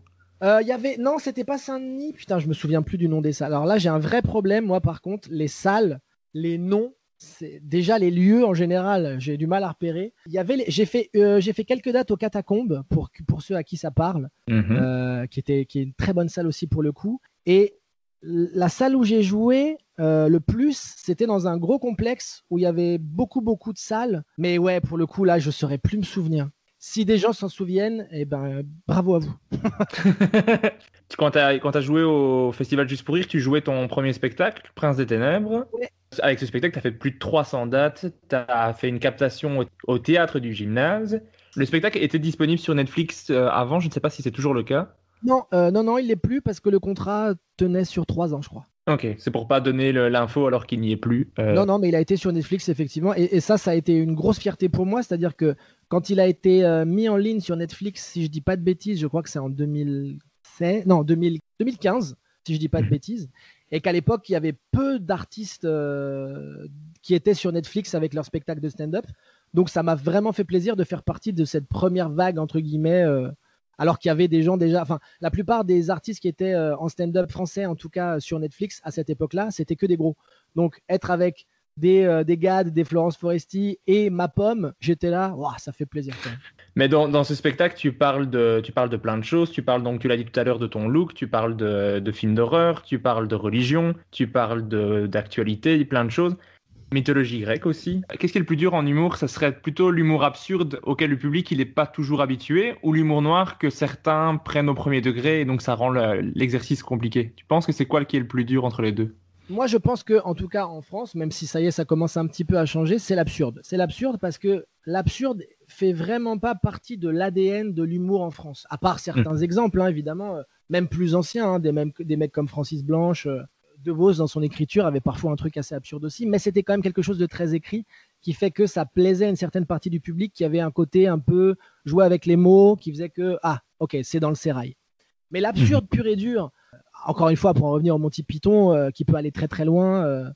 Euh, y avait non, c'était pas Saint-Denis. Putain, je me souviens plus du nom des salles. Alors là, j'ai un vrai problème moi par contre. Les salles, les noms, c'est déjà les lieux en général, j'ai du mal à repérer. Il y avait, j'ai fait, euh, j'ai fait quelques dates aux catacombes pour pour ceux à qui ça parle, Mhm. euh, qui était qui est une très bonne salle aussi pour le coup. Et la salle où j'ai joué euh, le plus, c'était dans un gros complexe où il y avait beaucoup beaucoup de salles. Mais ouais, pour le coup là, je saurais plus me souvenir. Si des gens s'en souviennent, eh ben bravo à vous. [laughs] quand tu as, joué au Festival Juste pour Rire, tu jouais ton premier spectacle, Prince des Ténèbres. Ouais. Avec ce spectacle, tu as fait plus de 300 dates, tu as fait une captation au, au théâtre du gymnase. Le spectacle était disponible sur Netflix euh, avant, je ne sais pas si c'est toujours le cas. Non, euh, non, non, il l'est plus parce que le contrat tenait sur trois ans, je crois. Ok, c'est pour pas donner l'info alors qu'il n'y est plus. euh, Non, non, mais il a été sur Netflix, effectivement. Et, et ça, ça a été une grosse fierté pour moi. C'est-à-dire que quand il a été euh, mis en ligne sur Netflix, si je dis pas de bêtises, je crois que c'est en 2016, non, 2000 2015, si je dis pas de Mhm. bêtises. Et qu'à l'époque, il y avait peu d'artistes euh, qui étaient sur Netflix avec leur spectacle de stand-up. Donc, ça m'a vraiment fait plaisir de faire partie de cette première vague, entre guillemets. euh, alors qu'il y avait des gens déjà, enfin, la plupart des artistes qui étaient en stand-up français, en tout cas sur Netflix à cette époque-là, c'était que des gros. Donc, être avec des, euh, des des Florence Foresti et ma pomme, j'étais là, Ouah, ça fait plaisir. quand même. Mais dans, ce spectacle, tu parles, de, tu parles de plein de choses. Tu parles donc, tu l'as dit tout à l'heure, de ton look, tu parles de, films d'horreur, tu parles de religion, tu parles d'actualité, plein de choses. Mythologie grecque aussi. Qu'est-ce qui est le plus dur en humour? Ça serait plutôt l'humour absurde auquel le public il n'est pas toujours habitué ou l'humour noir que certains prennent au premier degré et donc ça rend le- l'exercice compliqué. Tu penses que c'est quoi qui est le plus dur entre les deux? Moi, je pense que, en tout cas en France, même si ça y est, ça commence un petit peu à changer, c'est l'absurde. C'est l'absurde parce que l'absurde fait vraiment pas partie de l'ADN de l'humour en France. À part certains exemples, hein, évidemment, euh, même plus anciens, hein, des, mêmes- des mecs comme Francis Blanche, euh, De Vos dans son écriture avait parfois un truc assez absurde aussi, mais c'était quand même quelque chose de très écrit qui fait que ça plaisait à une certaine partie du public qui avait un côté un peu jouer avec les mots, qui faisait que ah ok c'est dans le sérail. Mais l'absurde pur et dur, encore une fois pour en revenir au Monty Python, euh, qui peut aller très très loin. euh,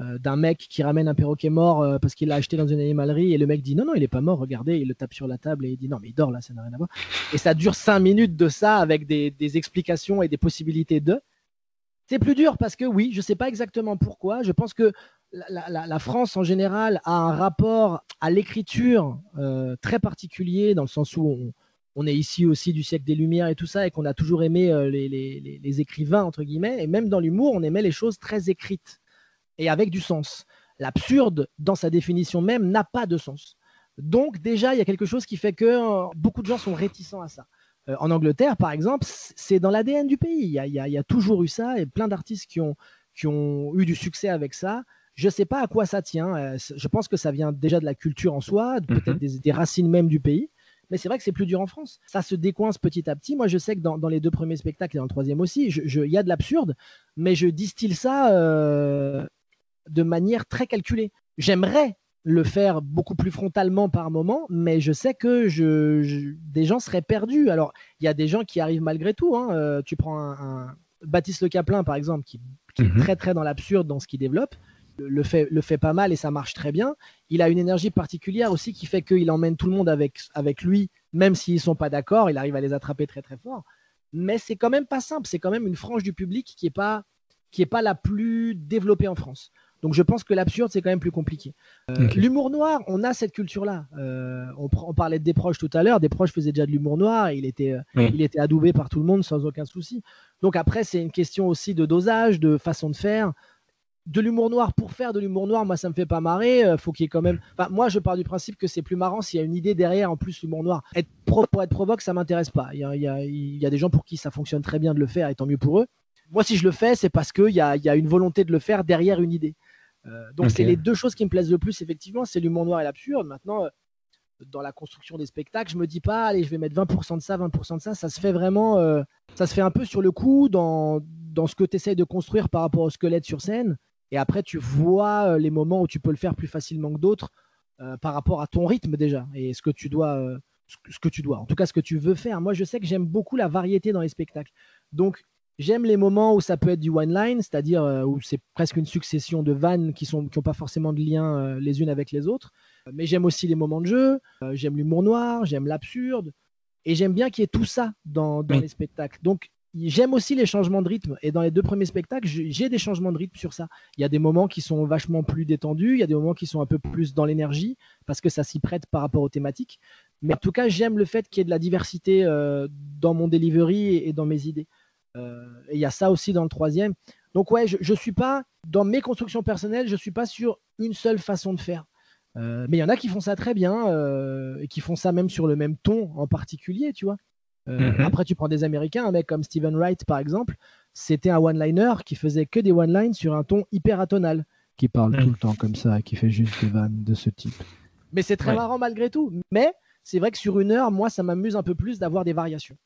euh, d'un mec qui ramène un perroquet mort parce qu'il l'a acheté dans une animalerie et le mec dit non non il est pas mort regardez il le tape sur la table et il dit non mais il dort là ça n'a rien à voir et ça dure cinq minutes de ça avec des, explications et des possibilités de c'est plus dur parce que oui je sais pas exactement pourquoi je pense que la, France en général a un rapport à l'écriture très particulier dans le sens où on, on est ici aussi du siècle des Lumières et tout ça, et qu'on a toujours aimé euh, les, les- les- les écrivains, entre guillemets, et même dans l'humour, on aimait les choses très écrites et avec du sens. L'absurde, dans sa définition même, n'a pas de sens. Donc déjà, il y a quelque chose qui fait que euh, beaucoup de gens sont réticents à ça. Euh, en Angleterre, par exemple, c'est dans l'ADN du pays. Il y, a, il y a- il y a toujours eu ça, et plein d'artistes qui ont, qui ont eu du succès avec ça. Je ne sais pas à quoi ça tient. je pense que ça vient déjà de la culture en soi, peut-être Mhm. des, des racines même du pays. Mais c'est vrai que c'est plus dur en France. Ça se décoince petit à petit. Moi, je sais que dans, dans les deux premiers spectacles et dans le troisième aussi, il y a de l'absurde, mais je distille ça euh, de manière très calculée. J'aimerais le faire beaucoup plus frontalement par moment, mais je sais que je, je- des gens seraient perdus. Alors, il y a des gens qui arrivent malgré tout. hein. Euh, tu prends un, un- Baptiste Le Caplin, par exemple, qui, qui Mhm. est très très dans l'absurde dans ce qu'il développe, le, fait, le fait pas mal et ça marche très bien. Il a une énergie particulière aussi qui fait qu'il emmène tout le monde avec, avec lui, même s'ils sont pas d'accord, il arrive à les attraper très très fort. Mais c'est quand même pas simple, c'est quand même une frange du public qui est pas qui est pas la plus développée en France. Donc je pense que l'absurde c'est quand même plus compliqué. Euh. L'humour noir, on a cette culture-là. Euh, on, parlait de Desproges tout à l'heure. Desproges faisait déjà de l'humour noir. Il était, euh, Oui. il était adoubé par tout le monde sans aucun souci. Donc après, c'est une question aussi de dosage, de façon de faire. De l'humour noir pour faire de l'humour noir, moi ça me fait pas marrer. Euh, faut qu'il y ait quand même. Enfin, moi je pars du principe que c'est plus marrant s'il y a une idée derrière en plus l'humour noir. Être pro pour être provoque, ça m'intéresse pas. Il y, a, y a- il y a des gens pour qui ça fonctionne très bien de le faire et tant mieux pour eux. Moi, si je le fais, c'est parce qu'il y a, il y a une volonté de le faire derrière une idée. Euh, donc c'est les deux choses qui me plaisent le plus, effectivement, c'est l'humour noir et l'absurde. Maintenant, euh, dans la construction des spectacles, je me dis pas, allez, je vais mettre 20% de ça, 20% de ça. Ça se fait vraiment, ça se fait un peu sur le coup dans, dans ce que tu essayes de construire par rapport au squelette sur scène. Et après, tu vois euh, les moments où tu peux le faire plus facilement que d'autres euh, par rapport à ton rythme déjà et ce que tu dois, euh, ce que- tu dois, en tout cas ce que tu veux faire. Moi, je sais que j'aime beaucoup la variété dans les spectacles. Donc, J'aime les moments où ça peut être du one line, c'est-à-dire où c'est presque une succession de vannes qui sont qui ont pas forcément de lien les unes avec les autres. Mais j'aime aussi les moments de jeu. j'aime l'humour noir, j'aime l'absurde, et j'aime bien qu'il y ait tout ça dans, dans Oui. les spectacles. Donc j'aime aussi les changements de rythme. Et dans les deux premiers spectacles, j'ai des changements de rythme sur ça. Il y a des moments qui sont vachement plus détendus, il y a des moments qui sont un peu plus dans l'énergie, parce que ça s'y prête par rapport aux thématiques. Mais en tout cas, j'aime le fait qu'il y ait de la diversité euh, dans mon delivery et, dans mes idées. Euh, et il y a ça aussi dans le troisième. Donc ouais, je ne suis pas, dans mes constructions personnelles, je ne suis pas sur une seule façon de faire. Euh, mais il y en a qui font ça très bien et qui font ça même sur le même ton en particulier, tu vois. Euh, mhm. Après, tu prends des Américains, un mec comme Steven Wright, par exemple, c'était un one-liner qui faisait que des one-lines sur un ton hyper atonal, qui parle mhm. tout le temps comme ça, qui fait juste des vannes de ce type. Mais c'est très marrant malgré tout. Mais c'est vrai que sur une heure, moi, ça m'amuse un peu plus d'avoir des variations.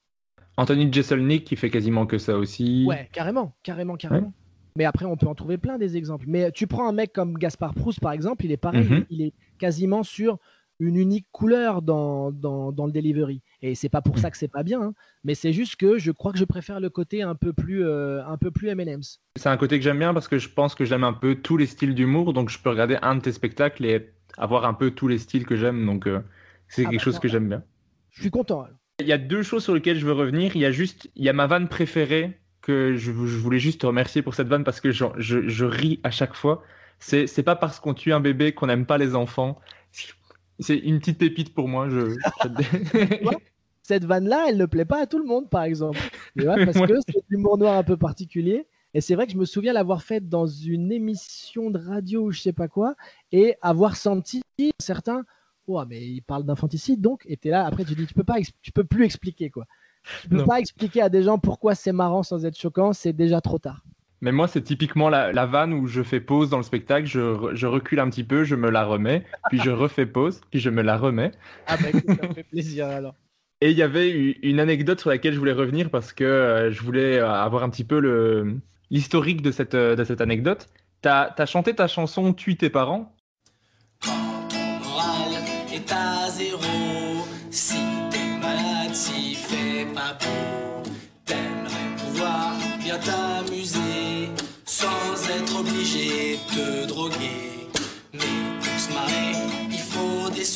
Anthony Jeselnik qui fait quasiment que ça aussi. Ouais, carrément, carrément, carrément. Mais après, on peut en trouver plein des exemples. Mais tu prends un mec comme Gaspard Proust, par exemple, il est pareil, mhm. il est quasiment sur une unique couleur dans, dans, dans le delivery. Et c'est pas pour mm. ça que c'est pas bien, hein. mais c'est juste que je crois que je préfère le côté un peu plus, euh, un peu plus M&M's. C'est un côté que j'aime bien parce que je pense que j'aime un peu tous les styles d'humour, donc je peux regarder un de tes spectacles et avoir un peu tous les styles que j'aime, donc euh, c'est ah quelque bah, chose que j'aime bien. Je suis content. Il y a deux choses sur lesquelles je veux revenir. Il y a juste, il y a ma vanne préférée que je, voulais juste te remercier pour cette vanne parce que je, je, je ris à chaque fois. C'est pas parce qu'on tue un bébé qu'on n'aime pas les enfants. C'est une petite pépite pour moi. Je... Cette vanne-là, elle ne plaît pas à tout le monde, par exemple. [laughs] parce que c'est l'humour noir un peu particulier. Et c'est vrai que je me souviens l'avoir faite dans une émission de radio ou je sais pas quoi, et avoir senti certains, oh, mais il parle d'infanticide donc, et es là, après tu dis, tu peux pas, tu peux plus expliquer quoi. Tu peux pas expliquer à des gens pourquoi c'est marrant sans être choquant, c'est déjà trop tard. Mais moi, c'est typiquement la, vanne où je fais pause dans le spectacle, je, recule un petit peu, je me la remets, puis je refais pause, puis je me la remets. Ah bah ça me fait [laughs] plaisir alors. Et il y avait une anecdote sur laquelle je voulais revenir parce que euh, je voulais euh, avoir un petit peu l'historique de cette, euh, de cette anecdote. T'as as chanté ta chanson Tue tes parents Quand ton moral est à zéro,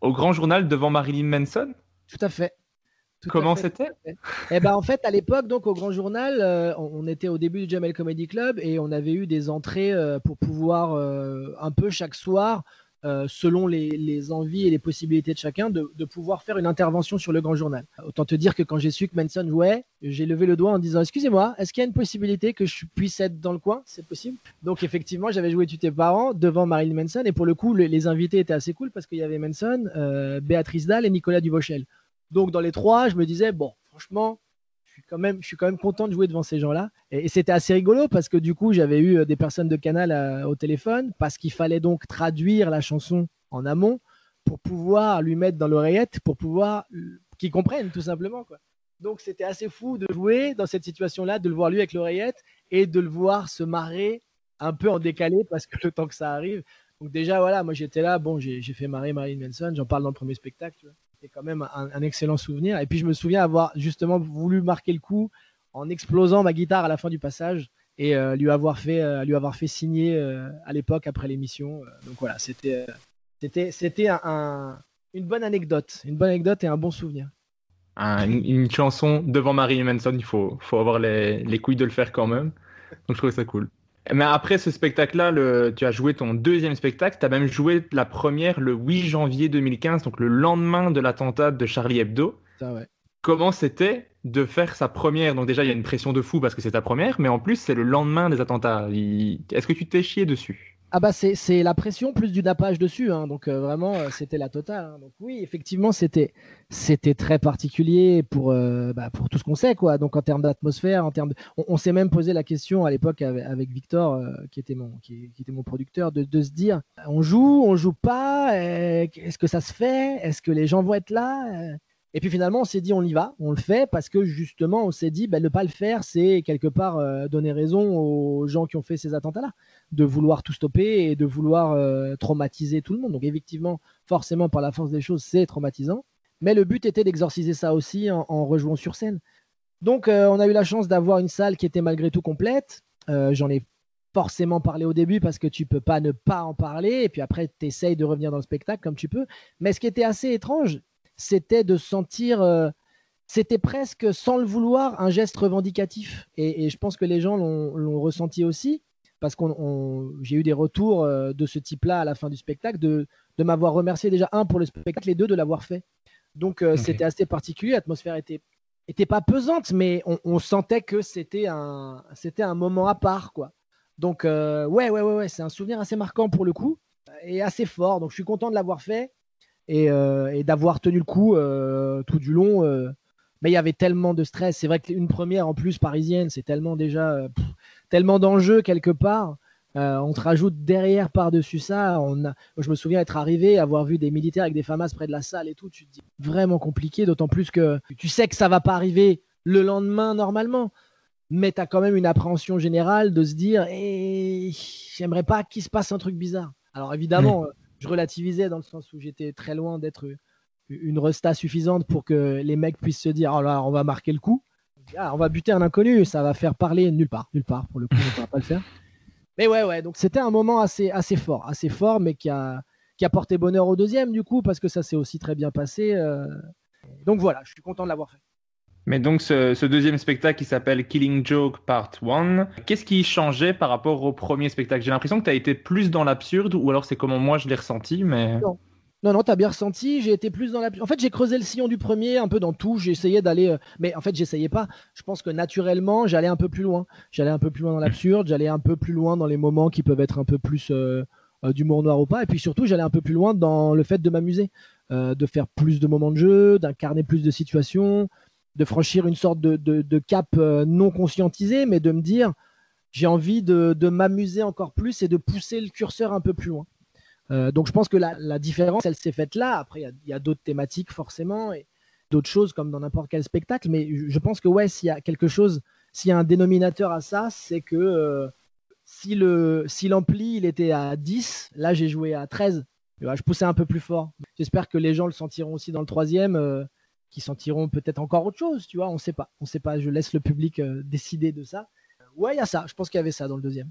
au grand journal devant Marilyn Manson? Tout à fait. Comment c'était? Eh ben en fait à l'époque donc au Grand Journal, euh, on était au début du Jamel Comedy Club et on avait eu des entrées euh, pour pouvoir euh, un peu chaque soir euh, selon les, envies et les possibilités de chacun, de, pouvoir faire une intervention sur le grand journal. Autant te dire que quand j'ai su que Manson jouait, j'ai levé le doigt en disant Excusez-moi, est-ce qu'il y a une possibilité que je puisse être dans le coin? C'est possible Donc, effectivement, j'avais joué Tu tes parents devant Marilyn Manson, et pour le coup, les, invités étaient assez cool parce qu'il y avait Manson, euh, Béatrice Dalle et Nicolas Duvauchel. Donc, dans les trois, je me disais Bon, franchement, je suis quand même content de jouer devant ces gens-là. Et, c'était assez rigolo parce que du coup, j'avais eu euh, des personnes de Canal euh, au téléphone parce qu'il fallait donc traduire la chanson en amont pour pouvoir lui mettre dans l'oreillette, pour pouvoir qu'il comprenne tout simplement. Quoi. Donc c'était assez fou de jouer dans cette situation-là, de le voir lui avec l'oreillette et de le voir se marrer un peu en décalé parce que le temps que ça arrive. Donc déjà, voilà, moi j'étais là, bon, j'ai fait marrer Marilyn Manson, j'en parle dans le premier spectacle c'est quand même un, excellent souvenir. Et puis je me souviens avoir justement voulu marquer le coup en explosant ma guitare à la fin du passage et euh, lui avoir fait euh, lui avoir fait signer euh, à l'époque après l'émission. donc voilà, c'était c'était c'était un, une bonne anecdote, une bonne anecdote et un bon souvenir. une, chanson devant Marilyn Manson, il faut faut avoir les, les couilles de le faire quand même. Donc je trouvais ça cool. Mais après ce spectacle-là, tu as joué ton deuxième spectacle. Tu as même joué la première le 8 janvier 2015, donc le lendemain de l'attentat de Charlie Hebdo. Comment c'était de faire sa première? Donc déjà, il y a une pression de fou parce que c'est ta première, mais en plus, c'est le lendemain des attentats. Est-ce que tu t'es chié dessus? Ah bah c'est la pression plus du nappage dessus, hein. donc euh, vraiment euh, c'était la totale. Hein. Donc oui, effectivement c'était très particulier pour euh, bah, pour tout ce qu'on sait quoi. Donc en termes d'atmosphère, en termes, on, s'est même posé la question à l'époque avec, Victor qui était mon qui, était mon producteur de, de, se dire on joue, on joue pas, est-ce que ça se fait, est-ce que les gens vont être là? Et puis finalement, on s'est dit, on y va, on le fait, parce que justement, on s'est dit, ben, ne pas le faire, c'est quelque part euh, donner raison aux gens qui ont fait ces attentats-là, de vouloir tout stopper et de vouloir euh, traumatiser tout le monde. Donc effectivement, forcément, par la force des choses, c'est traumatisant. Mais le but était d'exorciser ça aussi en, rejouant sur scène. Donc euh, on a eu la chance d'avoir une salle qui était malgré tout complète. J'en ai forcément parlé au début parce que tu peux pas ne pas en parler, et puis après, tu essayes de revenir dans le spectacle comme tu peux. Mais ce qui était assez étrange, c'était de sentir, euh, c'était presque sans le vouloir, un geste revendicatif. Et, je pense que les gens l'ont ressenti aussi, parce que j'ai eu des retours euh, de ce type-là à la fin du spectacle, de, m'avoir remercié déjà, un, pour le spectacle, et deux, de l'avoir fait. Donc euh, c'était assez particulier, l'atmosphère était, était pas pesante, mais on, sentait que c'était un, c'était un moment à part, quoi. Donc ouais, ouais, ouais, ouais, c'est un souvenir assez marquant pour le coup, et assez fort. Donc je suis content de l'avoir fait. Euh, et, d'avoir tenu le coup euh, tout du long. Euh. mais il y avait tellement de stress. C'est vrai qu'une première en plus parisienne, c'est tellement déjà tellement d'enjeux quelque part. on te rajoute derrière par-dessus ça. On a, je me souviens être arrivé, avoir vu des militaires avec des FAMAS près de la salle et tout. Tu te dis vraiment compliqué, d'autant plus que tu sais que ça va pas arriver le lendemain normalement. Mais tu as quand même une appréhension générale de se dire eh, j'aimerais pas qu'il se passe un truc bizarre. Alors évidemment, je relativisais dans le sens où j'étais très loin d'être une resta suffisante pour que les mecs puissent se dire oh on va marquer le coup. Ah, on va buter un inconnu, ça va faire parler nulle part, nulle part pour le coup, on ne pourra pas le faire. Mais ouais, ouais, donc c'était un moment assez, assez fort, assez fort, mais qui a, qui a porté bonheur au deuxième du coup, parce que ça s'est aussi très bien passé. Euh. Donc voilà, je suis content de l'avoir fait. Mais donc ce, deuxième spectacle qui s'appelle Killing Joke Part 1, qu'est-ce qui changeait par rapport au premier spectacle? J'ai l'impression que tu as été plus dans l'absurde, ou alors c'est comment moi je l'ai ressenti, mais... Non, non, non tu as bien ressenti, j'ai été plus dans l'absurde. En fait, j'ai creusé le sillon du premier, un peu dans tout, essayé d'aller... Euh, mais en fait, j'essayais pas. Je pense que naturellement, j'allais un peu plus loin. J'allais un peu plus loin dans l'absurde, j'allais un peu plus loin dans les moments qui peuvent être un peu plus euh, euh, d'humour noir ou pas, et puis surtout, j'allais un peu plus loin dans le fait de m'amuser. de faire plus de moments de jeu, d'incarner plus de situations, de franchir une sorte de, cap euh, non conscientisé, mais de me dire j'ai envie de, m'amuser encore plus et de pousser le curseur un peu plus loin. Euh, donc je pense que la, différence, elle s'est faite là. Après, il y a, d'autres thématiques forcément et d'autres choses comme dans n'importe quel spectacle, mais je pense que ouais, s'il y a quelque chose, s'il y a un dénominateur à ça, c'est que euh, si le si l'ampli il était à 10, là j'ai joué à 13. je poussais un peu plus fort. J'espère que les gens le sentiront aussi dans le troisième qui sentiront peut-être encore autre chose, tu vois, on sait pas. On sait pas, je laisse le public euh, décider de ça. Ouais, il y a ça, je pense qu'il y avait ça dans le deuxième.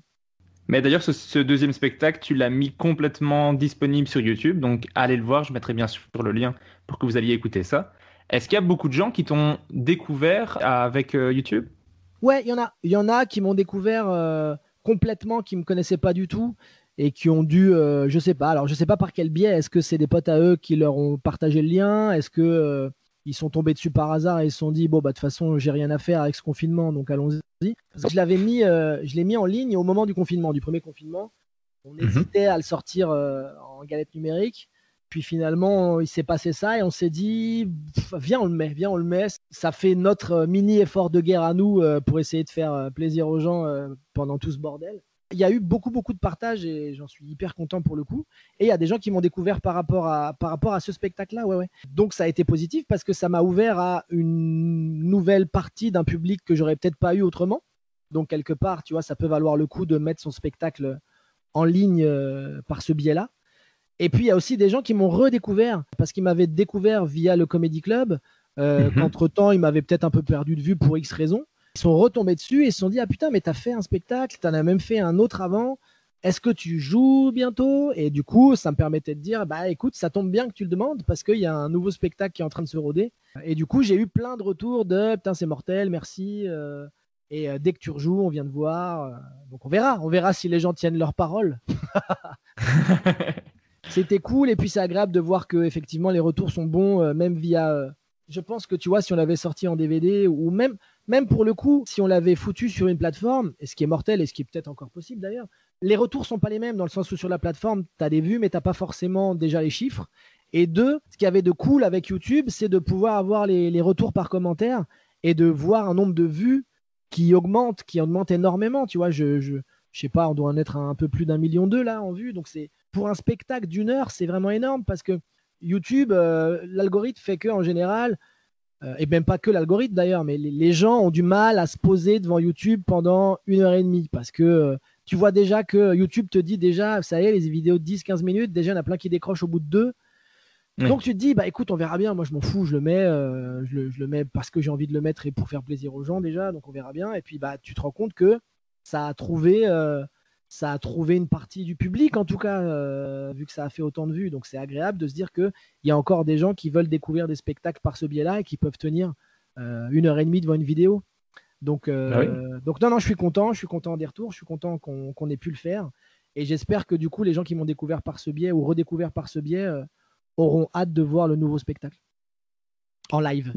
Mais d'ailleurs, ce, deuxième spectacle, tu l'as mis complètement disponible sur YouTube, donc allez le voir, je mettrai bien sûr le lien pour que vous alliez écouter ça. Est-ce qu'il y a beaucoup de gens qui t'ont découvert avec euh, YouTube? Ouais, il y en a. Il y en a qui m'ont découvert euh, complètement, qui me connaissaient pas du tout et qui ont dû, je sais pas. Alors, je sais pas par quel biais. Est-ce que c'est des potes à eux qui leur ont partagé le lien? Est-ce que ils sont tombés dessus par hasard et ils se sont dit bon bah de toute façon j'ai rien à faire avec ce confinement donc allons-y. Je l'avais mis, euh, je l'ai mis en ligne au moment du confinement, du premier confinement. On mhm. hésitait à le sortir euh, en galette numérique. Puis finalement, il s'est passé ça et on s'est dit, viens, on le met, viens, on le met. Ça fait notre mini effort de guerre à nous euh, pour essayer de faire plaisir aux gens pendant tout ce bordel il y a eu beaucoup, beaucoup de partages et j'en suis hyper content pour le coup. Et il y a des gens qui m'ont découvert par rapport à, par rapport à ce spectacle-là. Ouais, ouais. Donc ça a été positif parce que ça m'a ouvert à une nouvelle partie d'un public que j'aurais peut-être pas eu autrement. Donc quelque part, tu vois, ça peut valoir le coup de mettre son spectacle en ligne euh, par ce biais-là. Et puis il y a aussi des gens qui m'ont redécouvert parce qu'ils m'avaient découvert via le Comedy Club. Euh, mhm. Qu'entre temps, ils m'avaient peut-être un peu perdu de vue pour X raisons sont retombés dessus et se sont dit Ah putain, mais t'as fait un spectacle, t'en as même fait un autre avant. Est-ce que tu joues bientôt? Et du coup, ça me permettait de dire Bah écoute, ça tombe bien que tu le demandes parce qu'il y a un nouveau spectacle qui est en train de se roder. Et du coup, j'ai eu plein de retours de Putain, c'est mortel, merci. Euh, et euh, dès que tu rejoues, on vient de voir. Euh, donc on verra, on verra si les gens tiennent leur parole. [laughs] C'était cool et puis c'est agréable de voir que effectivement les retours sont bons, même via. je pense que tu vois, si on l'avait sorti en DVD ou même même pour le coup, si on l'avait foutu sur une plateforme, et ce qui est mortel et ce qui est peut-être encore possible d'ailleurs, les retours sont pas les mêmes dans le sens où sur la plateforme, tu as des vues, mais tu pas forcément déjà les chiffres. Et deux, ce qu'il y avait de cool avec YouTube, c'est de pouvoir avoir les, retours par commentaire et de voir un nombre de vues qui augmente, qui augmente énormément. Tu vois, je, je, sais pas, on doit en être un peu plus d'un million d'eux là en vue. Donc c'est pour un spectacle d'une heure, c'est vraiment énorme parce que YouTube, euh, l'algorithme fait que en général, et même pas que l'algorithme d'ailleurs, mais les, les gens ont du mal à se poser devant YouTube pendant une heure et demie parce que euh, tu vois déjà que YouTube te dit déjà, ça y est, les vidéos de 10-15 minutes, déjà il y en a plein qui décrochent au bout de deux. Oui. Donc tu te dis, bah écoute, on verra bien. Moi, je m'en fous, je le mets, euh, je, le, je le mets parce que j'ai envie de le mettre et pour faire plaisir aux gens déjà. Donc on verra bien. Et puis bah, tu te rends compte que ça a trouvé, euh, ça a trouvé une partie du public en tout cas, euh, vu que ça a fait autant de vues. Donc c'est agréable de se dire que il y a encore des gens qui veulent découvrir des spectacles par ce biais-là et qui peuvent tenir euh, une heure et demie devant une vidéo. Donc, euh, Bah donc non, non, je suis content, je suis content des retours, je suis content qu'on ait pu le faire. Et j'espère que du coup, les gens qui m'ont découvert par ce biais ou redécouvert par ce biais auront hâte de voir le nouveau spectacle en live.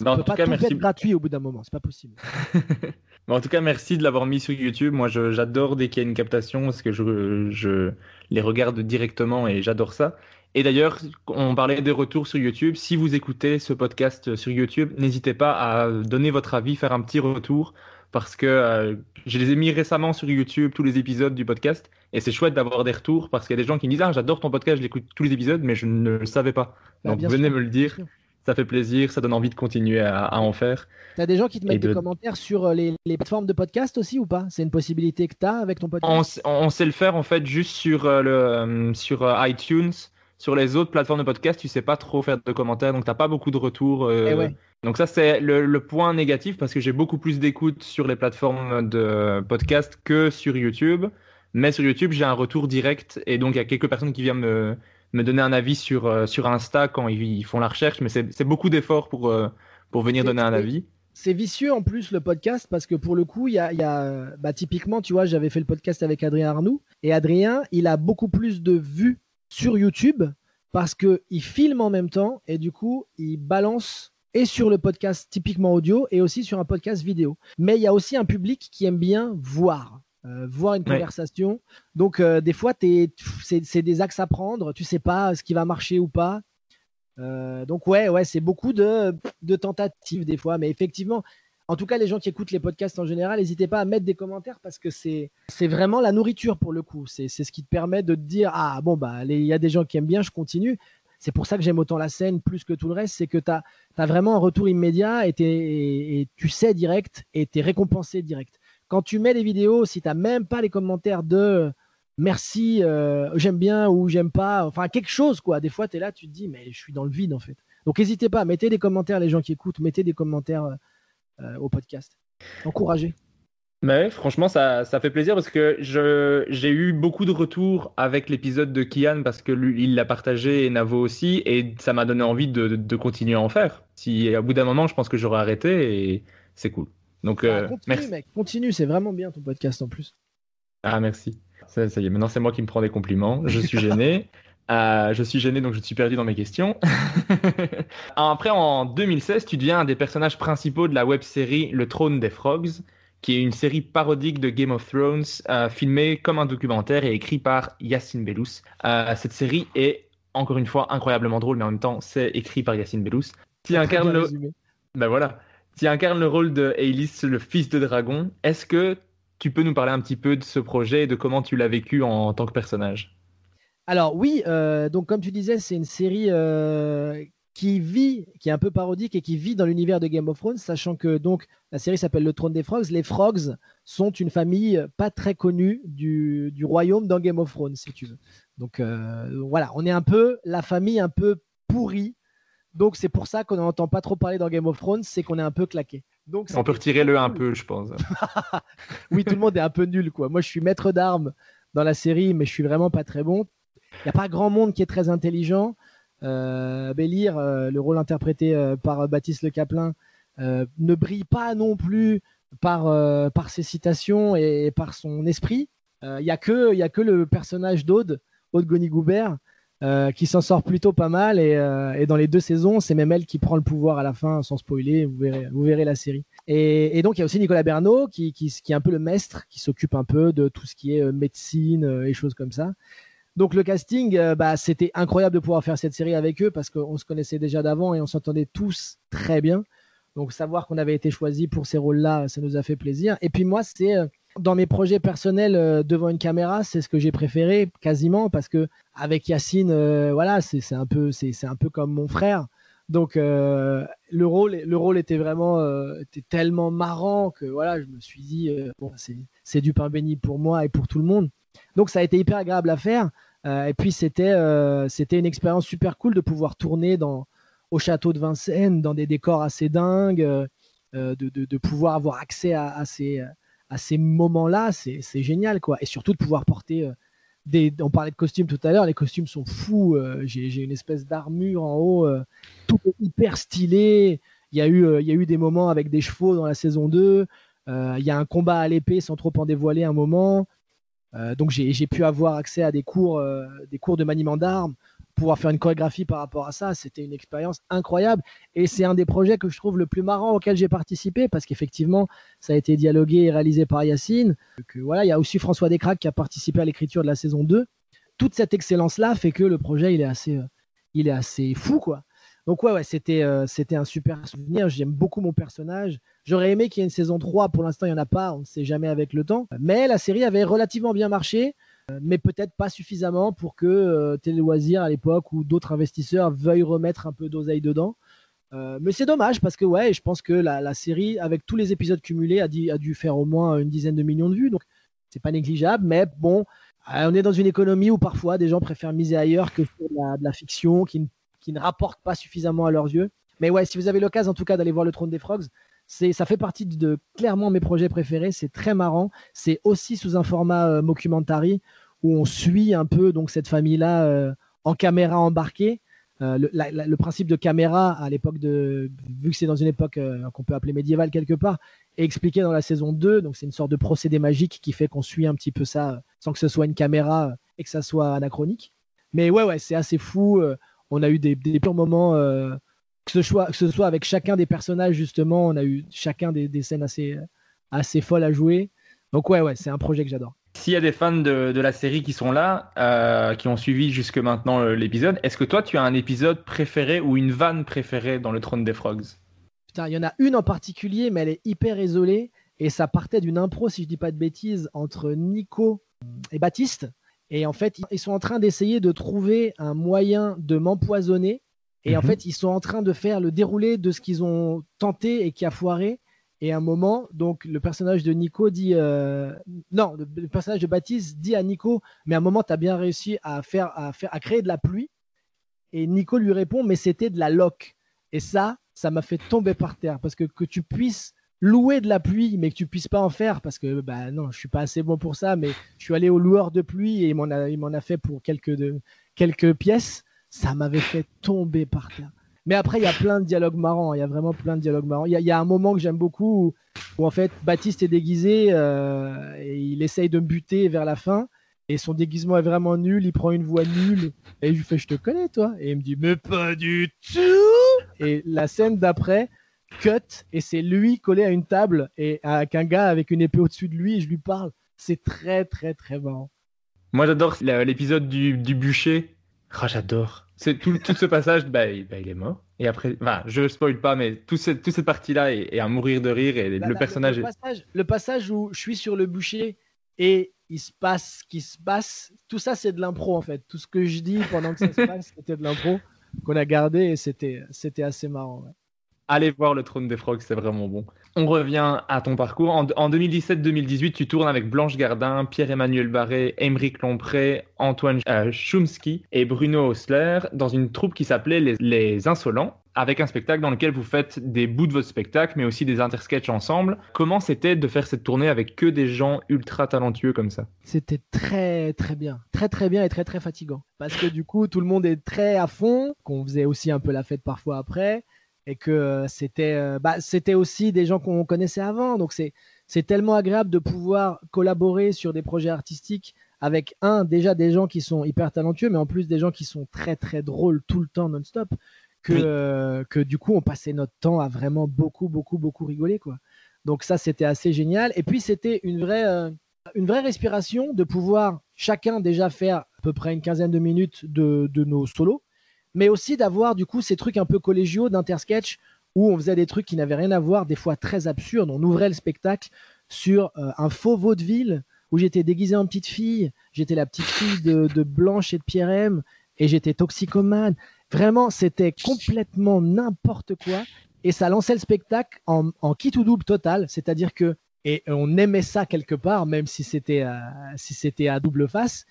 Bah, en peut tout pas cas, tout merci. être gratuit au bout d'un moment, c'est pas possible. [laughs] Bon, en tout cas, merci de l'avoir mis sur YouTube. Moi, j'adore dès qu'il y a une captation parce que je, je les regarde directement et j'adore ça. Et d'ailleurs, on parlait des retours sur YouTube. Si vous écoutez ce podcast sur YouTube, n'hésitez pas à donner votre avis, faire un petit retour parce que euh, je les ai mis récemment sur YouTube, tous les épisodes du podcast. Et c'est chouette d'avoir des retours parce qu'il y a des gens qui me disent Ah, j'adore ton podcast, je l'écoute tous les épisodes, mais je ne le savais pas. Bah, Donc, venez sûr. me le dire. Ça fait plaisir, ça donne envie de continuer à, à en faire. T'as des gens qui te Et mettent de- des commentaires sur euh, les, les plateformes de podcast aussi ou pas? C'est une possibilité que tu as avec ton podcast? On, sait le faire en fait juste sur, euh, le, euh, sur iTunes. Sur les autres plateformes de podcast, tu sais pas trop faire de commentaires, donc t'as pas beaucoup de retours. euh, Eh ouais. Donc ça, c'est le, le point négatif parce que j'ai beaucoup plus d'écoute sur les plateformes de podcast que sur YouTube. Mais sur YouTube, j'ai un retour direct et donc il y a quelques personnes qui viennent me, me donner un avis sur, euh, sur Insta quand ils, ils font la recherche, mais c'est beaucoup d'efforts pour, euh, pour venir donner un avis. C'est vicieux en plus le podcast parce que pour le coup, il y a, y a- bah, typiquement, tu vois, j'avais fait le podcast avec Adrien Arnoux et Adrien, il a beaucoup plus de vues sur YouTube parce que il filme en même temps et du coup, il balance et sur le podcast typiquement audio et aussi sur un podcast vidéo. Mais il y a aussi un public qui aime bien voir. Euh, voir une Ouais. conversation. Donc, euh, des fois, c'est des axes à prendre. Tu sais pas ce qui va marcher ou pas. Euh, donc ouais, ouais, c'est beaucoup de, de tentatives des fois, mais effectivement, en tout cas, les gens qui écoutent les podcasts en général, n'hésitez pas à mettre des commentaires parce que c'est vraiment la nourriture pour le coup. C'est ce qui te permet de te dire ah bon bah il y a des gens qui aiment bien, je continue. C'est pour ça que j'aime autant la scène plus que tout le reste, c'est que tu as, vraiment un retour immédiat et, et- et tu sais direct et tu es récompensé direct. Quand tu mets des vidéos, si tu même pas les commentaires de merci, euh, j'aime bien ou j'aime pas, enfin quelque chose quoi. Des fois, tu es là, tu te dis, mais je suis dans le vide en fait. Donc n'hésitez pas, mettez des commentaires, les gens qui écoutent, mettez des commentaires euh, euh, au podcast. Encouragez. Mais franchement, ça, fait plaisir parce que j'ai eu beaucoup de retours avec l'épisode de Kian parce que lui, il l'a partagé et Navo aussi, et ça m'a donné envie de, de, continuer à en faire. Si au bout d'un moment, je pense que j'aurais arrêté et c'est cool. Donc, Ah, euh, continue, merci. mec, continue, c'est vraiment bien ton podcast en plus. Ah, merci. Ça, ça y est, maintenant c'est moi qui me prends des compliments. Je suis gêné. [laughs] Euh, je suis gêné, donc je suis perdu dans mes questions. [laughs] Après, en 2016, tu deviens un des personnages principaux de la web série Le Trône des Frogs, qui est une série parodique de Game of Thrones, euh, filmée comme un documentaire et écrit par Yacine Bellous. Euh, cette série est, encore une fois, incroyablement drôle, mais en même temps, c'est écrit par Yacine Bellous. Qui incarne le... Ben voilà. Qui incarne le rôle de le fils de dragon. Est-ce que tu peux nous parler un petit peu de ce projet et de comment tu l'as vécu en tant que personnage? Alors oui, euh, donc comme tu disais, c'est une série euh, qui vit, qui est un peu parodique et qui vit dans l'univers de Game of Thrones, sachant que donc la série s'appelle Le Trône des Frogs. Les Frogs sont une famille pas très connue du, du royaume dans Game of Thrones, si tu veux. Donc euh, voilà, on est un peu la famille un peu pourrie. Donc c'est pour ça qu'on n'entend pas trop parler dans Game of Thrones, c'est qu'on est un peu claqué. Donc On peut retirer le un peu, je pense. [laughs] oui, tout le monde est un peu nul, quoi. Moi, je suis maître d'armes dans la série, mais je suis vraiment pas très bon. Il n'y a pas grand monde qui est très intelligent. Euh, Bélir, euh, le rôle interprété euh, par Baptiste Le Caplin, euh, ne brille pas non plus par, euh, par ses citations et, par son esprit. Il n'y a, que- y a que le personnage d'Aude, Aude Goni-Goubert, euh, qui s'en sort plutôt pas mal. Et, euh, et dans les deux saisons, c'est même elle qui prend le pouvoir à la fin, sans spoiler. Vous verrez, la série. Et, donc, il y a aussi Nicolas Bernot, qui, est un peu le maître, qui s'occupe un peu de tout ce qui est euh, médecine et choses comme ça. Donc, le casting, bah, c'était incroyable de pouvoir faire cette série avec eux parce qu'on se connaissait déjà d'avant et on s'entendait tous très bien. Donc, savoir qu'on avait été choisi pour ces rôles-là, ça nous a fait plaisir. Et puis, moi, c'est. Dans mes projets personnels euh, devant une caméra, c'est ce que j'ai préféré quasiment parce que avec Yacine, euh, voilà, c'est un peu c'est un peu comme mon frère. Donc euh, le rôle le rôle était vraiment était tellement marrant que voilà, je me suis dit bon c'est du pain béni pour moi et pour tout le monde. Donc ça a été hyper agréable à faire. Et puis c'était c'était une expérience super cool de pouvoir tourner dans au château de Vincennes dans des décors assez dingues, de, de, pouvoir avoir accès à ces à ces moments-là, c'est génial quoi. Et surtout de pouvoir porter euh, des. On parlait de costumes tout à l'heure, les costumes sont fous. euh, J'ai une espèce d'armure en haut, euh, tout hyper stylé. Il y a eu des moments avec des chevaux dans la saison 2. Euh, il y a un combat à l'épée sans trop en dévoiler un moment. Donc j'ai pu avoir accès à des cours de maniement d'armes, pouvoir faire une chorégraphie par rapport à ça. C'était une expérience incroyable. Et c'est un des projets que je trouve le plus marrant auquel j'ai participé parce qu'effectivement, ça a été dialogué et réalisé par Yacine. Que, voilà, il y a aussi François Descraques qui a participé à l'écriture de la saison 2. Toute cette excellence-là fait que le projet, il est assez, euh, il est assez fou, quoi. Donc ouais, ouais c'était euh, c'était un super souvenir. J'aime beaucoup mon personnage. J'aurais aimé qu'il y ait une saison 3. Pour l'instant, il n'y en a pas. On ne sait jamais avec le temps. Mais la série avait relativement bien marché, mais peut-être pas suffisamment pour que euh, Télé Loisirs, à l'époque, ou d'autres investisseurs veuillent remettre un peu d'oseille dedans. Euh, mais c'est dommage parce que ouais, je pense que la, série, avec tous les épisodes cumulés, a, dû faire au moins une dizaine de millions de vues. Donc c'est pas négligeable. Mais bon, euh, on est dans une économie où parfois des gens préfèrent miser ailleurs que de la, fiction qui qui ne rapporte pas suffisamment à leurs yeux. Mais ouais, si vous avez l'occasion en tout cas d'aller voir le Trône des Frogs, c'est ça fait partie de clairement mes projets préférés. C'est très marrant. C'est aussi sous un format euh, où on suit un peu donc cette famille-là euh, en caméra embarquée. Euh, le, principe de caméra à l'époque de vu que c'est dans une époque euh, qu'on peut appeler médiévale quelque part est expliqué dans la saison 2 donc c'est une sorte de procédé magique qui fait qu'on suit un petit peu ça sans que ce soit une caméra et que ça soit anachronique mais ouais ouais c'est assez fou on a eu des, des purs moments que ce soit que ce soit avec chacun des personnages justement on a eu chacun des, des scènes assez euh, assez folles à jouer donc ouais ouais c'est un projet que j'adore S'il y a des fans de, de la série qui sont là, euh, qui ont suivi jusque maintenant euh, l'épisode, est-ce que toi tu as un épisode préféré ou une vanne préférée dans le Trône des Frogs? Putain, il y en a une en particulier, mais elle est hyper isolée. Et ça partait d'une impro, si je dis pas de bêtises, entre Nico et Baptiste. Et en fait, ils sont en train d'essayer de trouver un moyen de m'empoisonner. Et en Mhm. fait, ils sont en train de faire le déroulé de ce qu'ils ont tenté et qui a foiré. Et à un moment, donc le personnage de Nico dit euh, non, le, le personnage de Baptiste dit à Nico, mais à un moment, tu as bien réussi à faire, à faire, à créer de la pluie. Et Nico lui répond, mais c'était de la loque. Et ça, ça m'a fait tomber par terre parce que que tu puisses louer de la pluie, mais que tu puisses pas en faire parce que bah non, je suis pas assez bon pour ça. Mais je suis allé au loueur de pluie et il m'en a, il m'en a fait pour quelques de, quelques pièces. Ça m'avait fait tomber par terre. Mais après, il y a plein de dialogues marrants. Il y a vraiment plein de dialogues marrants. Il y a, un moment que j'aime beaucoup où, en fait Baptiste est déguisé euh, et il essaye de me buter vers la fin. Et son déguisement est vraiment nul. Il prend une voix nulle et je lui fais Je te connais, toi Et il me dit Mais pas du tout Et la scène d'après, cut, et c'est lui collé à une table et avec un gars avec une épée au-dessus de lui et je lui parle. C'est très, très, très marrant. Moi j'adore l'épisode du bûcher. Ah, j'adore. C'est tout, tout ce passage, bah, il, bah, il est mort. Et après, enfin, je spoil pas, mais tout cette, toute cette partie-là est, est à mourir de rire et le personnage le, est... passage, le passage où je suis sur le bûcher et il se passe ce qui se passe, tout ça c'est de l'impro en fait. Tout ce que je dis pendant que ça se [laughs] passe, c'était de l'impro qu'on a gardé et c'était c'était assez marrant. ouais. Allez voir le Trône des Frogs, c'est vraiment bon. On revient à ton parcours. En, en 2017-2018, tu tournes avec Blanche Gardin, Pierre-Emmanuel Barré, Émeric Lompré, Antoine euh, et Bruno Osler dans une troupe qui s'appelait les, Les Insolents, avec un spectacle dans lequel vous faites des bouts de votre spectacle, mais aussi des intersketchs ensemble. Comment c'était de faire cette tournée avec que des gens ultra talentueux comme ça? C'était très très bien, très très bien et très très fatigant. Parce que du coup, tout le monde est très à fond, qu'on faisait aussi un peu la fête parfois après, et que euh, c'était euh, bah, c'était aussi des gens qu'on connaissait avant. Donc c'est c'est tellement agréable de pouvoir collaborer sur des projets artistiques avec un déjà des gens qui sont hyper talentueux, mais en plus des gens qui sont très très drôles tout le temps non-stop. Que, Oui. euh, que du coup on passait notre temps à vraiment beaucoup beaucoup beaucoup rigoler quoi. Donc ça c'était assez génial. Et puis c'était une vraie euh, une vraie respiration de pouvoir chacun déjà faire à peu près une quinzaine de minutes de, de nos solos, mais aussi d'avoir du coup ces trucs un peu collégiaux d'intersketch où on faisait des trucs qui n'avaient rien à voir, des fois très absurdes. On ouvrait le spectacle sur euh, un faux vaudeville où j'étais déguisé en petite fille. J'étais la petite fille de, Blanche et de Pierre M. Et j'étais toxicomane. Vraiment, c'était complètement n'importe quoi. Et ça lançait le spectacle en, en kit ou double total. C'est-à-dire que, et on aimait ça quelque part, même si c'était euh, si c'était à double face.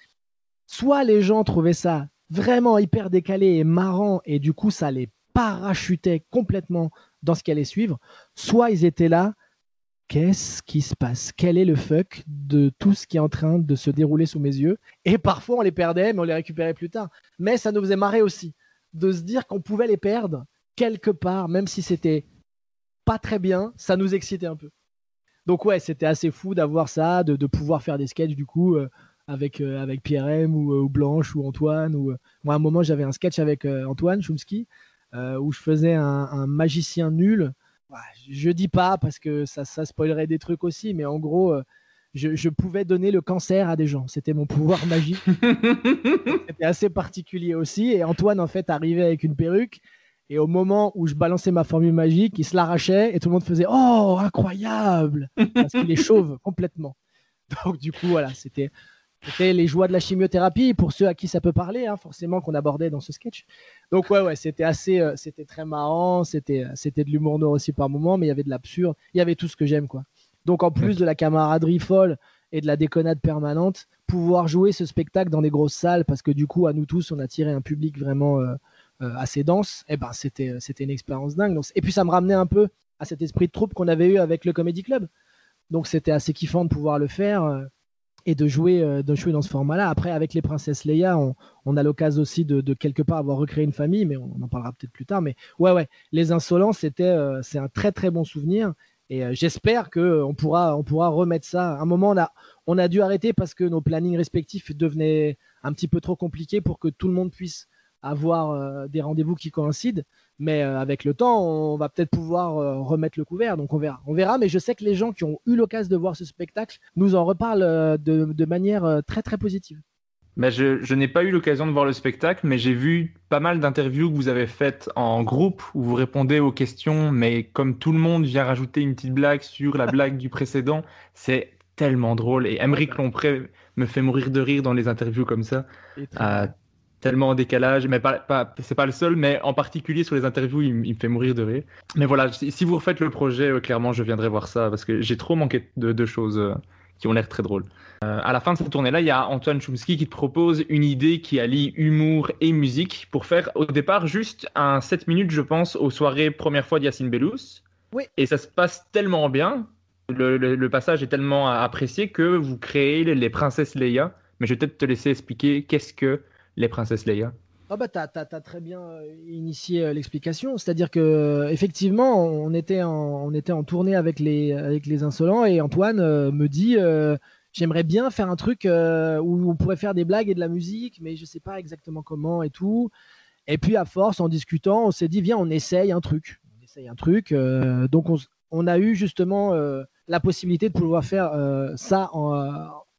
Soit les gens trouvaient ça vraiment hyper décalé et marrant, et du coup, ça les parachutait complètement dans ce qui allait suivre. Soit ils étaient là, qu'est-ce qui se passe? Quel est le fuck de tout ce qui est en train de se dérouler sous mes yeux? Et parfois on les perdait, mais on les récupérait plus tard. Mais ça nous faisait marrer aussi de se dire qu'on pouvait les perdre quelque part, même si c'était pas très bien, ça nous excitait un peu. Donc ouais, c'était assez fou d'avoir ça, de, pouvoir faire des sketchs du coup euh, avec, euh, avec Pierre M ou, euh, Blanche ou Antoine. Ou, moi à un moment j'avais un sketch avec Antoine Chomsky où je faisais un magicien nul je dis pas parce que ça, ça spoilerait des trucs aussi, mais en gros, euh, je, pouvais donner le cancer à des gens. C'était mon pouvoir [laughs] magique. C'était assez particulier aussi. Et Antoine, en fait, arrivait avec une perruque. Et au moment où je balançais ma formule magique, il se l'arrachait et tout le monde faisait Oh, incroyable Parce qu'il est chauve [laughs] complètement. Donc, du coup, voilà, c'était c'était les joies de la chimiothérapie pour ceux à qui ça peut parler, hein, forcément qu'on abordait dans ce sketch. Donc ouais, ouais, c'était assez, euh, c'était très marrant, c'était, euh, c'était de l'humour noir aussi par moment, mais il y avait de l'absurde, il y avait tout ce que j'aime quoi. Donc en plus de la camaraderie folle et de la déconnade permanente, pouvoir jouer ce spectacle dans des grosses salles, parce que du coup à nous tous on a tiré un public vraiment euh, assez dense, et eh ben c'était, c'était une expérience dingue. et puis ça me ramenait un peu à cet esprit de troupe qu'on avait eu avec le Comedy Club. Donc c'était assez kiffant de pouvoir le faire et de jouer, euh, de jouer dans ce format-là. Après, avec les princesses Leia, on, a l'occasion aussi de, quelque part avoir recréé une famille, mais on, en parlera peut-être plus tard. Mais ouais, ouais, les insolents, c'était, euh, c'est un très très bon souvenir. Et euh, j'espère que on pourra, on pourra remettre ça. À un moment, on a, on a dû arrêter parce que nos plannings respectifs devenaient un petit peu trop compliqués pour que tout le monde puisse avoir des rendez-vous qui coïncident. Mais euh, avec le temps, on va peut-être pouvoir euh, remettre le couvert. Donc on verra. On verra, mais je sais que les gens qui ont eu l'occasion de voir ce spectacle nous en reparlent euh, de, manière très très positive. Je, je n'ai pas eu l'occasion de voir le spectacle, mais j'ai vu pas mal d'interviews que vous avez faites en groupe où vous répondez aux questions, mais comme tout le monde vient rajouter une petite blague sur la [laughs] blague du précédent, c'est tellement drôle. Et Emmerich Lompré me fait mourir de rire dans les interviews comme ça tellement en décalage, mais pas, pas c'est pas le seul, mais en particulier sur les interviews, il, me fait mourir de rire. Mais voilà, si, vous refaites le projet, euh, clairement, je viendrai voir ça parce que j'ai trop manqué de, de choses euh, qui ont l'air très drôles. Euh, à la fin de cette tournée-là, il y a Antoine Chomsky qui te propose une idée qui allie humour et musique pour faire au départ juste un 7 minutes, je pense, aux soirées première fois d'Yacine Bellous. Oui. Et ça se passe tellement bien, le, le, passage est tellement apprécié que vous créez les, les princesses Leia. Mais je vais peut-être te laisser expliquer qu'est-ce que les princesses Leia ah bah t'as, as, très bien euh, initié euh, l'explication, c'est-à-dire que euh, effectivement on était en, on était en tournée avec les avec les insolents et Antoine me dit j'aimerais bien faire un truc où on pourrait faire des blagues et de la musique, mais je sais pas exactement comment et tout. Et puis à force en discutant, on s'est dit viens on essaye un truc, on essaye un truc. donc on, on, a eu justement la possibilité de pouvoir faire ça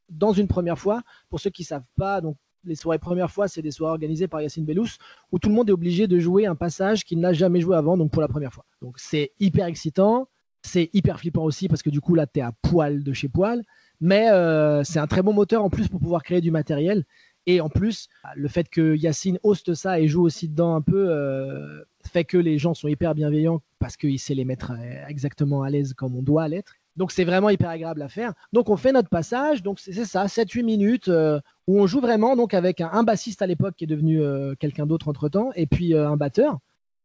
dans une première fois. Pour ceux qui savent pas, donc les soirées première fois, c'est des soirées organisées par Yacine Bellous, où tout le monde est obligé de jouer un passage qu'il n'a jamais joué avant, donc pour la première fois. Donc c'est hyper excitant, c'est hyper flippant aussi, parce que du coup là, tu es à poil de chez poil, mais euh, c'est un très bon moteur en plus pour pouvoir créer du matériel. Et en plus, le fait que Yacine hoste ça et joue aussi dedans un peu, euh, fait que les gens sont hyper bienveillants parce qu'il sait les mettre euh, exactement à l'aise comme on doit l'être. Donc c'est vraiment hyper agréable à faire. Donc on fait notre passage, donc c'est ça, 7-8 minutes euh, où on joue vraiment donc avec un, bassiste à l'époque qui est devenu euh, quelqu'un d'autre entre temps, et puis euh, un batteur.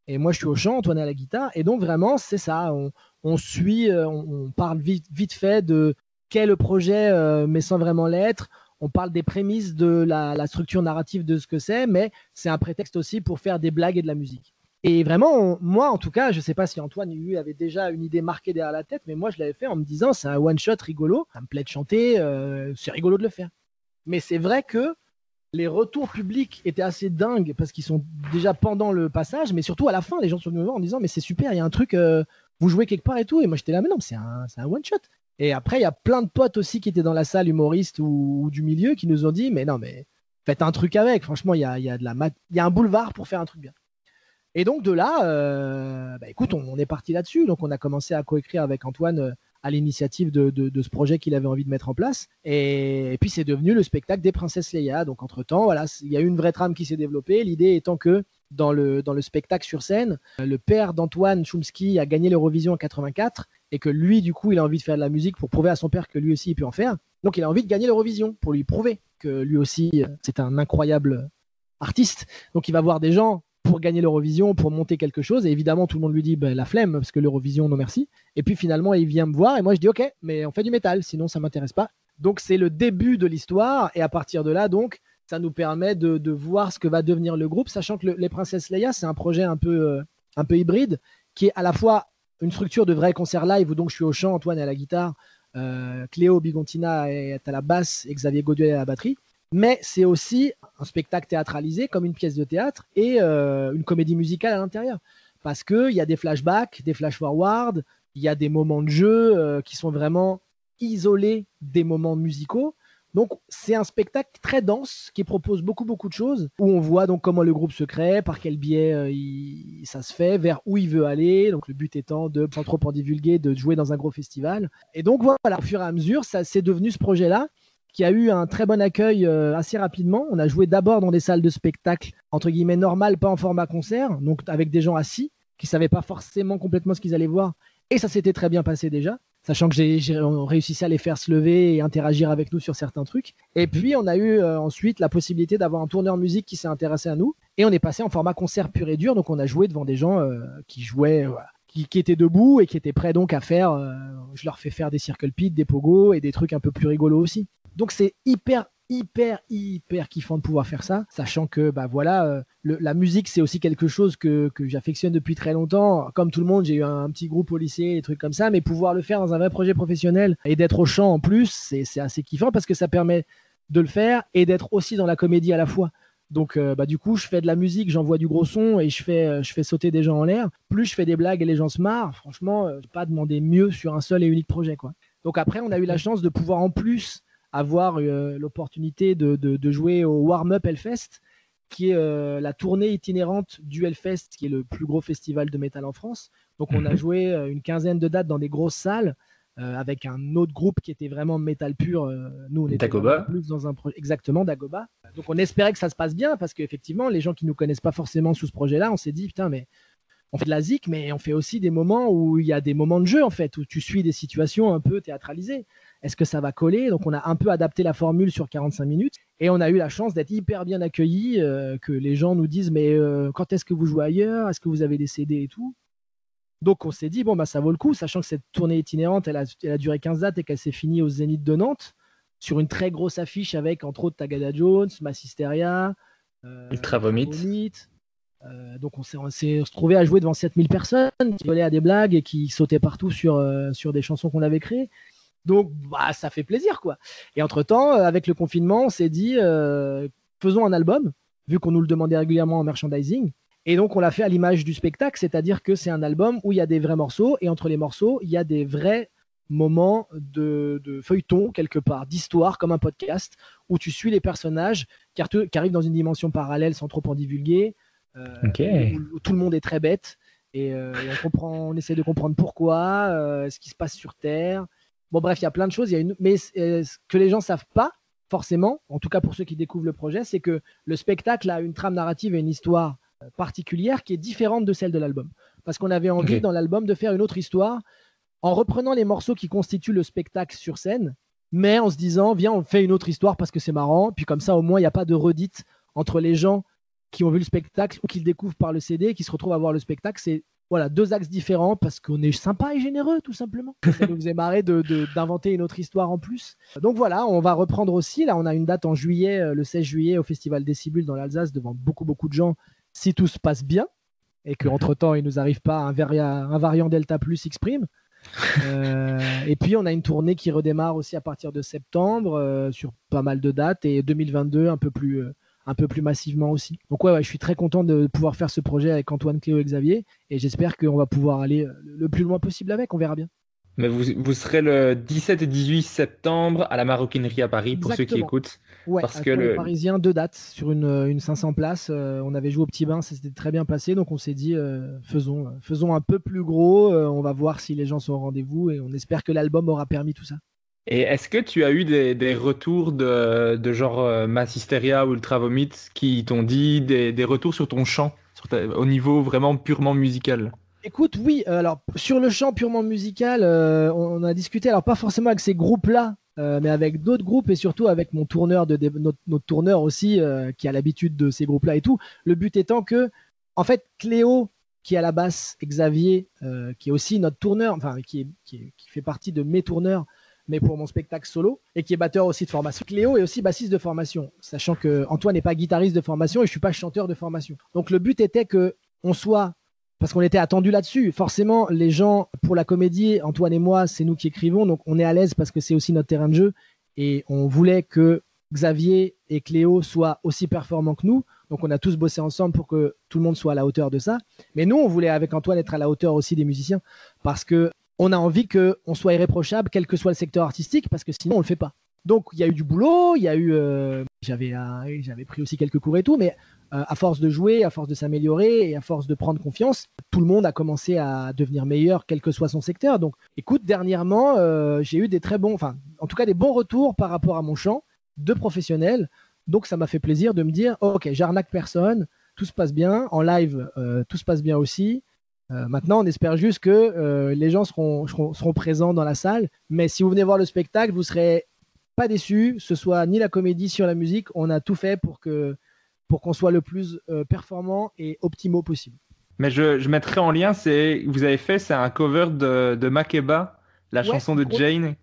Et moi je suis au chant, Antoine à la guitare, et donc vraiment c'est ça, on, suit, on, parle vite, fait de quel projet, mais sans vraiment l'être. On parle des prémices de la structure narrative de ce que c'est, mais c'est un prétexte aussi pour faire des blagues et de la musique. Et vraiment, moi en tout cas, je ne sais pas si Antoine lui avait déjà une idée marquée derrière la tête, mais moi je l'avais fait en me disant c'est un one shot rigolo, ça me plaît de chanter, euh, c'est rigolo de le faire. Mais c'est vrai que les retours publics étaient assez dingues parce qu'ils sont déjà pendant le passage, mais surtout à la fin, les gens sont venus me voir en disant mais c'est super, il y a un truc, euh, vous jouez quelque part et tout. Et moi j'étais là, mais non, c'est un, one shot. Et après, il y a plein de potes aussi qui étaient dans la salle, humoristes ou, du milieu, qui nous ont dit mais non, mais faites un truc avec. Franchement, il y a, y a de la il y a un boulevard pour faire un truc bien. Et donc de là, euh, bah, écoute, on, est parti là-dessus. Donc on a commencé à coécrire avec Antoine euh, à l'initiative de, ce projet qu'il avait envie de mettre en place. Et, puis c'est devenu le spectacle des princesses Leia. Donc entre-temps, voilà, il y a eu une vraie trame qui s'est développée. L'idée étant que dans le, dans le spectacle sur scène, le père d'Antoine Chomsky a gagné l'Eurovision en 84 et que lui, du coup, il a envie de faire de la musique pour prouver à son père que lui aussi, il peut en faire. Donc il a envie de gagner l'Eurovision pour lui prouver que lui aussi, c'est un incroyable artiste. Donc il va voir des gens pour gagner l'Eurovision, pour monter quelque chose. Et évidemment, tout le monde lui dit ben, la flemme, parce que l'Eurovision, non merci. Et puis finalement, il vient me voir et moi je dis ok, mais on fait du métal, sinon ça m'intéresse pas. Donc c'est le début de l'histoire et à partir de là, donc, ça nous permet de, voir ce que va devenir le groupe, sachant que les Princesses Leia, c'est un projet un peu, euh, un peu hybride, qui est à la fois une structure de vrai concert live où donc je suis au chant, Antoine est à la guitare, euh, Cléo Bigontina est à la basse et Xavier Goduet à la batterie mais c'est aussi un spectacle théâtralisé comme une pièce de théâtre et euh, une comédie musicale à l'intérieur. Parce qu'il y a des flashbacks, des flash-forward, il y a des moments de jeu euh, qui sont vraiment isolés des moments musicaux. Donc c'est un spectacle très dense qui propose beaucoup beaucoup de choses où on voit donc comment le groupe se crée, par quel biais euh, ça se fait, vers où il veut aller. Donc le but étant de sans trop en divulguer, de jouer dans un gros festival. Et donc voilà, au fur et à mesure, ça c'est devenu ce projet-là qui a eu un très bon accueil euh, assez rapidement. On a joué d'abord dans des salles de spectacle, entre guillemets, normales, pas en format concert, donc avec des gens assis, qui ne savaient pas forcément complètement ce qu'ils allaient voir. Et ça s'était très bien passé déjà, sachant que j'ai réussi à les faire se lever et interagir avec nous sur certains trucs. Et puis, on a eu euh, ensuite la possibilité d'avoir un tourneur musique qui s'est intéressé à nous. Et on est passé en format concert pur et dur, donc on a joué devant des gens euh, qui jouaient... Qui, étaient debout et qui étaient prêts donc à faire, je leur fais faire des circle pits, des pogos et des trucs un peu plus rigolos aussi. Donc c'est hyper hyper hyper kiffant de pouvoir faire ça sachant que bah voilà euh, la musique c'est aussi quelque chose que, j'affectionne depuis très longtemps. Comme tout le monde j'ai eu un, petit groupe au lycée des trucs comme ça mais pouvoir le faire dans un vrai projet professionnel et d'être au chant en plus c'est assez kiffant parce que ça permet de le faire et d'être aussi dans la comédie à la fois. Donc euh, bah du coup je fais de la musique j'envoie du gros son et je fais euh, je fais sauter des gens en l'air. Plus je fais des blagues et les gens se marrent franchement je pas demander mieux sur un seul et unique projet quoi. Donc après on a eu la chance de pouvoir en plus avoir euh, l'opportunité de, de, jouer au Warm-Up Hellfest, qui est euh, la tournée itinérante du Hellfest, qui est le plus gros festival de métal en France. Donc on a mhm. joué euh, une quinzaine de dates dans des grosses salles. avec un autre groupe qui était vraiment métal pur. nous, on était plus dans un projet exactement Dagoba. Donc on espérait que ça se passe bien parce qu'effectivement, les gens qui nous connaissent pas forcément sous ce projet-là, on s'est dit putain mais on fait de la zik, mais on fait aussi des moments où il y a des moments de jeu en fait, où tu suis des situations un peu théâtralisées. Est-ce que ça va coller? Donc on a un peu adapté la formule sur 45 minutes et on a eu la chance d'être hyper bien accueillis, euh, que les gens nous disent mais euh, quand est-ce que vous jouez ailleurs? Est-ce que vous avez des CD et tout? Donc on s'est dit, bon, bah, ça vaut le coup, sachant que cette tournée itinérante, elle a, duré 15 dates et qu'elle s'est finie au Zénith de Nantes, sur une très grosse affiche avec, entre autres, Tagada Jones, Massisteria, euh, Ultra Vomit. Euh, donc on s'est retrouvé à jouer devant 7000 personnes qui volaient à des blagues et qui sautaient partout sur, sur des chansons qu'on avait créées. Donc, bah, ça fait plaisir, quoi. Et entre-temps, euh, avec le confinement, on s'est dit, euh, faisons un album, vu qu'on nous le demandait régulièrement en merchandising. Et donc, on l'a fait à l'image du spectacle, c'est-à-dire que c'est un album où il y a des vrais morceaux, et entre les morceaux, il y a des vrais moments de, feuilleton, quelque part, d'histoire, comme un podcast, où tu suis les personnages qui, arrivent dans une dimension parallèle sans trop en divulguer, euh, où, tout le monde est très bête, et, on, comprend, on essaie de comprendre pourquoi, ce qui se passe sur Terre. Bon, bref, il y a plein de choses. une... Mais euh, ce que les gens savent pas, forcément, en tout cas pour ceux qui découvrent le projet, c'est que le spectacle a une trame narrative et une histoire euh, particulière qui est différente de celle de l'album. Parce qu'on avait envie dans l'album de faire une autre histoire en reprenant les morceaux qui constituent le spectacle sur scène, mais en se disant, viens, on fait une autre histoire parce que c'est marrant. Puis comme ça, au moins, il n'y a pas de redite entre les gens qui ont vu le spectacle ou qui le découvrent par le CD, qui se retrouvent à voir le spectacle. C'est voilà, deux axes différents parce qu'on est sympa et généreux, tout simplement. Ça [laughs] nous faisait marrer d'inventer une autre histoire en plus. Donc voilà, on va reprendre aussi. Là, on a une date en juillet, euh, le 16 juillet, au Festival Décibule dans l'Alsace, devant beaucoup, beaucoup de gens, si tout se passe bien et qu'entre-temps, il nous arrive pas un, un variant Delta Plus X [laughs] euh, et puis on a une tournée qui redémarre aussi à partir de septembre euh, sur pas mal de dates et 2022 un peu plus un peu plus massivement aussi. Donc ouais, je suis très content de pouvoir faire ce projet avec Antoine, Cléo et Xavier et j'espère qu'on va pouvoir aller euh, le plus loin possible avec, on verra bien. Mais vous, vous serez le 17 et 18 septembre à la Maroquinerie à Paris pour ceux qui écoutent. Ouais, Parce que le- les Parisiens, deux dates sur une, une 500 places. Euh, on avait joué au Petit Bain, ça s'était très bien passé. Donc on s'est dit, euh, faisons, faisons un peu plus gros. euh, on va voir si les gens sont au rendez-vous et on espère que l'album aura permis tout ça. Et est-ce que tu as eu des, des retours de, de genre euh, Mass Hysteria ou Ultra Vomit qui t'ont dit des, des retours sur ton chant, au niveau vraiment purement musical? Écoute, oui, euh, alors sur le champ purement musical, euh, on, a discuté, alors pas forcément avec ces groupes-là, euh, mais avec d'autres groupes et surtout avec mon tourneur, de, notre, tourneur aussi, qui a l'habitude de ces groupes-là et tout. Le but étant que, en fait, Cléo, qui est à la basse, Xavier, qui est aussi notre tourneur, enfin, qui, qui fait partie de mes tourneurs, mais pour mon spectacle solo, et qui est batteur aussi de formation. Cléo est aussi bassiste de formation, sachant que Antoine n'est pas guitariste de formation et je suis pas chanteur de formation. Donc le but était que on soit parce qu'on était attendu là-dessus. Forcément, les gens, pour la comédie, Antoine et moi, c'est nous qui écrivons, donc on est à l'aise parce que c'est aussi notre terrain de jeu. Et on voulait que Xavier et Cléo soient aussi performants que nous. Donc on a tous bossé ensemble pour que tout le monde soit à la hauteur de ça. Mais nous, on voulait avec Antoine être à la hauteur aussi des musiciens parce que on a envie qu'on soit irréprochable, quel que soit le secteur artistique, parce que sinon on le fait pas. Donc il y a eu du boulot, il y a eu, euh, j'avais, un- j'avais pris aussi quelques cours et tout, mais euh, à force de jouer, à force de s'améliorer et à force de prendre confiance, tout le monde a commencé à devenir meilleur, quel que soit son secteur. Donc, écoute, dernièrement, euh, j'ai eu des très bons, enfin, en tout cas des bons retours par rapport à mon chant de professionnels. Donc, ça m'a fait plaisir de me dire, ok, j'arnaque personne, tout se passe bien, en live, euh, tout se passe bien aussi. Euh, maintenant, on espère juste que euh, les gens seront, seront, seront présents dans la salle. Mais si vous venez voir le spectacle, vous serez pas déçus. Ce soit ni la comédie sur la musique, on a tout fait pour que pour qu'on soit le plus euh, performant et optimaux possible. Mais je, je mettrai en lien, c'est vous avez fait, c'est un cover de, de Makeba, la Ouais, chanson de Jane.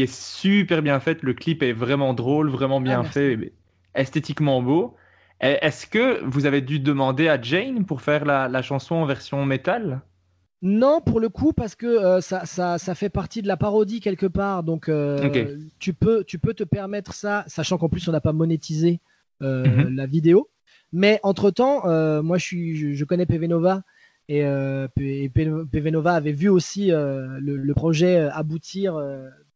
Qui est super bien faite. Le clip est vraiment drôle, vraiment bien Ah, fait, esthétiquement beau. Et Est-ce que vous avez dû demander à Jane pour faire la, la chanson en version métal? Non, pour le coup, parce que euh, ça, ça, ça fait partie de la parodie quelque part. Donc, euh, tu, peux, tu peux te permettre ça, sachant qu'en plus, on n'a pas monétisé euh, Mhm. la vidéo. Mais entre-temps, moi, je, suis, je, je connais PV Nova. Et, et PV Nova avait vu aussi le, le projet aboutir.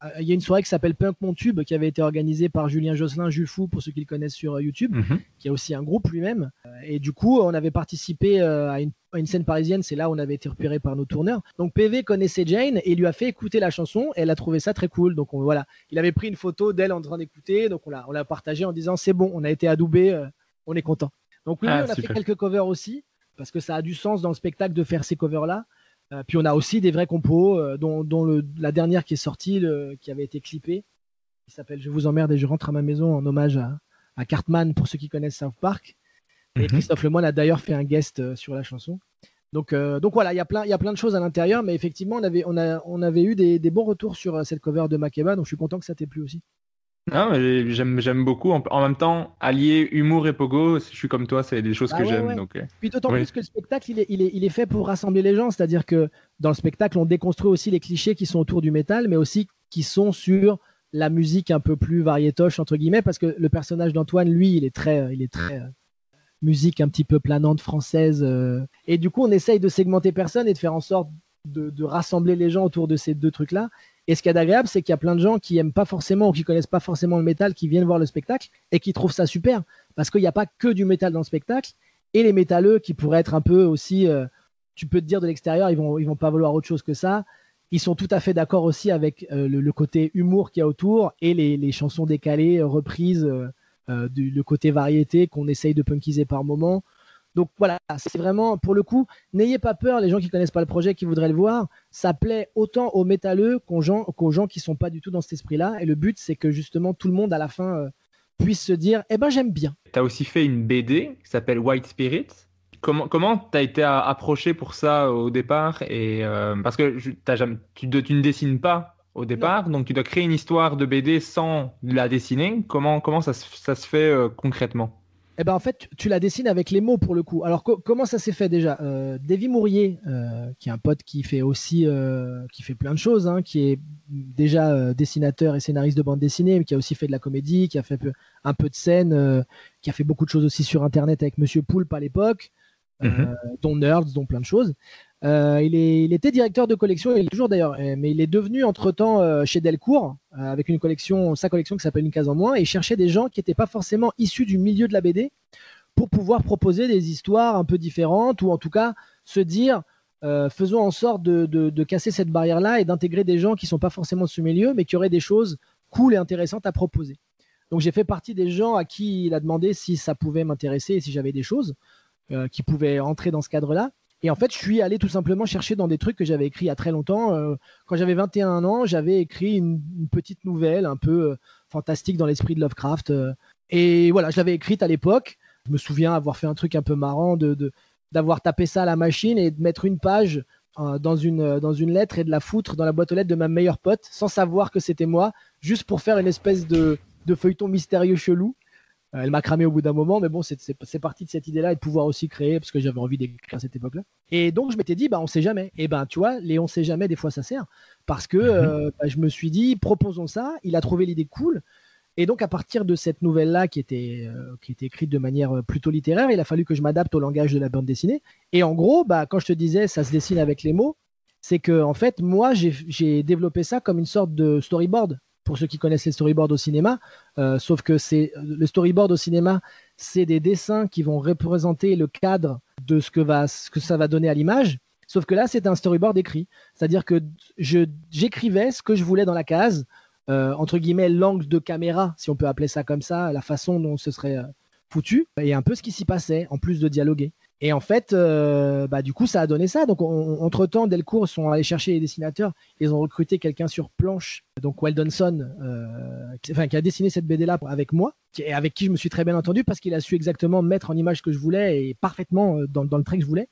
Euh, il y a une soirée qui s'appelle Punk Mon Tube, qui avait été organisée par Julien Josselin, Jules Fou, pour ceux qui le connaissent sur euh, YouTube qui a aussi un groupe lui-même. Euh, Et du coup, on avait participé à une, à une scène parisienne, c'est là où on avait été repéré par nos tourneurs. Donc PV connaissait Jane et lui a fait écouter la chanson et elle a trouvé ça très cool. Donc on, voilà, il avait pris une photo d'elle en train d'écouter, donc on l'a, on l'a partagé en disant c'est bon, on a été adoubé, euh, on est content. Donc oui, Ah, on a super. fait quelques covers aussi parce que ça a du sens dans le spectacle de faire ces covers-là. Euh, puis on a aussi des vrais compos, euh, dont, dont le, la dernière qui est sortie, le- qui avait été clippée, qui s'appelle Je vous emmerde et je rentre à ma maison en hommage à, à Cartman pour ceux qui connaissent South Park. Et Mhm. Christophe Lemoine a d'ailleurs fait un guest euh, sur la chanson. Donc, euh, donc voilà, il y a plein, il y a plein de choses à l'intérieur, mais effectivement, on avait, on a, on avait eu des, des bons retours sur cette cover de Makeba, donc je suis content que ça t'ait plu aussi. Non, mais j'aime, j'aime beaucoup. En, même temps, allier humour et pogo, je suis comme toi, c'est des choses Ah que ouais, j'aime. ouais. Donc, euh, Puis d'autant Oui. plus que le spectacle, il est, il, est, il est fait pour rassembler les gens, c'est-à-dire que dans le spectacle, on déconstruit aussi les clichés qui sont autour du métal, mais aussi qui sont sur la musique un peu plus variétoche entre guillemets, parce que le personnage d'Antoine, lui, il est très, il est très euh, musique un petit peu planante française, euh, et du coup, on essaye de segmenter personne et de faire en sorte de, de rassembler les gens autour de ces deux trucs-là. Et ce qui est agréable, c'est qu'il y a plein de gens qui aiment pas forcément ou qui connaissent pas forcément le métal, qui viennent voir le spectacle et qui trouvent ça super, parce qu'il n'y a pas que du métal dans le spectacle et les métalleux qui pourraient être un peu aussi, euh, tu peux te dire de l'extérieur, ils vont, vont pas vouloir autre chose que ça. Ils sont tout à fait d'accord aussi avec euh, le, côté humour qu'il y a autour et les, chansons décalées, reprises, euh, du, le côté variété qu'on essaye de punkiser par moment. Donc voilà, c'est vraiment, pour le coup, n'ayez pas peur, les gens qui connaissent pas le projet, qui voudraient le voir, ça plaît autant aux métalleux qu'aux gens, qu'aux gens qui sont pas du tout dans cet esprit-là. Et le but, c'est que justement tout le monde à la fin euh, puisse se dire, eh ben j'aime bien. tu as aussi fait une BD qui s'appelle White Spirit. Comment comment t'as été approché pour ça au départ? Et euh, parce que t'as jamais, tu, ne dessines pas au départ, donc tu dois créer une histoire de BD sans la dessiner. Comment comment ça se, ça se fait euh, concrètement? Eh ben en fait, tu- la dessines avec les mots pour le coup. Alors co- comment ça s'est fait déjà? Euh, Davy Mourier, euh, qui est un pote qui fait aussi, euh, qui fait plein de choses, hein, qui est déjà euh, dessinateur et scénariste de bande dessinée, mais qui a aussi fait de la comédie, qui a fait un peu de scène, qui a fait beaucoup de choses aussi sur Internet avec Monsieur Poulpe à l'époque, Mhm. dont Nerds, dont plein de choses. Euh, il, était directeur de collection, il est toujours d'ailleurs, mais il est devenu entre-temps euh, chez Delcourt, euh, avec une collection, sa collection qui s'appelle Une case en moins, et il cherchait des gens qui n'étaient pas forcément issus du milieu de la BD pour pouvoir proposer des histoires un peu différentes, ou en tout cas se dire, faisons en sorte de, de- casser cette barrière-là et d'intégrer des gens qui sont pas forcément de ce milieu, mais qui auraient des choses cool et intéressantes à proposer. Donc j'ai fait partie des gens à qui il a demandé si ça pouvait m'intéresser et si j'avais des choses qui pouvaient entrer dans ce cadre-là. Et en fait, je suis allé tout simplement chercher dans des trucs que j'avais écrits il y a très longtemps. Euh, quand j'avais 21 ans, j'avais écrit une, petite nouvelle un peu euh, fantastique dans l'esprit de Lovecraft. euh, et voilà, je l'avais écrite à l'époque. Je me souviens avoir fait un truc un peu marrant de, d'avoir tapé ça à la machine et de mettre une page dans, une, dans une lettre et de la foutre dans la boîte aux lettres de ma meilleure pote sans savoir que c'était moi, juste pour faire une espèce de, de feuilleton mystérieux chelou. Elle m'a cramé au bout d'un moment, mais bon, c'est, parti de cette idée-là et de pouvoir aussi créer, parce que j'avais envie d'écrire à cette époque-là. Et donc, je m'étais dit, bah, on sait jamais. Et ben, tu vois, les on sait jamais, des fois, ça sert. Parce que euh, bah, je me suis dit, proposons ça. Il a trouvé l'idée cool. Et donc, à partir de cette nouvelle-là, qui était, euh, qui était écrite de manière euh, plutôt littéraire, il a fallu que je m'adapte au langage de la bande dessinée. Et en gros, bah, quand je te disais, ça se dessine avec les mots, c'est que, en fait, moi, j'ai développé ça comme une sorte de storyboard. Pour ceux qui connaissent les storyboards au cinéma, euh, sauf que c'est le storyboard au cinéma, c'est des dessins qui vont représenter le cadre de ce que, va, ce que ça va donner à l'image. Sauf que là, c'est un storyboard écrit. C'est-à-dire que j'écrivais ce que je voulais dans la case, euh, entre guillemets, l'angle de caméra, si on peut appeler ça comme ça, la façon dont ce serait euh, foutu, et un peu ce qui s'y passait, en plus de dialoguer. Et en fait, euh, bah, du coup, ça a donné ça. Donc, on- entre-temps, Delcourt sont allés chercher les dessinateurs. Ils ont recruté quelqu'un sur planche, donc Weldonson, euh, qui, enfin, qui a dessiné cette BD-là avec moi, qui- et avec qui je me suis très bien entendu parce qu'il a su exactement mettre en image ce que je voulais et parfaitement euh, dans, le trait que je voulais.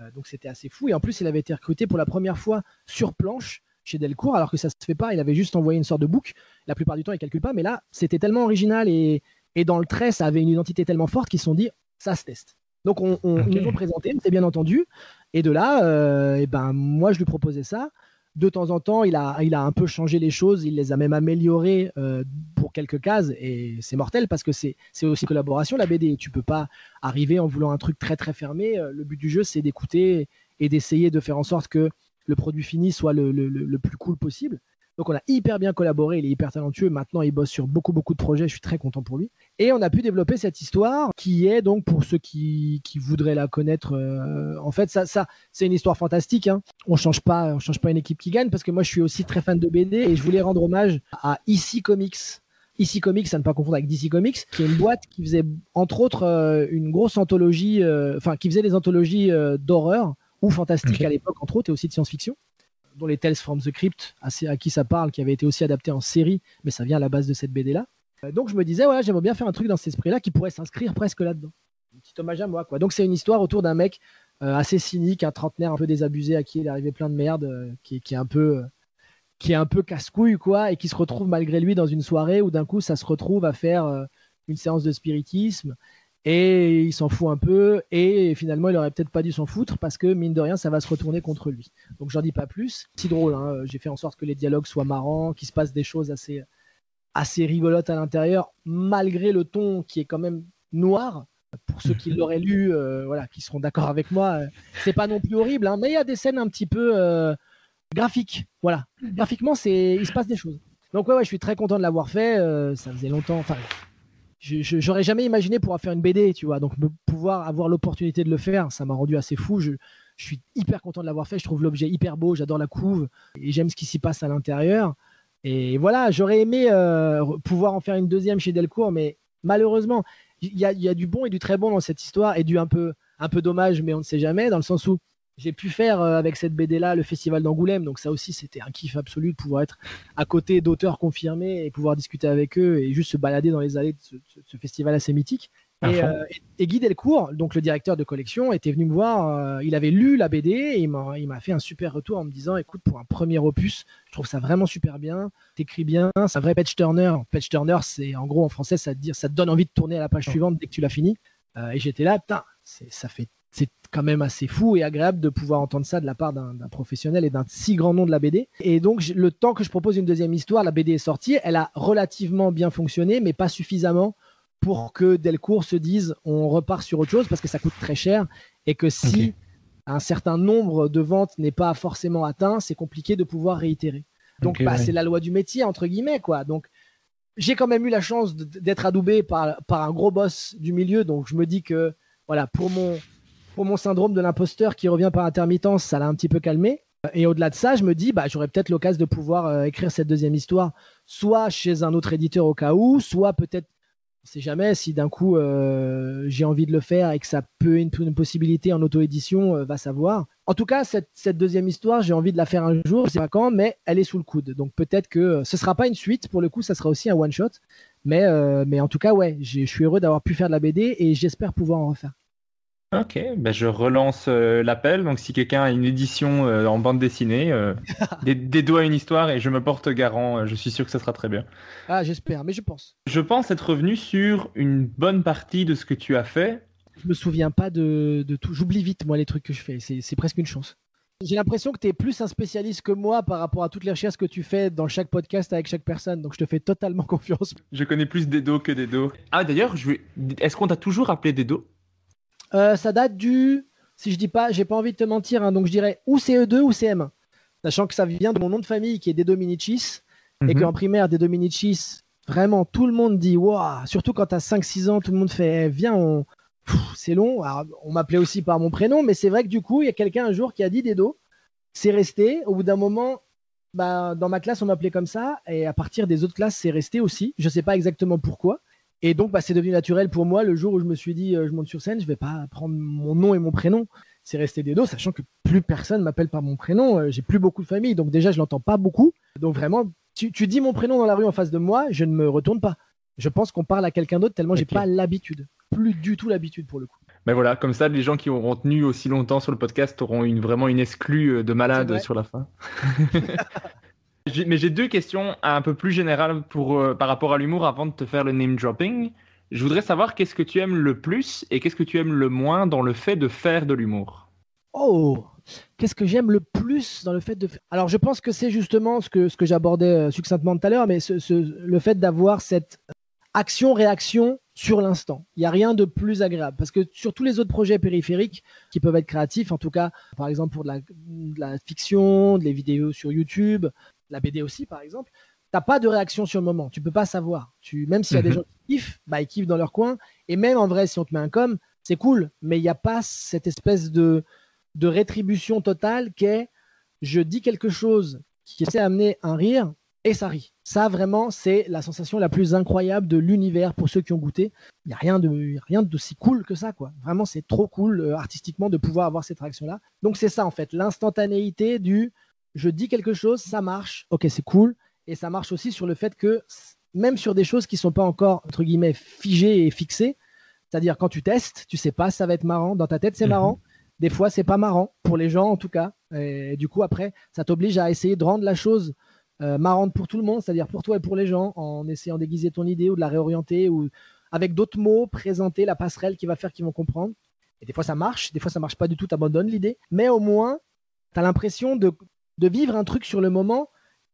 Euh, donc, c'était assez fou. Et en plus, il avait été recruté pour la première fois sur planche chez Delcourt, alors que ça se fait pas. Il avait juste envoyé une sorte de book. La plupart du temps, il calcule pas. Mais là, c'était tellement original et, et dans le trait, ça avait une identité tellement forte qu'ils se sont dit, ça se teste. Donc, on, on- Ok. ils nous ont présenté, c'est bien entendu. Et de là, euh, et ben, moi, je lui proposais ça. De temps en temps, il a, il a un peu changé les choses, il les a même améliorées euh, pour quelques cases, et c'est mortel parce que c'est aussi collaboration la BD. Tu peux pas arriver en voulant un truc très très fermé. Euh, Le but du jeu, c'est d'écouter et d'essayer de faire en sorte que le produit fini soit le, le- le- le plus cool possible. Donc on a hyper bien collaboré, il est hyper talentueux. Maintenant, il bosse sur beaucoup beaucoup de projets. Je suis très content pour lui. Et on a pu développer cette histoire qui est donc pour ceux qui, qui voudraient la connaître. euh, en fait, ça, ça c'est une histoire fantastique. Hein. On change pas, on change pas une équipe qui gagne parce que moi, je suis aussi très fan de BD et je voulais rendre hommage à IC Comics. IC Comics, à ne pas confondre avec DC Comics, qui est une boîte qui faisait entre autres euh, une grosse anthologie, euh, enfin qui faisait des anthologies d'horreur ou fantastique à l'époque, entre autres, et aussi de science-fiction dont les Tales from the Crypt, à qui ça parle, qui avait été aussi adapté en série, mais ça vient à la base de cette BD-là. Euh, Donc je me disais, ouais, j'aimerais bien faire un truc dans cet esprit-là qui pourrait s'inscrire presque là-dedans. Un petit hommage à moi, quoi. Donc c'est une histoire autour d'un mec euh, assez cynique, un trentenaire un peu désabusé à qui il est arrivé plein de merde, euh, qui, est un peu, qui est un peu casse-couille, quoi, et qui se retrouve malgré lui dans une soirée où d'un coup ça se retrouve à faire une séance de spiritisme. Et il s'en fout un peu, et finalement il aurait peut-être pas dû s'en foutre parce que mine de rien ça va se retourner contre lui. Donc j'en dis pas plus. C'est drôle, hein. j'ai fait en sorte que les dialogues soient marrants, qu'il se passe des choses assez, assez rigolotes à l'intérieur, malgré le ton qui est quand même noir. Pour ceux qui l'auraient lu, euh, voilà, qui seront d'accord avec moi, euh, c'est pas non plus horrible, hein, mais il y a des scènes un petit peu euh, graphiques. Voilà, graphiquement, c'est, il se passe des choses. Donc ouais, ouais, je suis très content de l'avoir fait. euh, ça faisait longtemps. Enfin, j'aurais jamais imaginé pouvoir faire une BD, tu vois. Donc me- pouvoir avoir l'opportunité de le faire, ça m'a rendu assez fou. Je suis hyper content de l'avoir fait. Je trouve l'objet hyper beau. J'adore la couve et j'aime ce qui s'y passe à l'intérieur. Et voilà, j'aurais aimé euh, pouvoir en faire une deuxième chez Delcourt, mais malheureusement, il y a, du bon et du très bon dans cette histoire et du un peu, un peu dommage, mais on ne sait jamais, dans le sens où j'ai pu faire euh, avec cette BD-là le festival d'Angoulême, donc ça aussi c'était un kiff absolu de pouvoir être à côté d'auteurs confirmés et pouvoir discuter avec eux et juste se balader dans les allées de ce- ce festival assez mythique. Et, euh, et, Guy Delcourt, donc le directeur de collection, était venu me voir. euh, il avait lu la BD et il m'a fait un super retour en me disant écoute, pour un premier opus, je trouve ça vraiment super bien. T'écris bien, c'est un vrai page turner. Page turner, c'est en gros en français, ça te, dire, ça te donne envie de tourner à la page suivante dès que tu l'as fini. Euh, et j'étais là, putain, c'est- ça fait. C'est quand même assez fou et agréable de pouvoir entendre ça de la part d'un professionnel et d'un si grand nom de la BD. Et donc, le temps que je propose une deuxième histoire, la BD est sortie. Elle a relativement bien fonctionné, mais pas suffisamment pour que Delcourt se dise on repart sur autre chose parce que ça coûte très cher et que si un certain nombre de ventes n'est pas forcément atteint, c'est compliqué de pouvoir réitérer. Donc bah, ouais. c'est la loi du métier entre guillemets quoi. Donc j'ai quand même eu la chance d'être adoubé par, par un gros boss du milieu, donc je me dis que voilà pour mon pour mon syndrome de l'imposteur qui revient par intermittence, ça l'a un petit peu calmé. Et au-delà de ça, je me dis, bah, j'aurais peut-être l'occasion de pouvoir euh, écrire cette deuxième histoire, soit chez un autre éditeur au cas où, soit peut-être, on sait jamais, si d'un coup euh, j'ai envie de le faire et que ça peut être une, possibilité en auto-édition, euh, va savoir. En tout cas, cette, deuxième histoire, j'ai envie de la faire un jour, je sais pas quand, mais elle est sous le coude. Donc peut-être que euh, ce sera pas une suite, pour le coup, ça sera aussi un one-shot. Mais, mais en tout cas, ouais, je suis heureux d'avoir pu faire de la BD et j'espère pouvoir en refaire. Ok, ben je relance euh, l'appel. Donc, si quelqu'un a une édition euh, en bande dessinée, euh, [laughs] des, des doigts à une histoire et je me porte garant, euh, je suis sûr que ça sera très bien. Ah, j'espère, mais je pense. Je pense être revenu sur une bonne partie de ce que tu as fait. Je me souviens pas de, de tout. J'oublie vite, moi, les trucs que je fais. C'est presque une chance. J'ai l'impression que tu es plus un spécialiste que moi par rapport à toutes les recherches que tu fais dans chaque podcast avec chaque personne. Donc, je te fais totalement [laughs] confiance. Je connais plus Dedo que Dedo. Ah, d'ailleurs, je est-ce qu'on t'a toujours appelé Dedo Euh, ça date du. Si je dis pas, j'ai pas envie de te mentir, hein, donc je dirais ou CE2 ou CM1. Sachant que ça vient de mon nom de famille qui est Dedo Minicis. Et Mhm. qu'en primaire, Dedo Minicis, vraiment, tout le monde dit Waouh Surtout quand tu as 5-6 ans, tout le monde fait eh, Viens, on. C'est long. Alors, on m'appelait aussi par mon prénom, mais c'est vrai que du coup, il y a quelqu'un un jour qui a dit Dedo. C'est resté. Au bout d'un moment, bah, dans ma classe, on m'appelait comme ça. Et à partir des autres classes, c'est resté aussi. Je sais pas exactement pourquoi. Et donc, bah, c'est devenu naturel pour moi le jour où je me suis dit, euh, je monte sur scène, je vais pas prendre mon nom et mon prénom. C'est resté Dedo, sachant que plus personne m'appelle par mon prénom. Euh, J'ai plus beaucoup de famille, donc déjà, je l'entends pas beaucoup. Donc vraiment, tu, tu dis mon prénom dans la rue en face de moi, je ne me retourne pas. Je pense qu'on parle à quelqu'un d'autre tellement j'ai Ok. pas l'habitude. Plus du tout l'habitude pour le coup. Ben voilà, comme ça, les gens qui auront tenu aussi longtemps sur le podcast auront une, vraiment une exclue euh, de malade vrai. sur la fin. [laughs] Mais j'ai deux questions un peu plus générales pour, euh, par rapport à l'humour avant de te faire le name dropping. Je voudrais savoir qu'est-ce que tu aimes le plus et qu'est-ce que tu aimes le moins dans le fait de faire de l'humour. Oh Qu'est-ce que j'aime le plus dans le fait de Alors, je pense que c'est justement ce que, ce que j'abordais euh, succinctement tout à l'heure, mais le fait d'avoir cette action-réaction sur l'instant. Il n'y a rien de plus agréable. Parce que sur tous les autres projets périphériques qui peuvent être créatifs, en tout cas, par exemple pour de la fiction, des vidéos sur YouTube, la BD aussi, par exemple, t'as pas de réaction sur le moment. Tu peux pas savoir. Tu, même s'il y a des Mhm. gens qui kiffent, bah, ils kiffent dans leur coin. Et même en vrai, si on te met un com, c'est cool. Mais il n'y a pas cette espèce de, de rétribution totale qu'est je dis quelque chose qui essaie d'amener un rire et ça rit. Ça, vraiment, c'est la sensation la plus incroyable de l'univers pour ceux qui ont goûté. Il n'y a rien de rien d'aussi cool que ça, quoi. Vraiment, c'est trop cool euh, artistiquement de pouvoir avoir cette réaction-là. Donc, c'est ça, en fait, l'instantanéité du je dis quelque chose, ça marche, ok, c'est cool. Et ça marche aussi sur le fait que, même sur des choses qui sont pas encore, entre guillemets, figées et fixées, c'est-à-dire quand tu testes, tu sais pas, ça va être marrant. Dans ta tête, c'est Mhm. marrant. Des fois, c'est pas marrant pour les gens en tout cas. Et du coup, après, ça t'oblige à essayer de rendre la chose euh, marrante pour tout le monde, c'est-à-dire pour toi et pour les gens, en essayant d'aiguiser ton idée ou de la réorienter ou avec d'autres mots, présenter la passerelle qui va faire qu'ils vont comprendre. Et des fois, ça marche, des fois, ça marche pas du tout, t'abandonnes l'idée. Mais au moins, tu as l'impression de, de vivre un truc sur le moment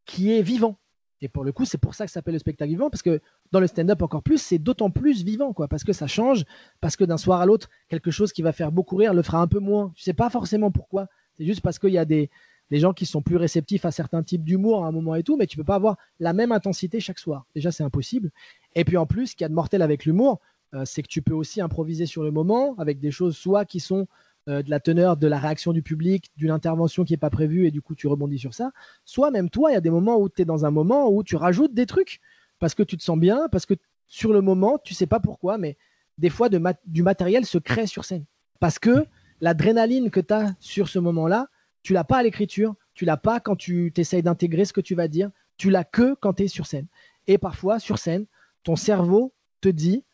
qui est vivant. Et pour le coup, c'est pour ça que ça s'appelle le spectacle vivant, parce que dans le stand-up encore plus, c'est d'autant plus vivant, quoi, parce que ça change, parce que d'un soir à l'autre, quelque chose qui va faire beaucoup rire le fera un peu moins. Tu sais pas forcément pourquoi. C'est juste parce qu'il y a des, gens qui sont plus réceptifs à certains types d'humour à un moment et tout, mais tu peux pas avoir la même intensité chaque soir. Déjà, c'est impossible. Et puis en plus, ce qu'il y a de mortel avec l'humour, euh, c'est que tu peux aussi improviser sur le moment avec des choses soit qui sont euh, de la teneur de la réaction du public, d'une intervention qui n'est pas prévue et du coup tu rebondis sur ça, soit même toi, il y a des moments où tu es dans un moment où tu rajoutes des trucs parce que tu te sens bien, parce que sur le moment, tu sais pas pourquoi, mais des fois du matériel se crée sur scène. Parce que l'adrénaline que tu as sur ce moment-là, tu l'as pas à l'écriture, tu l'as pas quand tu t'essayes d'intégrer ce que tu vas dire, tu l'as que quand tu es sur scène. Et parfois, sur scène, ton cerveau te dit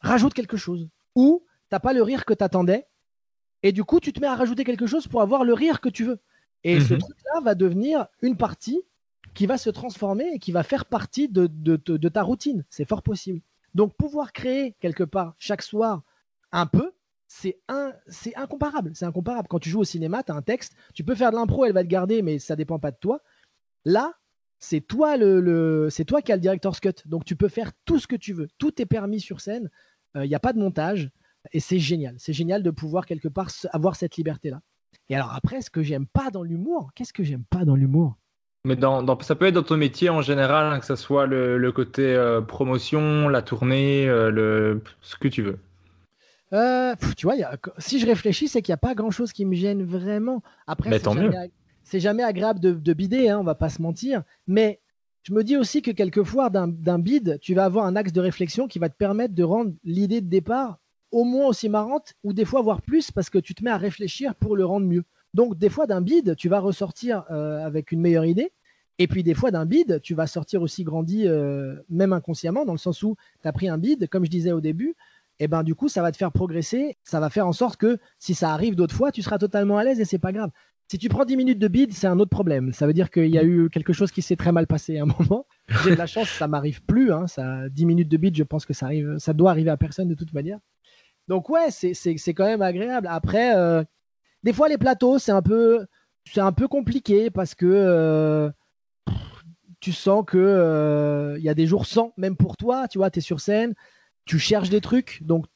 rajoute quelque chose. Ou t'as pas le rire que t'attendais, et du coup, tu te mets à rajouter quelque chose pour avoir le rire que tu veux. Et ce Mhm. truc-là va devenir une partie qui va se transformer et qui va faire partie de, de- de- de ta routine. C'est fort possible. Donc, pouvoir créer quelque part chaque soir un peu, c'est un, c'est incomparable. C'est incomparable. Quand tu joues au cinéma, tu as un texte, tu peux faire de l'impro, elle va te garder, mais ça dépend pas de toi. Là, c'est toi le, le- c'est toi qui as le director's cut. Donc, tu peux faire tout ce que tu veux. Tout est permis sur scène. Il n'y a pas de montage. Et c'est génial. C'est génial de pouvoir quelque part avoir cette liberté-là. Et alors après, ce que j'aime pas dans l'humour, qu'est-ce que j'aime pas dans l'humour? Mais dans, dans- ça peut être dans ton métier en général, hein, que ce soit le, le côté euh, promotion, la tournée, euh, le, ce que tu veux. Euh, pff, Tu vois, il y a- si je réfléchis, c'est qu'il n'y a pas grand-chose qui me gêne vraiment. Après, c'est jamais, agréable de, de bider, hein, on va pas se mentir. Mais je me dis aussi que quelquefois, d'un d'un bide, tu vas avoir un axe de réflexion qui va te permettre de rendre l'idée de départ au moins aussi marrante, ou des fois voire plus, parce que tu te mets à réfléchir pour le rendre mieux. Donc, des fois, d'un bide, tu vas ressortir euh, avec une meilleure idée. Et puis, des fois, d'un bide, tu vas sortir aussi grandi, euh, même inconsciemment, dans le sens où tu as pris un bide, comme je disais au début, et ben du coup, ça va te faire progresser. Ça va faire en sorte que si ça arrive d'autres fois, tu seras totalement à l'aise et c'est pas grave. Si tu prends 10 minutes de bide, c'est un autre problème. Ça veut dire qu'il y a eu quelque chose qui s'est très mal passé à un moment. J'ai de la chance, ça m'arrive plus. Hein. Ça, 10 minutes de bide, je pense que ça arrive, ça doit arriver à personne de toute manière. Donc ouais, c'est quand même agréable. Après, euh, des fois les plateaux, c'est un peu, compliqué parce que euh, tu sens que euh, y a des jours sans, même pour toi. Tu vois, tu es sur scène, tu cherches des trucs, donc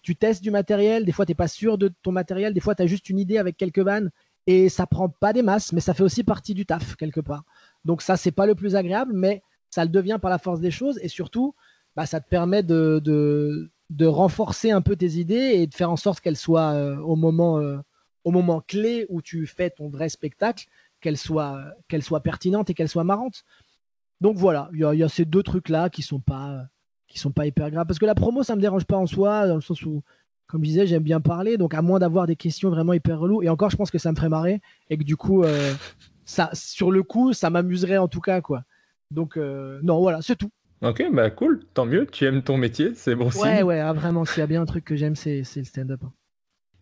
tu testes du matériel. Des fois, tu n'es pas sûr de ton matériel. Des fois, tu as juste une idée avec quelques vannes et ça prend pas des masses, mais ça fait aussi partie du taf quelque part. Donc ça, c'est pas le plus agréable, mais ça le devient par la force des choses et surtout, bah, ça te permet de, de renforcer un peu tes idées et de faire en sorte qu'elles soient euh, au moment euh, au moment clé où tu fais ton vrai spectacle, qu'elles soient qu'elles soient pertinentes et qu'elles soient marrantes. Donc voilà, il y, y a ces deux trucs là qui sont pas qui sont pas hyper graves. Parce que la promo ça me dérange pas en soi dans le sens où comme je disais j'aime bien parler. Donc à moins d'avoir des questions vraiment hyper reloues et encore je pense que ça me ferait marrer et que du coup euh, ça sur le coup ça m'amuserait en tout cas quoi. Donc euh, non voilà c'est tout Ok, bah cool, tant mieux, tu aimes ton métier, c'est bon signe. ouais ouais ah, vraiment s'il y a bien un truc que j'aime c'est le stand-up hein.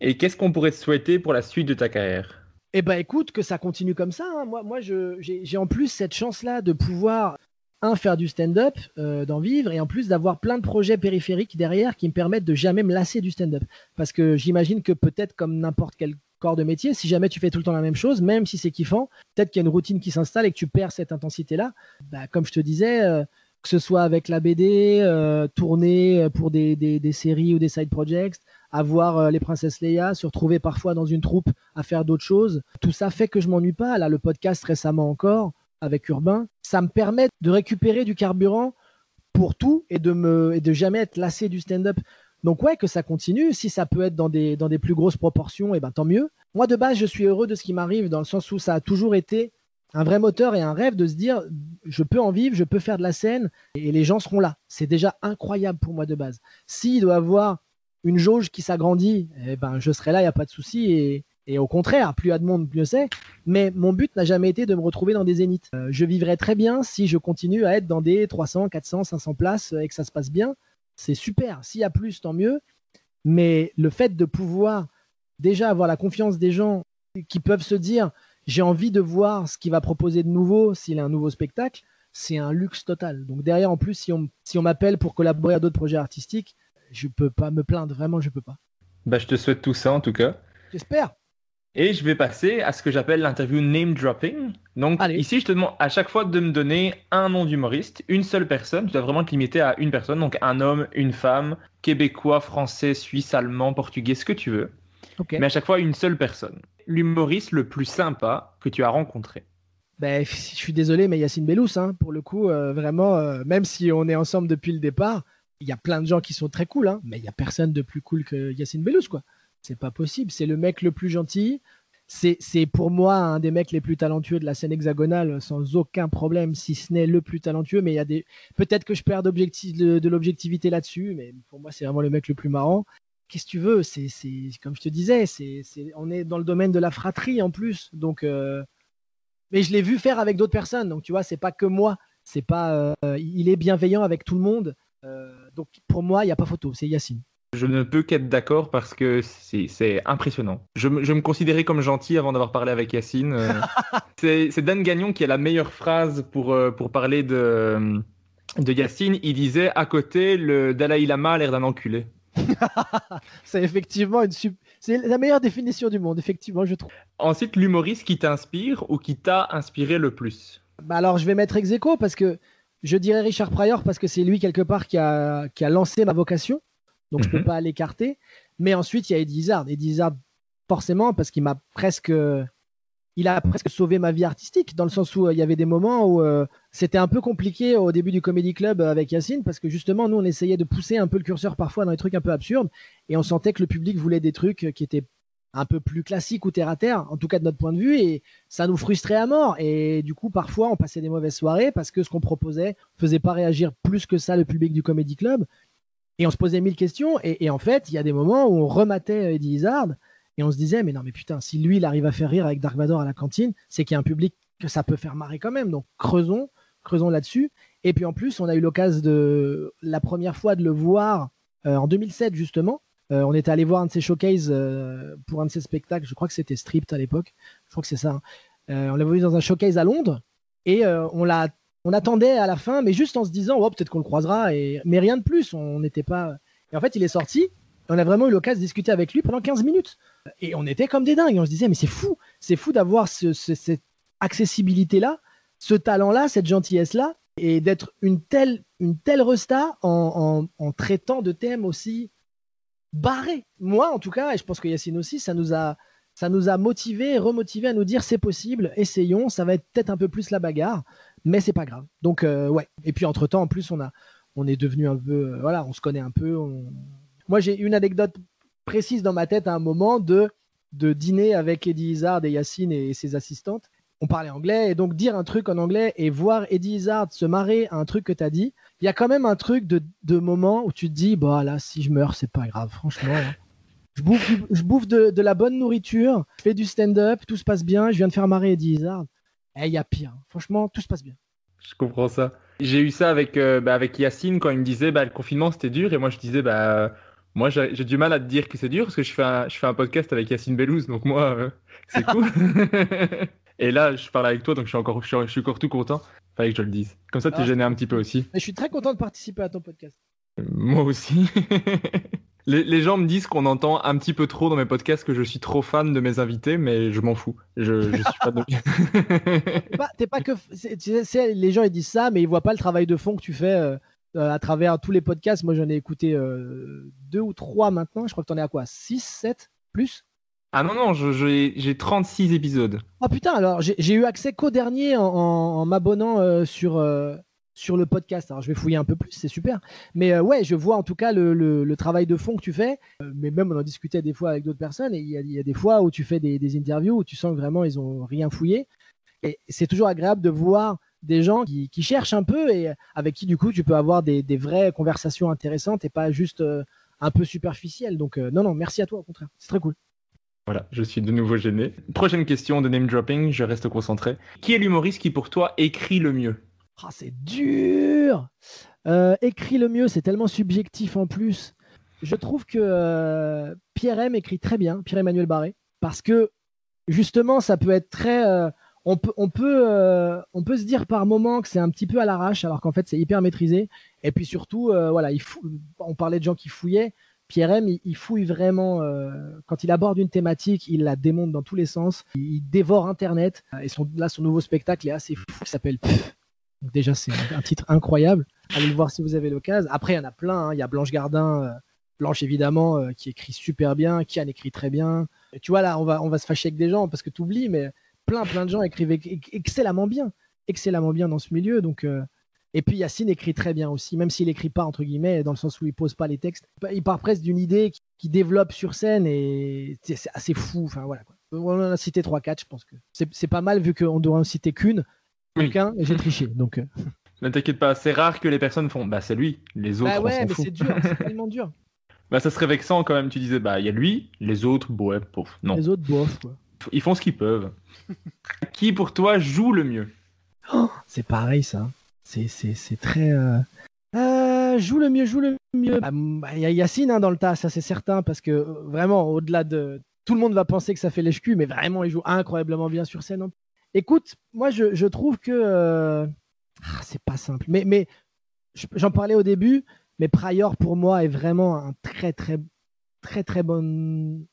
Et qu'est-ce qu'on pourrait te souhaiter pour la suite de ta carrière? Eh ben écoute, que ça continue comme ça. hein. Moi, moi j'ai en plus cette chance-là de pouvoir, un, faire du stand-up, euh, d'en vivre, et en plus d'avoir plein de projets périphériques derrière qui me permettent de jamais me lasser du stand-up. Parce que j'imagine que peut-être comme n'importe quel corps de métier, si jamais tu fais tout le temps la même chose, même si c'est kiffant, peut-être qu'il y a une routine qui s'installe et que tu perds cette intensité-là. Bah, comme je te disais, euh, que ce soit avec la BD, euh, tourner euh, pour des, séries ou des side projects, avoir euh, les princesses Leia, se retrouver parfois dans une troupe à faire d'autres choses. Tout ça fait que je m'ennuie pas. Là, le podcast récemment encore avec Urbain, ça me permet de récupérer du carburant pour tout et de me et de jamais être lassé du stand-up. Donc ouais, que ça continue. Si ça peut être dans des dans des plus grosses proportions, et ben tant mieux. Moi de base, je suis heureux de ce qui m'arrive dans le sens où ça a toujours été un vrai moteur et un rêve de se dire je peux en vivre, je peux faire de la scène et les gens seront là. C'est déjà incroyable pour moi de base. S'il doit avoir une jauge qui s'agrandit, eh ben, je serai là, il n'y a pas de souci. Et, et au contraire, plus il y a de monde, mieux c'est. Mais mon but n'a jamais été de me retrouver dans des zéniths. Euh, je vivrais très bien si je continue à être dans des 300, 400, 500 places et que ça se passe bien. C'est super. S'il y a plus, tant mieux. Mais le fait de pouvoir déjà avoir la confiance des gens qui peuvent se dire j'ai envie de voir ce qu'il va proposer de nouveau s'il a un nouveau spectacle, c'est un luxe total. Donc derrière, en plus, si on, si on m'appelle pour collaborer à d'autres projets artistiques, je peux pas me plaindre, vraiment, je peux pas. Bah je te souhaite tout ça en tout cas. J'espère. Et je vais passer à ce que j'appelle l'interview name dropping. Donc Allez. ici, je te demande à chaque fois de me donner un nom d'humoriste, une seule personne. Tu dois vraiment te limiter à une personne, donc un homme, une femme, québécois, français, suisse, allemand, portugais, ce que tu veux. Mais à chaque fois, une seule personne. L'humoriste le plus sympa que tu as rencontré? Ben, [laughs] je suis désolé, mais Yacine Bellous, hein, pour le coup, euh, vraiment, euh, même si on est ensemble depuis le départ, il y a plein de gens qui sont très cool, hein, mais il y a personne de plus cool que Yacine Bellous, quoi. C'est pas possible. C'est le mec le plus gentil. C'est pour moi un des mecs les plus talentueux de la scène hexagonale, sans aucun problème, si ce n'est le plus talentueux. Mais il y a des. Peut-être que je perds de, de l'objectivité là-dessus, mais pour moi, c'est vraiment le mec le plus marrant. Qu'est-ce que tu veux C'est comme je te disais, c'est on est dans le domaine de la fratrie en plus, donc. euh, mais je l'ai vu faire avec d'autres personnes. Donc, tu vois, c'est pas que moi. C'est pas, euh, il est bienveillant avec tout le monde. Euh, Donc pour moi, il n'y a pas photo, c'est Yacine. Je ne peux qu'être d'accord parce que c'est impressionnant. Je, me- je me considérais comme gentil avant d'avoir parlé avec Yacine. [laughs] c'est Dan Gagnon qui a la meilleure phrase pour, pour parler de, de Yacine. Il disait à côté, le Dalai Lama a l'air d'un enculé. [laughs] C'est effectivement une sup- c'est la meilleure définition du monde, effectivement, je trouve. Ensuite, l'humoriste qui t'inspire ou qui t'a inspiré le plus? Bah alors, je vais mettre ex aequo parce que je dirais Richard Pryor parce que c'est lui quelque part qui a, qui a lancé ma vocation. Donc je peux Mhm. pas l'écarter. Mais ensuite, il y a Eddie Izzard. Eddie Izzard, forcément, parce qu'il m'a presque, il a presque sauvé ma vie artistique dans le sens où euh, il y avait des moments où euh, c'était un peu compliqué au début du Comedy Club euh, avec Yacine parce que justement, nous, on essayait de pousser un peu le curseur parfois dans des trucs un peu absurdes et on sentait que le public voulait des trucs euh, qui étaient un peu plus classiques ou terre à terre, en tout cas de notre point de vue, et ça nous frustrait à mort. Et du coup, parfois, on passait des mauvaises soirées parce que ce qu'on proposait faisait pas réagir plus que ça le public du Comedy Club. Et on se posait mille questions. Et, en fait, il y a des moments où on rematait Eddie Izzard et on se disait, mais non, mais putain, si lui, il arrive à faire rire avec Dark Vador à la cantine, c'est qu'il y a un public que ça peut faire marrer quand même. Donc, creusons, creusons là-dessus. Et puis en plus, on a eu l'occasion de la première fois de le voir euh, en 2007, justement. Euh, on était allé voir un de ses showcases euh, pour un de ses spectacles. Je crois que c'était Stripped à l'époque. Je crois que c'est ça. hein. On l'a vu dans un showcase à Londres et on l'a, on attendait à la fin, mais juste en se disant, oh, peut-être qu'on le croisera, et... mais rien de plus. On n'était pas. Et en fait, il est sorti. On a vraiment eu l'occasion de discuter avec lui pendant 15 minutes. Et on était comme des dingues. On se disait, mais c'est fou. C'est fou d'avoir ce- ce- cette accessibilité-là, ce talent-là, cette gentillesse-là, et d'être une telle, une telle resta en, traitant de thèmes aussi barrés. Moi, en tout cas, et je pense que Yacine aussi, ça nous a, ça nous a motivé, remotivé à nous dire c'est possible, essayons. Ça va être peut-être un peu plus la bagarre, mais c'est pas grave. Donc euh, ouais. Et puis entre temps, en plus, on a, on est devenu un peu, euh, voilà, on se connaît un peu. Moi, j'ai une anecdote précise dans ma tête à un moment de de dîner avec Eddie Izzard et Yacine et ses assistantes. On parlait anglais et donc dire un truc en anglais et voir Eddie Izzard se marrer à un truc que tu as dit, il y a quand même un truc de, de moment où tu te dis, bah là, si je meurs, c'est pas grave, franchement. hein. Je bouffe, du- je bouffe de, de la bonne nourriture, je fais du stand-up, tout se passe bien, je viens de faire marrer Eddie Izzard. Et il y a pire. Franchement, tout se passe bien. Je comprends ça. J'ai eu ça avec, euh, bah, avec Yacine quand il me disait bah, le confinement c'était dur et moi je disais bah moi j'ai j'ai du mal à te dire que c'est dur parce que je fais un, je fais un podcast avec Yacine Bellouz donc moi euh, c'est [laughs] cool. [laughs] et là je parle avec toi donc je suis encore, je suis, je suis encore tout content. Fallait que je le dise. Comme ça tu Ah. es gêné un petit peu aussi. Mais je suis très content de participer à ton podcast. Euh, Moi aussi. [laughs] les, les gens me disent qu'on entend un petit peu trop dans mes podcasts que je suis trop fan de mes invités mais je m'en fous. Je, je suis pas de... [laughs] [laughs] T'es pas, que. tu les gens ils disent ça, mais ils voient pas le travail de fond que tu fais euh, euh, à travers tous les podcasts. Moi, j'en ai écouté euh, deux ou trois maintenant. Je crois que t'en es à quoi? 6, 7 plus? Ah non non j'ai j'ai 36 épisodes. Oh putain, alors j'ai eu accès qu'au dernier en, m'abonnant euh, sur, euh, sur le podcast. Alors je vais fouiller un peu plus, c'est super. Mais euh, ouais, je vois en tout cas le, le- travail de fond que tu fais. Mais même on en discutait des fois avec d'autres personnes. Et il y, y a des fois où tu fais des, des interviews où tu sens que vraiment ils ont rien fouillé. Et c'est toujours agréable de voir des gens qui, qui cherchent un peu et avec qui du coup tu peux avoir des, des vraies conversations intéressantes et pas juste un peu superficielles. Donc non, non, merci à toi au contraire. C'est très cool. Voilà, je suis de nouveau gêné. Prochaine question de name dropping, je reste concentré. Qui est l'humoriste qui pour toi écrit le mieux? Ah, c'est dur. Euh, écrit le mieux, c'est tellement subjectif en plus. Je trouve que euh, Pierre M écrit très bien, Pierre-Emmanuel Barré, parce que justement, ça peut être très. euh, on peut, on peut, on peut se dire par moment que c'est un petit peu à l'arrache, alors qu'en fait c'est hyper maîtrisé. Et puis surtout, voilà, on parlait de gens qui fouillaient. Pierre M, il, il fouille vraiment. euh, quand il aborde une thématique, il la démonte dans tous les sens. Il, dévore Internet. Et son, là, son nouveau spectacle est assez fou. Il s'appelle déjà, c'est un, titre incroyable. Allez le voir si vous avez l'occasion. Après, il y en a plein. hein. Il y a Blanche Gardin, euh, Blanche évidemment, euh, qui écrit super bien. Kian écrit très bien. Tu vois, là, on va, on va se fâcher avec des gens parce que tu oublies, mais plein, plein de gens écrivent ex- excellemment bien. Excellemment bien dans ce milieu. Donc. Et puis Yacine écrit très bien aussi, même s'il écrit pas entre guillemets, dans le sens où il pose pas les textes. Il part presque d'une idée qui, qui développe sur scène et c'est assez fou. Enfin voilà. Quoi. On en a cité 3-4, je pense que c'est pas mal vu qu'on doit en citer qu'une. Oui. Et j'ai triché. Donc, euh, [laughs] Ne t'inquiète pas, c'est rare que les personnes font bah c'est lui, les autres bah ouais, mais c'est dur, c'est [laughs] tellement dur. Bah ça serait vexant quand même, tu disais bah il y a lui, les autres, ouais, pauvre. Non, Les autres, bof. quoi. ils font ce qu'ils peuvent. [laughs] Qui pour toi joue le mieux? C'est pareil ça. C'est très. euh, euh, joue le mieux, joue le mieux. Bah, bah, Il y a Yacine hein, dans le tas, ça c'est certain, parce que euh, vraiment, au-delà de. Tout le monde va penser que ça fait lèche-cul, mais vraiment, il joue incroyablement bien sur scène. Écoute, moi, je, trouve que. ah, c'est pas simple. Mais, mais je- j'en parlais au début, mais Pryor, pour moi, est vraiment un très, très, très, très bon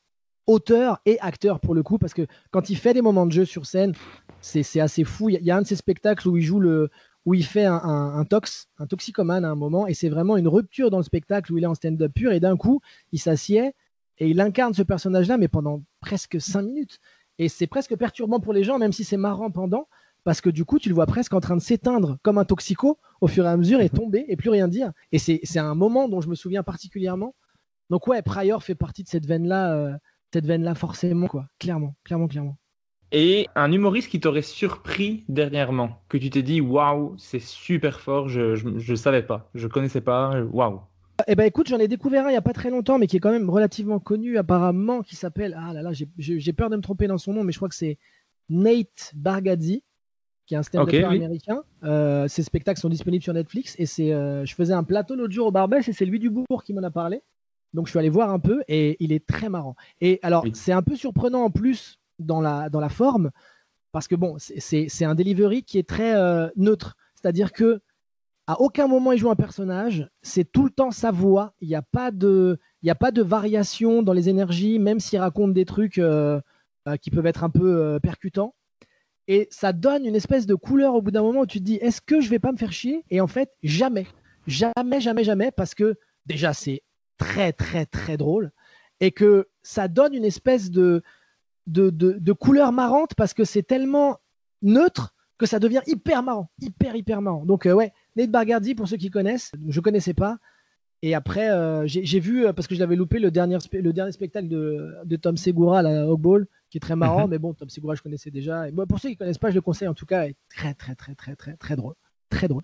auteur et acteur pour le coup, parce que quand il fait des moments de jeu sur scène, c'est assez fou. Il y, a- il y a un de ces spectacles où il joue le, où il fait un, un- un tox, un toxicomane à un moment, et c'est vraiment une rupture dans le spectacle où il est en stand-up pur, et d'un coup, il s'assied et il incarne ce personnage-là, mais pendant presque cinq minutes. Et c'est presque perturbant pour les gens, même si c'est marrant pendant, parce que du coup, tu le vois presque en train de s'éteindre comme un toxico au fur et à mesure et tomber et plus rien dire. Et c'est c'est un moment dont je me souviens particulièrement. Donc ouais, Pryor fait partie de cette veine-là, euh, cette veine-là forcément, quoi. Clairement, clairement, clairement. Et un humoriste qui t'aurait surpris dernièrement, que tu t'es dit waouh, c'est super fort, je, je, je savais pas, je connaissais pas, waouh. Eh ben écoute, j'en ai découvert un il y a pas très longtemps, mais qui est quand même relativement connu apparemment, qui s'appelle ah là là, j'ai- peur de me tromper dans son nom, mais je crois que c'est Nate Bargatze, qui est un stand-up oui. américain. Euh, ses spectacles sont disponibles sur Netflix et c'est, euh, je faisais un plateau l'autre jour au Barbès et c'est lui du Bourg qui m'en a parlé. Donc je suis allé voir un peu et il est très marrant. Et alors Oui. c'est un peu surprenant en plus dans la dans la forme parce que bon, c'est- un delivery qui est très euh, neutre, c'est-à-dire que à aucun moment il joue un personnage, c'est tout le temps sa voix. Il n'y a pas de, il a pas de variation dans les énergies, même s'il raconte des trucs euh, euh, qui peuvent être un peu percutants. Et ça donne une espèce de couleur au bout d'un moment où tu te dis, est-ce que je vais pas me faire chier? Et en fait, jamais, jamais, jamais, jamais, parce que déjà c'est très, très, très drôle et que ça donne une espèce de, de, de, de couleur marrante parce que c'est tellement neutre que ça devient hyper marrant, hyper, hyper marrant. Donc euh, ouais, Nate Bargatze, pour ceux qui connaissent, je connaissais pas. Et après, euh, j'ai vu, euh, parce que je l'avais loupé, le dernier, le dernier spectacle de, de Tom Segura à la Hog Ball, qui est très marrant. Mhm. Mais bon, Tom Segura, je connaissais déjà. Et bon, pour ceux qui connaissent pas, je le conseille en tout cas. est très, très, très, très, très, très drôle. Très drôle.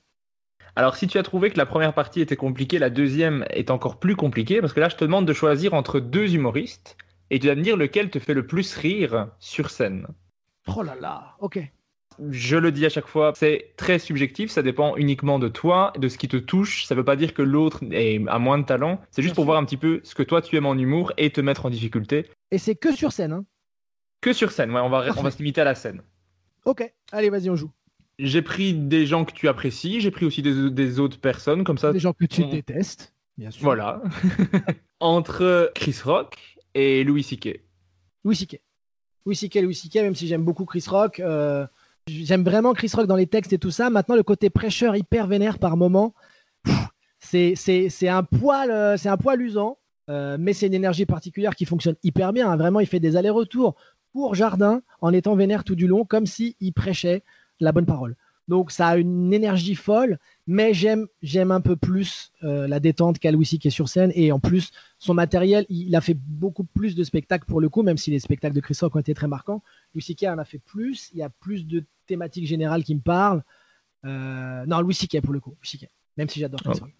Alors si tu as trouvé que la première partie était compliquée, la deuxième est encore plus compliquée, parce que là je te demande de choisir entre deux humoristes, et tu vas me dire lequel te fait le plus rire sur scène. Oh là là, ok. Je le dis à chaque fois, c'est très subjectif, ça dépend uniquement de toi, de ce qui te touche. Ça veut pas dire que l'autre a moins de talent, c'est juste pour voir un petit peu ce que toi tu aimes en humour et te mettre en difficulté. Et c'est que sur scène. Hein. Que sur scène, ouais, on va, on va se limiter à la scène. Ok, allez, vas-y, on joue. J'ai pris des gens que tu apprécies, j'ai pris aussi des, des autres personnes, comme ça. Des gens que tu on- détestes, bien sûr. Voilà. [laughs] Entre Chris Rock et Louis C.K. Louis C.K. Louis C.K. Louis C.K. Même si j'aime beaucoup Chris Rock, euh, j'aime vraiment Chris Rock dans les textes et tout ça. Maintenant, le côté prêcheur hyper vénère par moment, c'est un poil, euh, un poil usant, euh, mais c'est une énergie particulière qui fonctionne hyper bien. hein. Vraiment, il fait des allers-retours pour jardin en étant vénère tout du long, comme si il prêchait la bonne parole. Donc ça a une énergie folle, mais j'aime j'aime un peu plus euh, la détente qu'à Louis C.K. sur scène et en plus son matériel, il a fait beaucoup plus de spectacles pour le coup, même si les spectacles de Chris Rock ont été très marquants. Louis en a fait plus, il y a plus de thématiques générales qui me parlent. Euh, non, Louis pour le coup, Louis même si j'adore Chris Oh. Rock.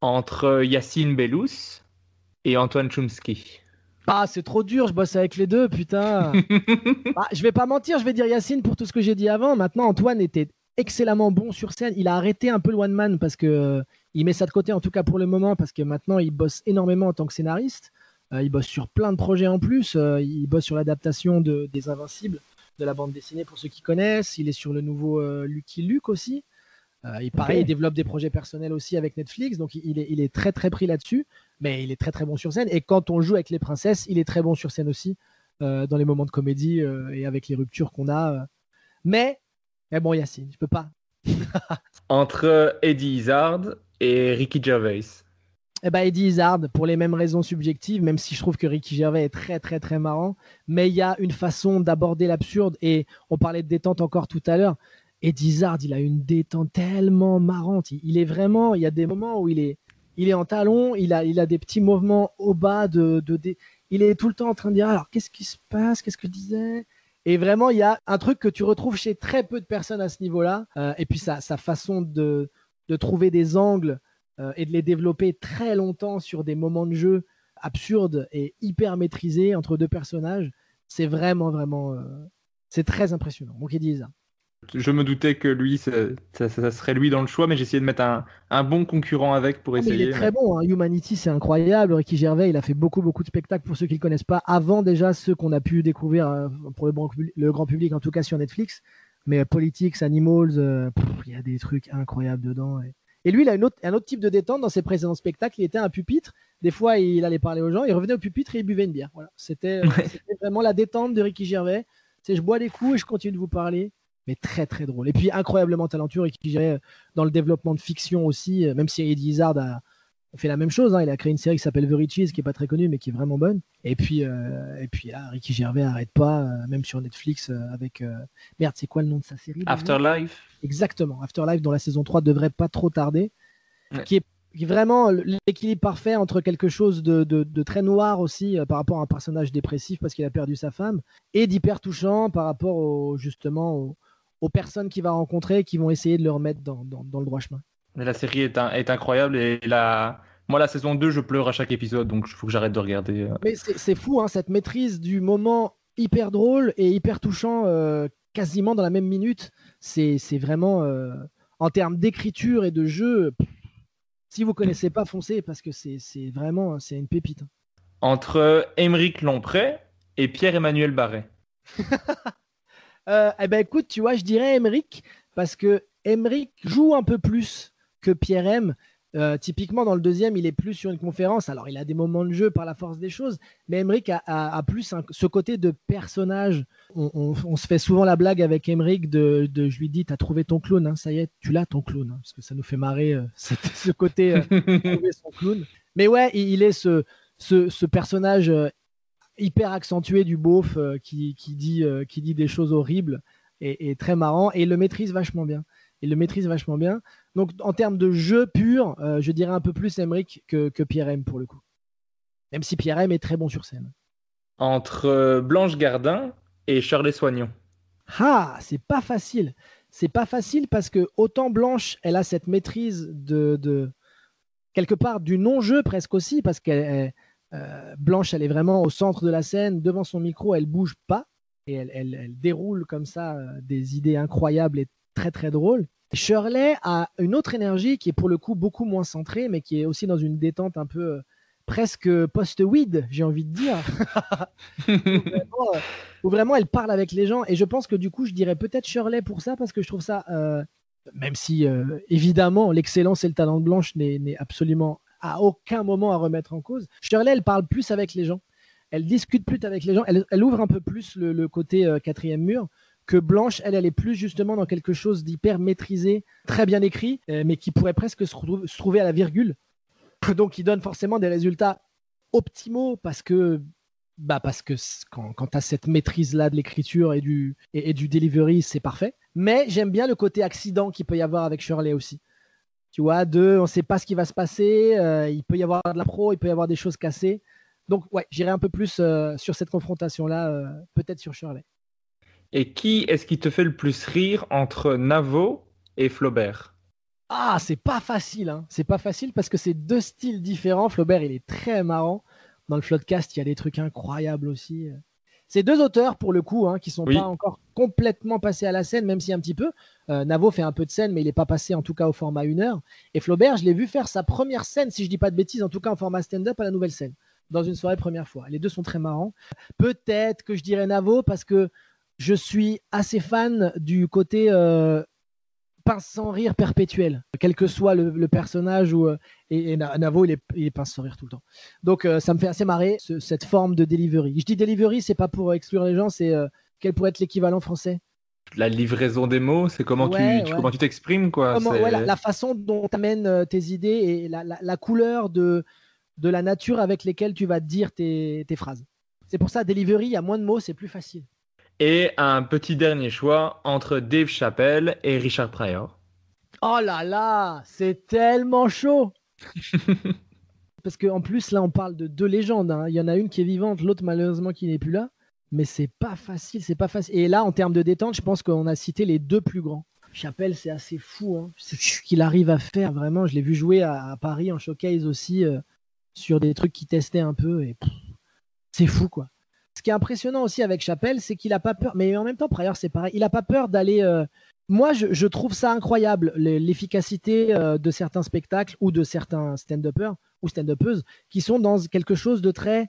Entre Yacine Bellous et Antoine Chomsky. Ah, c'est trop dur, je bosse avec les deux, putain. [laughs] Bah, je vais pas mentir, je vais dire Yacine pour tout ce que j'ai dit avant. Maintenant, Antoine était excellemment bon sur scène. Il a arrêté un peu le one man parce que euh, il met ça de côté, en tout cas pour le moment, parce que maintenant il bosse énormément en tant que scénariste. Euh, il bosse sur plein de projets en plus. Euh, il bosse sur l'adaptation de, des Invincibles de la bande dessinée pour ceux qui connaissent. Il est sur le nouveau Lucky Luke aussi. Il, pareil, il développe des projets personnels aussi avec Netflix, donc il- est, il est très très pris là-dessus, mais il est très très bon sur scène. Et quand on joue avec les princesses, il est très bon sur scène aussi, dans les moments de comédie et avec les ruptures qu'on a. Mais, mais bon, Yacine, je peux pas. [laughs] Entre Eddie Izzard et Ricky Gervais. Eh ben Eddie Izzard, pour les mêmes raisons subjectives, même si je trouve que Ricky Gervais est très très très marrant, mais il y a une façon d'aborder l'absurde, et on parlait de détente encore tout à l'heure, Eddie Izzard, il a une détente tellement marrante, il, il est vraiment, il y a des moments où il est, il est en talon, il a, il a des petits mouvements au bas, de, de, dé- il est tout le temps en train de dire, alors qu'est-ce qui se passe, qu'est-ce que je disais? Et vraiment, il y a un truc que tu retrouves chez très peu de personnes à ce niveau-là. Euh, et puis sa, façon de, trouver des angles euh, et de les développer très longtemps sur des moments de jeu absurdes et hyper maîtrisés entre deux personnages, c'est vraiment, vraiment. euh, c'est très impressionnant. Je me doutais que lui, ça, ça- ça serait lui dans le choix, mais essayé de mettre un, un bon concurrent avec pour Ah, essayer. il est très bon. hein. Humanity, c'est incroyable. Ricky Gervais, il a fait beaucoup, beaucoup de spectacles pour ceux qui ne le connaissent pas. Avant déjà ceux qu'on a pu découvrir euh, pour le, grand public- le grand public, en tout cas sur Netflix. Mais euh, Politics, Animals, euh, pff, il y a des trucs incroyables dedans. Et, et lui, il a une autre, un autre type de détente dans ses précédents spectacles. Il était à un pupitre. Des fois, il allait parler aux gens. Il revenait au pupitre et il buvait une bière. Voilà. C'était [laughs] c'était vraiment la détente de Ricky Gervais. C'est je bois des coups et je continue de vous parler. Mais très, très drôle. Et puis incroyablement talentueux. Ricky Gervais euh, dans le développement de fiction aussi, euh, même si Eddie Izzard a, fait la même chose. hein. Il a créé une série qui s'appelle The Riches, qui est pas très connue, mais qui est vraiment bonne. Et puis, euh, et puis là, Ricky Gervais arrête pas, euh, même sur Netflix, euh, avec. Merde, c'est quoi le nom de sa série Afterlife. Exactement. Afterlife, dont la saison 3 devrait pas trop tarder. Ouais. Qui, est, qui est vraiment l'équilibre parfait entre quelque chose de, de- de très noir aussi euh, par rapport à un personnage dépressif parce qu'il a perdu sa femme et d'hyper touchant par rapport au, justement au- aux personnes qu'il va rencontrer qui vont essayer de le remettre dans, dans- dans le droit chemin. Mais la série est, un- est incroyable et la... moi, la saison 2, je pleure à chaque épisode, donc il faut que j'arrête de regarder. euh. Mais c'est fou, hein, cette maîtrise du moment hyper drôle et hyper touchant euh, quasiment dans la même minute. C'est vraiment, euh, en termes d'écriture et de jeu, pff, si vous connaissez pas, foncez parce que c'est vraiment c'est une pépite. hein. Entre Émeric Lompré et Pierre-Emmanuel Barret. [laughs] Euh, eh ben écoute, tu vois, je dirais Emeric parce que Emeric joue un peu plus que Pierre M. Euh, typiquement, dans le deuxième, il est plus sur une conférence. Alors, il a des moments de jeu par la force des choses, mais Emeric a, a- a plus un- ce côté de personnage. On, on- on se fait souvent la blague avec Emeric de, de- je lui dis, t'as trouvé ton clown, hein, ça y est, tu l'as ton clown, hein, parce que ça nous fait marrer euh, [laughs] cette- ce côté euh, [laughs] trouver son clown. Mais ouais, il, il est ce, ce, ce personnage hyper accentué du beauf euh, qui, qui dit, euh, qui dit des choses horribles et, et très marrant et il le maîtrise vachement bien. Il le maîtrise vachement bien. Donc en termes de jeu pur, euh, je dirais un peu plus Emmerich que, que Pierre M pour le coup. Même si Pierre M est très bon sur scène. Entre Blanche Gardin et Shirley Soignon. Ah, c'est pas facile. C'est pas facile parce que autant Blanche, elle a cette maîtrise de, de- quelque part du non-jeu presque aussi parce que Blanche, elle est vraiment au centre de la scène, devant son micro, elle bouge pas et elle, elle- elle déroule comme ça euh, des idées incroyables et très très drôles. Shirley a une autre énergie qui est pour le coup beaucoup moins centrée, mais qui est aussi dans une détente un peu euh, presque post-weed, j'ai envie de dire. [laughs] vraiment, euh, où vraiment elle parle avec les gens. Et je pense que du coup, je dirais peut-être Shirley pour ça, parce que je trouve ça, euh, même si euh, évidemment l'excellence et le talent de Blanche n'est absolument à aucun moment à remettre en cause. Shirley, elle parle plus avec les gens. Elle discute plus avec les gens. Elle, ouvre un peu plus le, côté euh, quatrième mur. Que Blanche, elle, elle est plus justement dans quelque chose d'hyper maîtrisé, très bien écrit, euh, mais qui pourrait presque se, trouver à la virgule. [laughs] Donc, qui donne forcément des résultats optimaux parce que bah parce que quand, quand tu as cette maîtrise-là de l'écriture et du, et, et du delivery, c'est parfait. Mais j'aime bien le côté accident qu'il peut y avoir avec Shirley aussi. Tu vois, de on ne sait pas ce qui va se passer, euh, il peut y avoir de la pro, il peut y avoir des choses cassées. Donc, ouais, j'irai un peu plus euh, sur cette confrontation-là, euh, peut-être sur Shirley. Et qui est-ce qui te fait le plus rire entre Navo et Flaubert? Ah, c'est pas facile, hein. C'est pas facile parce que c'est deux styles différents. Flaubert, il est très marrant. Dans le Floodcast, il y a des trucs incroyables aussi. C'est deux auteurs, pour le coup, hein, qui sont Oui. pas encore complètement passés à la scène, même si un petit peu. Euh, Navo fait un peu de scène, mais il n'est pas passé en tout cas au format une heure. Et Flaubert, je l'ai vu faire sa première scène, si je dis pas de bêtises, en tout cas en format stand-up à la nouvelle scène, dans une soirée première fois. Les deux sont très marrants. Peut-être que je dirais Navo parce que je suis assez fan du côté euh, pince sans rire perpétuel, quel que soit le, le personnage ou euh, et, et Na- Navo il est, il est pince sans rire tout le temps. Donc euh, ça me fait assez marrer ce- cette forme de delivery. Je dis delivery, c'est pas pour exclure les gens, c'est euh, quel pourrait être l'équivalent français? La livraison des mots, c'est comment Ouais, tu, tu- ouais. comment tu t'exprimes quoi. Comment- c'est- ouais, la, la façon dont tu amènes tes idées et la, la- la couleur de, de la nature avec lesquelles tu vas dire tes, tes phrases. C'est pour ça, delivery, il y a moins de mots, c'est plus facile. Et un petit dernier choix entre Dave Chappelle et Richard Pryor. Oh là là, c'est tellement chaud. [laughs] Parce qu'en plus, là, on parle de deux légendes. hein. Il y en a une qui est vivante, l'autre, malheureusement, qui n'est plus là. Mais c'est pas facile, c'est pas facile. Et là, en termes de détente, je pense qu'on a cité les deux plus grands. Chapelle, c'est assez fou. hein. C'est ce qu'il arrive à faire, vraiment. Je l'ai vu jouer à, à Paris en showcase aussi, euh, sur des trucs qui testaient un peu. Et pff, c'est fou, quoi. Ce qui est impressionnant aussi avec Chapelle, c'est qu'il a pas peur. Mais en même temps, Pryor, c'est pareil. Il a pas peur d'aller. euh, moi, je, trouve ça incroyable, l'efficacité euh, de certains spectacles ou de certains stand-uppers ou stand-uppeuses qui sont dans quelque chose de très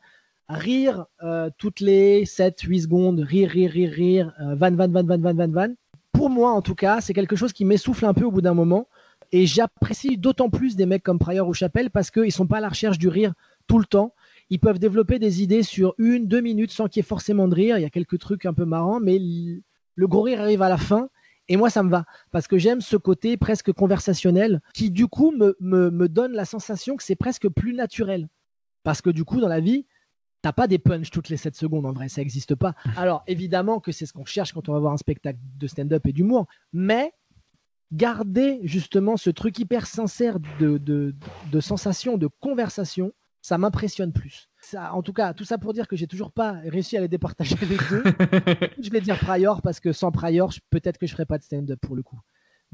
rire euh, toutes les 7-8 secondes, rire, rire, rire, rire, van, van, van, van, van, van, van. Pour moi, en tout cas, c'est quelque chose qui m'essouffle un peu au bout d'un moment. Et j'apprécie d'autant plus des mecs comme Pryor ou Chappelle parce qu'ils sont pas à la recherche du rire tout le temps. Ils peuvent développer des idées sur une, deux minutes sans qu'il y ait forcément de rire. Il y a quelques trucs un peu marrants, mais le gros rire arrive à la fin. Et moi, ça me va parce que j'aime ce côté presque conversationnel qui, du coup, me, me, me donne la sensation que c'est presque plus naturel. Parce que, du coup, dans la vie, t'as pas des punchs toutes les 7 secondes. En vrai, ça n'existe pas. [laughs] Alors, évidemment que c'est ce qu'on cherche quand on va voir un spectacle de stand-up et d'humour. Mais garder justement ce truc hyper sincère de, de, de sensation, de conversation, ça m'impressionne plus. Ça, en tout cas, tout ça pour dire que j'ai toujours pas réussi à les départager les deux. [laughs] je vais dire Prior parce que sans Prior, peut-être que je ferais pas de stand-up pour le coup.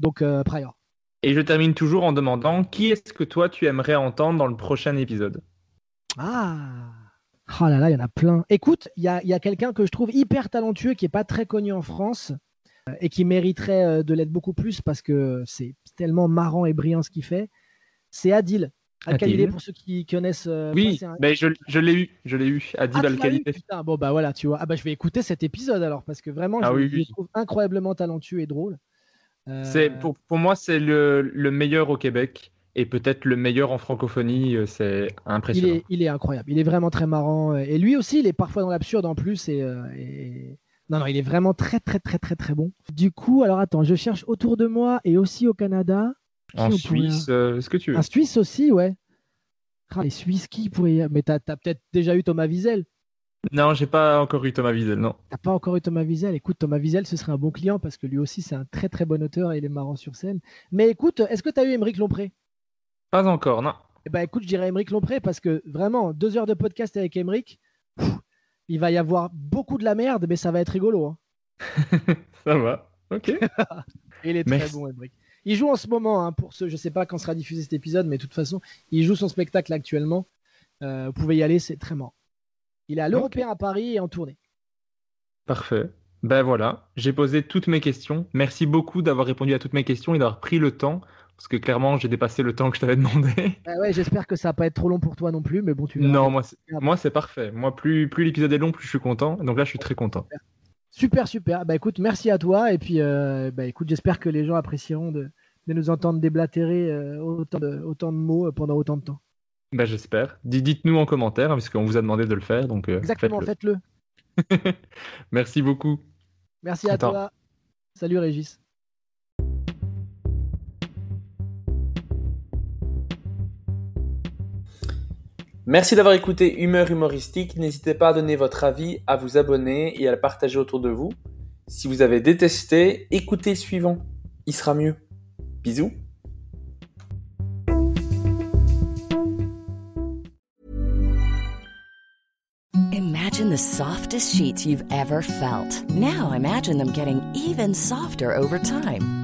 Donc euh, Prior. Et je termine toujours en demandant qui est-ce que toi tu aimerais entendre dans le prochain épisode? Ah Oh là là, il y en a plein. Écoute, il y a, y a quelqu'un que je trouve hyper talentueux qui est pas très connu en France euh, et qui mériterait euh, de l'être beaucoup plus parce que c'est tellement marrant et brillant ce qu'il fait. C'est Adil. Al-Khalidé, pour ceux qui connaissent. euh, Oui, un- mais je, je l'ai eu, je l'ai eu. Adib Ah, putain, bon bah voilà, tu vois. Ah bah je vais écouter cet épisode alors parce que vraiment, Ah je, oui, je oui. le trouve incroyablement talentueux et drôle. Euh, C'est pour, pour moi c'est le, le meilleur au Québec et peut-être le meilleur en francophonie. euh, C'est il impressionnant. est, il est incroyable. Il est vraiment très marrant. euh, Et lui aussi, il est parfois dans l'absurde en plus. Et, euh, et- Non, non, il est vraiment très, très, très, très, très bon. Du coup, alors attends, je cherche autour de moi et aussi au Canada. En Suisse, euh, ce que tu veux. Un Suisse aussi, ouais. Ah, les Suisses qui pourraient. Mais t'as as, peut-être déjà eu Thomas Wiesel. Non, j'ai pas encore eu Thomas Wiesel, non. T'as pas encore eu Thomas Wiesel. Écoute, Thomas Wiesel, ce serait un bon client parce que lui aussi, c'est un très, très bon auteur et il est marrant sur scène. Mais écoute, est-ce que t'as eu Émeric Lompré? Pas encore, non. Eh ben écoute, je dirais Émeric Lompré parce que vraiment, deux heures de podcast avec Émeric, il va y avoir beaucoup de la merde, mais ça va être rigolo. hein. [laughs] Ça va. Ok. [laughs] Il est très Merci. bon, Émeric. Il joue en ce moment, hein, pour ceux, je sais pas quand sera diffusé cet épisode, mais de toute façon, il joue son spectacle actuellement. Euh, vous pouvez y aller, c'est très marrant. Il est à l'Européen à Paris et en tournée. Parfait. Ben voilà, j'ai posé toutes mes questions. Merci beaucoup d'avoir répondu à toutes mes questions et d'avoir pris le temps, parce que clairement j'ai dépassé le temps que je t'avais demandé. [laughs] Ah ouais, j'espère que ça va pas être trop long pour toi non plus, mais bon, tu verras. Non, moi c'est, moi c'est parfait. Moi plus, plus l'épisode est long, plus je suis content. Donc là je suis très content. Super, super. Bah écoute, merci à toi. Et puis, euh, bah écoute, j'espère que les gens apprécieront de, de nous entendre déblatérer euh, autant, de, autant de mots euh, pendant autant de temps. Ben j'espère. Dites-nous en commentaire, hein, parce qu'on vous a demandé de le faire. Donc euh, Exactement, faites-le. [laughs] Merci beaucoup. Merci à Attends. toi. Salut Régis. Merci d'avoir écouté Humeur Humoristique. N'hésitez pas à donner votre avis, à vous abonner et à le partager autour de vous. Si vous avez détesté, écoutez suivant. Il sera mieux. Bisous. Imagine the softest sheets you've ever felt. Now imagine them getting even softer over time.